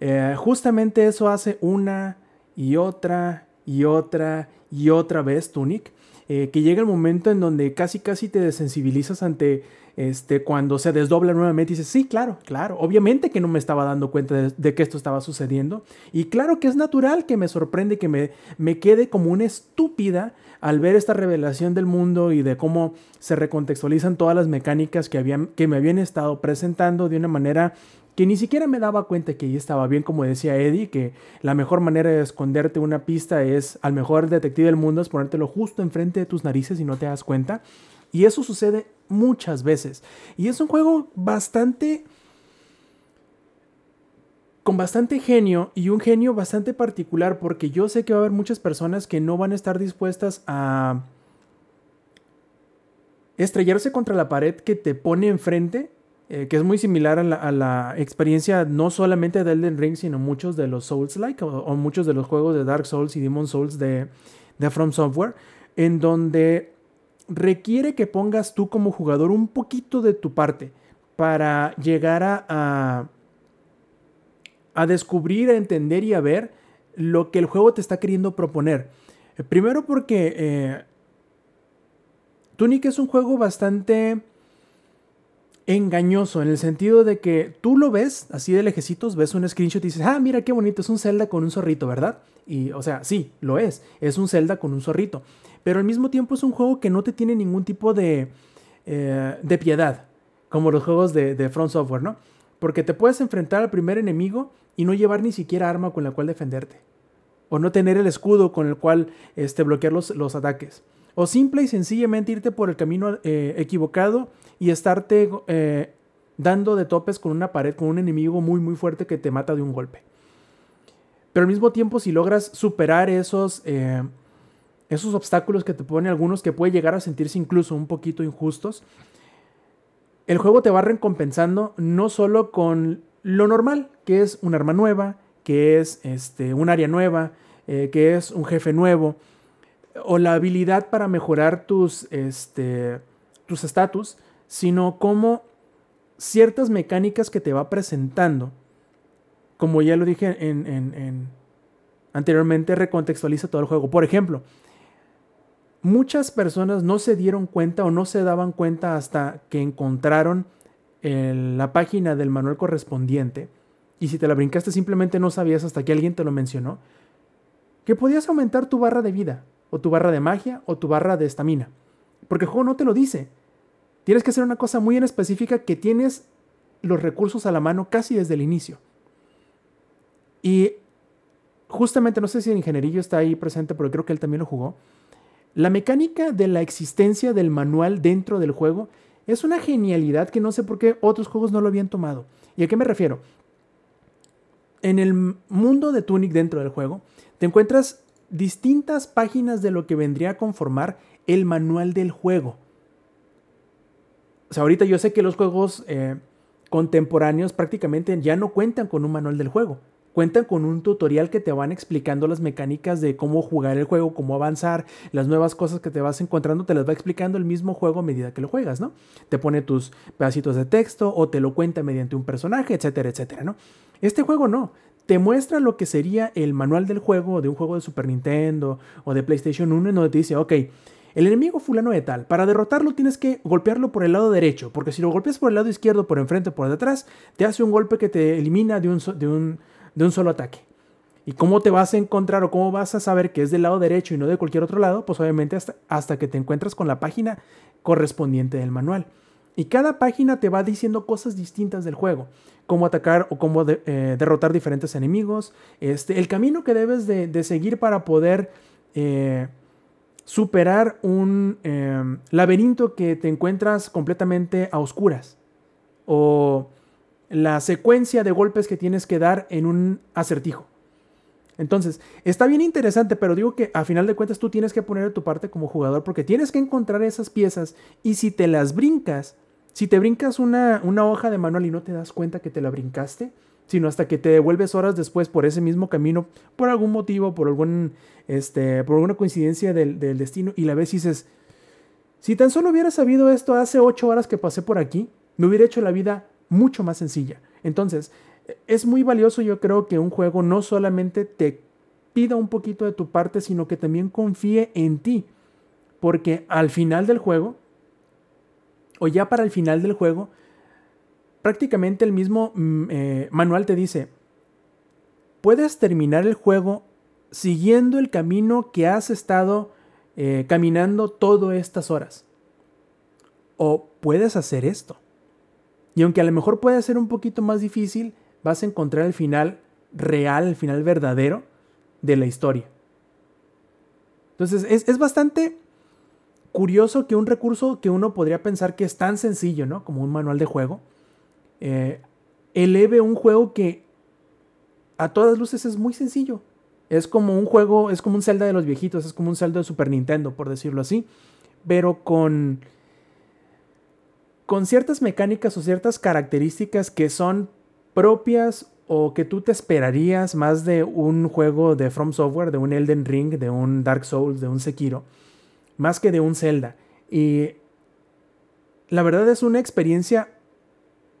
Eh, justamente eso hace una y otra y otra y otra vez Tunic, eh, que llega el momento en donde casi casi te desensibilizas ante este, cuando se desdobla nuevamente, dices, sí, claro, claro, obviamente que no me estaba dando cuenta de, de, que esto estaba sucediendo. Y claro que es natural que me sorprende, que me, me quede como una estúpida al ver esta revelación del mundo y de cómo se recontextualizan todas las mecánicas que, habían, que me habían estado presentando de una manera que ni siquiera me daba cuenta que ahí estaba bien, como decía Eddie, que la mejor manera de esconderte una pista es al mejor detective del mundo, es ponértelo justo enfrente de tus narices y no te das cuenta. Y eso sucede muchas veces. Y es un juego bastante... con bastante genio y un genio bastante particular porque yo sé que va a haber muchas personas que no van a estar dispuestas a estrellarse contra la pared que te pone enfrente eh, que es muy similar a la, experiencia no solamente de Elden Ring, sino muchos de los Souls-like o, muchos de los juegos de Dark Souls y Demon Souls de, de From Software, en donde requiere que pongas tú como jugador un poquito de tu parte para llegar a, a, a descubrir, a entender y a ver lo que el juego te está queriendo proponer. Primero porque eh, Tunic es un juego bastante engañoso en el sentido de que tú lo ves así de lejecitos, ves un screenshot y dices, ah, mira qué bonito, es un Zelda con un zorrito, ¿verdad? Y, o sea, sí, lo es, es un Zelda con un zorrito, pero al mismo tiempo es un juego que no te tiene ningún tipo de, eh, de piedad, como los juegos de, de Front Software, ¿no? Porque te puedes enfrentar al primer enemigo y no llevar ni siquiera arma con la cual defenderte, o no tener el escudo con el cual este, bloquear los, los ataques. O simple y sencillamente irte por el camino eh, equivocado y estarte eh, dando de topes con una pared, con un enemigo muy muy fuerte que te mata de un golpe. Pero al mismo tiempo, si logras superar esos, eh, esos obstáculos que te ponen algunos que puede llegar a sentirse incluso un poquito injustos, el juego te va recompensando no solo con lo normal, que es un arma nueva, que es este, un área nueva, eh, que es un jefe nuevo, o la habilidad para mejorar tus este, tus estatus, sino como ciertas mecánicas que te va presentando, como ya lo dije en, en, en, anteriormente, recontextualiza todo el juego. Por ejemplo, muchas personas no se dieron cuenta o no se daban cuenta hasta que encontraron la página del manual correspondiente, y si te la brincaste simplemente no sabías hasta que alguien te lo mencionó, que podías aumentar tu barra de vida o tu barra de magia, o tu barra de estamina. Porque el juego no te lo dice. Tienes que hacer una cosa muy en específica que tienes los recursos a la mano casi desde el inicio. Y justamente, no sé si el ingenierillo está ahí presente, pero creo que él también lo jugó. La mecánica de la existencia del manual dentro del juego es una genialidad que no sé por qué otros juegos no lo habían tomado. ¿Y a qué me refiero? En el mundo de Tunic dentro del juego, te encuentras distintas páginas de lo que vendría a conformar el manual del juego. Sea, ahorita yo sé que los juegos eh, contemporáneos prácticamente ya no cuentan con un manual del juego. Cuentan con un tutorial que te van explicando las mecánicas de cómo jugar el juego, cómo avanzar, las nuevas cosas que te vas encontrando, te las va explicando el mismo juego a medida que lo juegas, ¿no? Te pone tus pedacitos de texto o te lo cuenta mediante un personaje, etcétera, etcétera, ¿no? Este juego no te muestra lo que sería el manual del juego de un juego de Super Nintendo o de PlayStation 1 en donde te dice, ok, el enemigo fulano de tal, para derrotarlo tienes que golpearlo por el lado derecho, porque si lo golpeas por el lado izquierdo, por enfrente o por detrás, te hace un golpe que te elimina de un, solo ataque. ¿Y cómo te vas a encontrar o cómo vas a saber que es del lado derecho y no de cualquier otro lado? Pues obviamente hasta, que te encuentras con la página correspondiente del manual. Y cada página te va diciendo cosas distintas del juego. Cómo atacar o cómo eh, derrotar diferentes enemigos. Este, el camino que debes de, de seguir para poder eh, superar un eh, laberinto que te encuentras completamente a oscuras. O la secuencia de golpes que tienes que dar en un acertijo. Entonces, está bien interesante, pero digo que a final de cuentas tú tienes que poner tu parte como jugador porque tienes que encontrar esas piezas y si te las brincas, si te brincas una, una, hoja de manual y no te das cuenta que te la brincaste, sino hasta que te devuelves horas después por ese mismo camino, por algún motivo, por, algún, este, por alguna coincidencia del, destino, y la ves y dices, si tan solo hubiera sabido esto hace ocho horas que pasé por aquí, me hubiera hecho la vida mucho más sencilla. Entonces, es muy valioso yo creo que un juego no solamente te pida un poquito de tu parte, sino que también confíe en ti. Porque al final del juego, o ya para el final del juego, prácticamente el mismo mm, eh, manual te dice, puedes terminar el juego siguiendo el camino que has estado eh, caminando todas estas horas. O puedes hacer esto. Y aunque a lo mejor puede ser un poquito más difícil, vas a encontrar el final real, el final verdadero de la historia. Entonces es, bastante curioso que un recurso que uno podría pensar que es tan sencillo, ¿no? Como un manual de juego, eh, eleve un juego que a todas luces es muy sencillo. Es como un juego, es como un Zelda de los viejitos, es como un Zelda de Super Nintendo, por decirlo así, pero con con ciertas mecánicas o ciertas características que son propias o que tú te esperarías más de un juego de From Software, de un Elden Ring, de un Dark Souls, de un Sekiro, más que de un Zelda. Y la verdad es una experiencia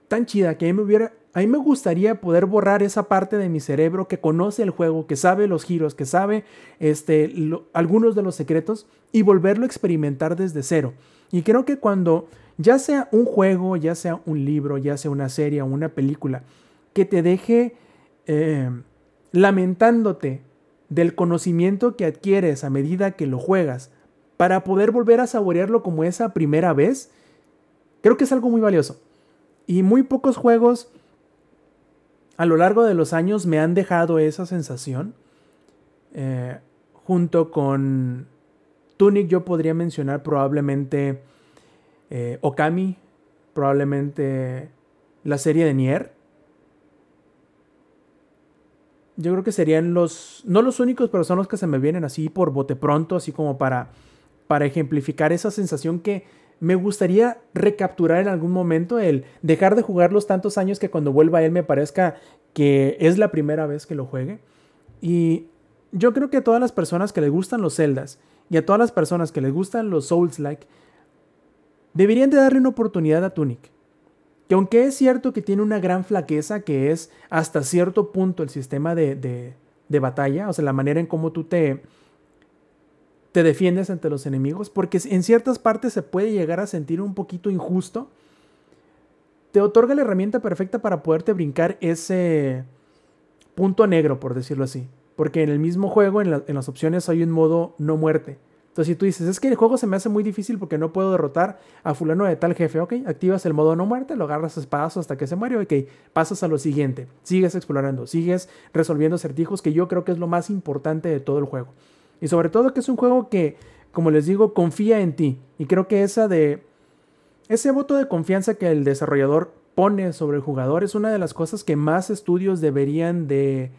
tan chida que a mí me hubiera a mí me gustaría poder borrar esa parte de mi cerebro que conoce el juego, que sabe los giros, que sabe este, algunos de los secretos y volverlo a experimentar desde cero. Y creo que cuando ya sea un juego, ya sea un libro, ya sea una serie o una película, que te deje eh, lamentándote del conocimiento que adquieres a medida que lo juegas para poder volver a saborearlo como esa primera vez, creo que es algo muy valioso. Y muy pocos juegos a lo largo de los años me han dejado esa sensación. Eh, junto con Tunic yo podría mencionar probablemente eh, Okami, probablemente la serie de Nier. Yo creo que serían los, no los únicos, pero son los que se me vienen así por bote pronto, así como para, para ejemplificar esa sensación que me gustaría recapturar en algún momento el dejar de jugarlos tantos años que cuando vuelva a él me parezca que es la primera vez que lo juegue. Y yo creo que a todas las personas que les gustan los Zeldas y a todas las personas que les gustan los Souls-like, deberían de darle una oportunidad a Tunic. Que aunque es cierto que tiene una gran flaqueza, que es hasta cierto punto el sistema de, de, de batalla, o sea, la manera en cómo tú te, te defiendes ante los enemigos, porque en ciertas partes se puede llegar a sentir un poquito injusto, te otorga la herramienta perfecta para poderte brincar ese punto negro, por decirlo así. Porque en el mismo juego, en, las opciones, hay un modo no muerte. Entonces, si tú dices, es que el juego se me hace muy difícil porque no puedo derrotar a fulano de tal jefe, ok, activas el modo no muerte, lo agarras a hasta que se muere, ok, pasas a lo siguiente, sigues explorando, sigues resolviendo acertijos, que yo creo que es lo más importante de todo el juego. Y sobre todo que es un juego que, como les digo, confía en ti. Y creo que esa de... Ese voto de confianza que el desarrollador pone sobre el jugador es una de las cosas que más estudios deberían de,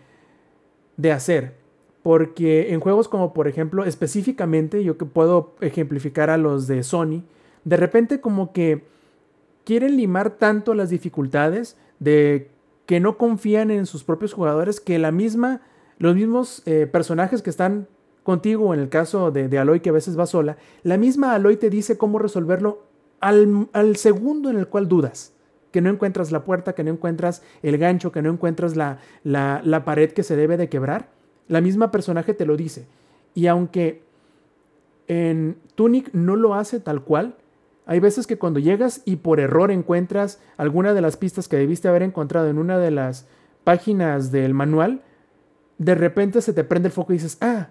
de hacer. Porque en juegos como por ejemplo, específicamente, yo que puedo ejemplificar a los de Sony, de repente como que quieren limar tanto las dificultades de que no confían en sus propios jugadores que la misma, los mismos eh, personajes que están contigo, en el caso de, Aloy que a veces va sola, la misma Aloy te dice cómo resolverlo al, segundo en el cual dudas. Que no encuentras la puerta, que no encuentras el gancho, que no encuentras la, la, pared que se debe de quebrar. La misma personaje te lo dice. Y aunque en Tunic no lo hace tal cual, hay veces que cuando llegas y por error encuentras alguna de las pistas que debiste haber encontrado en una de las páginas del manual, de repente se te prende el foco y dices, ah,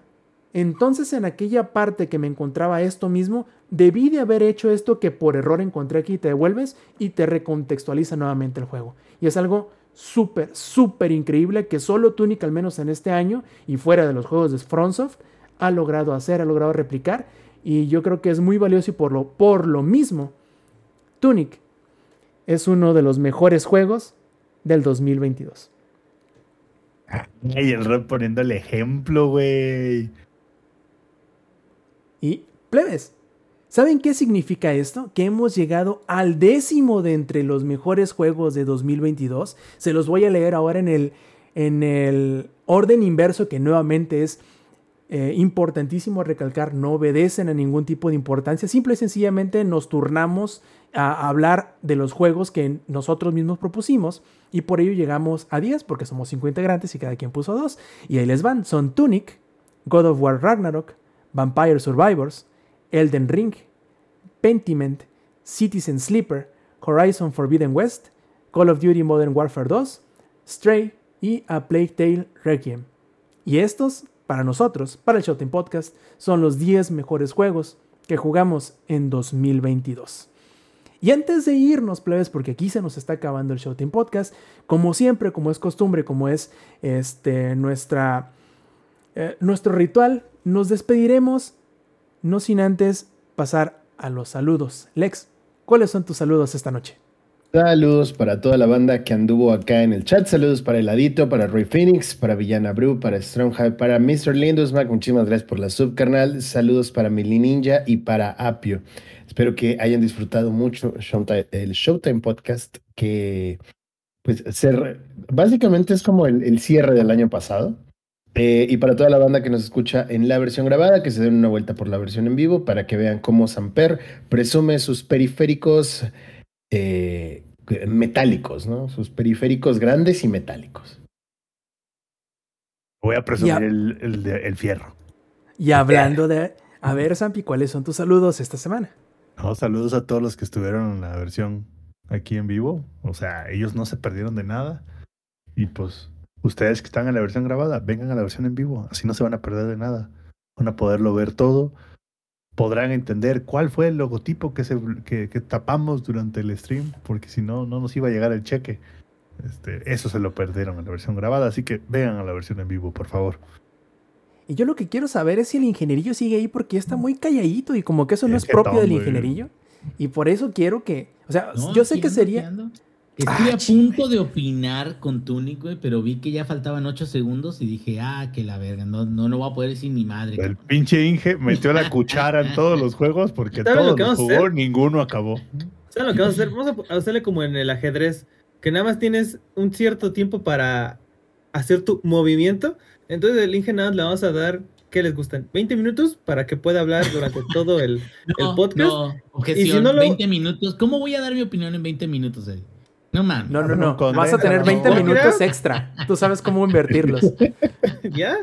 entonces en aquella parte que me encontraba esto mismo, debí de haber hecho esto que por error encontré aquí, te devuelves y te recontextualiza nuevamente el juego. Y es algo súper, súper increíble que solo Tunic, al menos en este año y fuera de los juegos de FromSoft, ha logrado hacer, ha logrado replicar. Y yo creo que es muy valioso y por lo, por lo mismo, Tunic es uno de los mejores juegos del 2022. Ay, el poniendo el ejemplo, güey. Y plebes, ¿saben qué significa esto? Que hemos llegado al décimo de entre los mejores juegos de 2022. Se los voy a leer ahora en el, en el orden inverso que nuevamente es eh, importantísimo recalcar, no obedecen a ningún tipo de importancia, simple y sencillamente nos turnamos a hablar de los juegos que nosotros mismos propusimos y por ello llegamos a 10 porque somos 5 integrantes y cada quien puso 2 y ahí les van, son Tunic, God of War Ragnarok, Vampire Survivors, Elden Ring, Pentiment, Citizen Sleeper, Horizon Forbidden West, Call of Duty Modern Warfare 2, Stray y A Plague Tale Requiem. Y estos, para nosotros, para el Showtime Podcast, son los 10 mejores juegos que jugamos en 2022. Y antes de irnos, plebes, porque aquí se nos está acabando el Showtime Podcast, como siempre, como es costumbre, como es este, nuestra, eh, nuestro ritual, nos despediremos, no sin antes pasar a los saludos. Lex, ¿cuáles son tus saludos esta noche? Saludos para toda la banda que anduvo acá en el chat. Saludos para Heladito, para Roy Phoenix, para Villana Brew, para Strongheart, para Mr. Lindusmack. Muchísimas gracias por la subcarnal. Saludos para Mili Ninja y para Apio. Espero que hayan disfrutado mucho el Showtime Podcast, que pues ser, básicamente es como el cierre del año pasado. Eh, y para toda la banda que nos escucha en la versión grabada, que se den una vuelta por la versión en vivo para que vean cómo Samper presume sus periféricos eh, metálicos, ¿no? Sus periféricos grandes y metálicos. Voy a presumir el, el el fierro. Y hablando de... A ver, Sampi, ¿cuáles son tus saludos esta semana? No, saludos a todos los que estuvieron en la versión aquí en vivo. O sea, ellos no se perdieron de nada. Y pues, ustedes que están en la versión grabada, vengan a la versión en vivo. Así no se van a perder de nada. Van a poderlo ver todo. Podrán entender cuál fue el logotipo que, se, que, que tapamos durante el stream. Porque si no, no nos iba a llegar el cheque. Este, eso se lo perdieron en la versión grabada. Así que vengan a la versión en vivo, por favor. Y yo lo que quiero saber es si el ingenierillo sigue ahí porque está muy calladito y como que eso no Es es que propio del ingenierillo. Y por eso quiero que... O sea, No, yo sé que sería... Estuve Ah, a punto de opinar con Tunic, güey, pero vi que ya faltaban 8 segundos y dije, ah, que la verga, no, no, no voy a poder decir ni madre. El cabrón. pinche Inge metió la cuchara en todos los juegos porque ¿Saben todos lo que los jugó, ninguno acabó. ¿Saben lo que vamos a hacer? Vamos a hacerle como en el ajedrez, que nada más tienes un cierto tiempo para hacer tu movimiento. Entonces el Inge nada más le vamos a dar, ¿qué les gustan? 20 minutos para que pueda hablar durante <laughs> todo el, No, el podcast. no, objeción, no lo- 20 minutos. ¿Cómo voy a dar mi opinión en 20 minutos, Eddie? No mames. No, no, no. Vas a tener ¿no? 20 ¿No minutos extra. Tú sabes cómo invertirlos. <laughs> ¿Ya?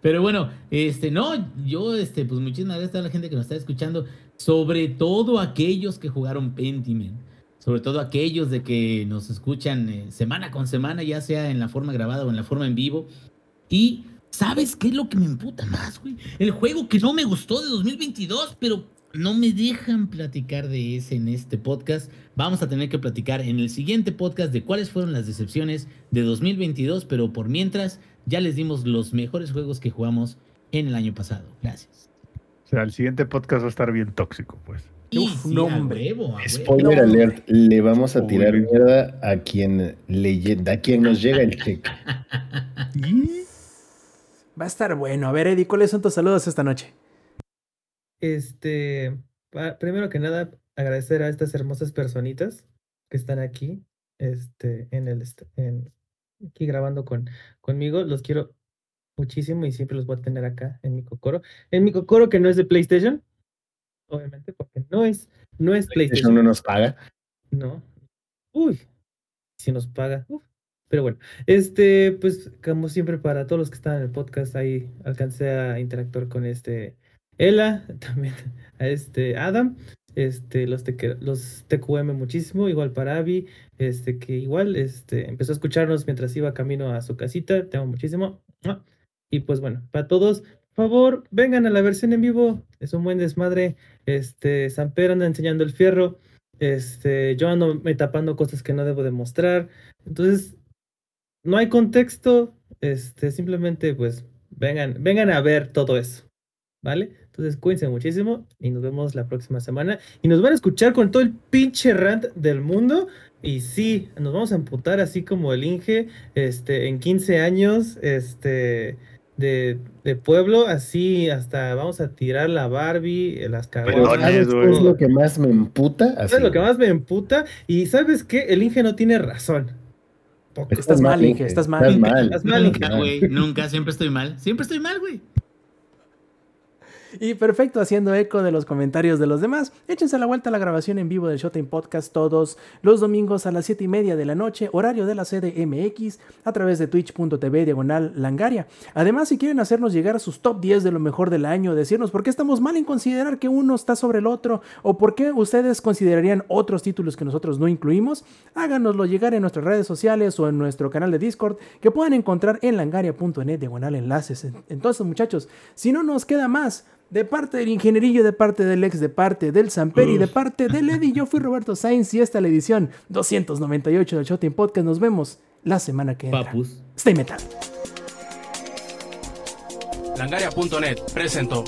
Pero bueno, este, no, yo, este, pues muchísimas gracias a toda la gente que nos está escuchando, sobre todo aquellos que jugaron Pentiment, sobre todo aquellos de que nos escuchan eh, semana con semana, ya sea en la forma grabada o en la forma en vivo. Y, ¿sabes qué es lo que me emputa más, güey? El juego que no me gustó de 2022, pero no me dejan platicar de ese en este podcast. Vamos a tener que platicar en el siguiente podcast de cuáles fueron las decepciones de 2022, pero por mientras ya les dimos los mejores juegos que jugamos en el año pasado. Gracias. O sea, el siguiente podcast va a estar bien tóxico, pues. Y Uf, sí, no, a hombre. huevo, a huevo. Spoiler alert, le vamos a tirar Uy. mierda a quien le a quien nos llega el cheque. <laughs> Va a estar bueno. A ver, Eddie, ¿cuáles son tus saludos esta noche? Este, primero que nada, agradecer a estas hermosas personitas que están aquí, este, en el, en, aquí grabando con, conmigo. Los quiero muchísimo y siempre los voy a tener acá en mi cocoro. En mi cocoro que no es de PlayStation, obviamente, porque no es, no es Eso PlayStation. no nos paga. No. Uy, si nos paga. uf. Pero bueno, este, pues como siempre para todos los que están en el podcast, ahí alcancé a interactuar con este Ela, <laughs> también a este Adam, este, los, TQ los TQM muchísimo, igual para Abby, este, que igual este, empezó a escucharnos mientras iba camino a su casita, te amo muchísimo. Y pues bueno, para todos, por favor, vengan a la versión en vivo, es un buen desmadre. Este, Samper anda enseñando el fierro. Este, yo ando me tapando cosas que no debo demostrar. Entonces, no hay contexto. Este, simplemente, pues, vengan, vengan a ver todo eso. ¿Vale? Entonces, cuídense muchísimo y nos vemos la próxima semana. Y nos van a escuchar con todo el pinche rant del mundo. Y sí, nos vamos a emputar así como el Inge, este, en 15 años, este, de, de pueblo, así hasta vamos a tirar la Barbie, las Pero Pelones, caguamas, ¿sabes qué güey. es lo que más me emputa? Así, ¿Sabes lo que más me emputa? Y ¿sabes qué? El Inge no tiene razón. Poco. Estás mal, Inge, estás mal. Estás mal. Estás mal, Inge. Nunca, güey, nunca, siempre estoy mal. Siempre estoy mal, güey. Y perfecto, haciendo eco de los comentarios de los demás, échense la vuelta a la grabación en vivo del Showtime Podcast todos los domingos a las 7 y media de la noche, horario de la CDMX, a través de twitch.tv diagonal langaria. Además, si quieren hacernos llegar a sus top 10 de lo mejor del año, decirnos por qué estamos mal en considerar que uno está sobre el otro, o por qué ustedes considerarían otros títulos que nosotros no incluimos, háganoslo llegar en nuestras redes sociales o en nuestro canal de Discord, que pueden encontrar en langaria.net diagonal enlaces. Entonces, muchachos, si no nos queda más, de parte del ingenierillo, de parte del ex, de parte del Samperi, de parte del Eddie, yo fui Roberto Sainz y esta es la edición 298 del Showtime Podcast. Nos vemos la semana que entra. Papus. Stay metal. Langaria.net presentó.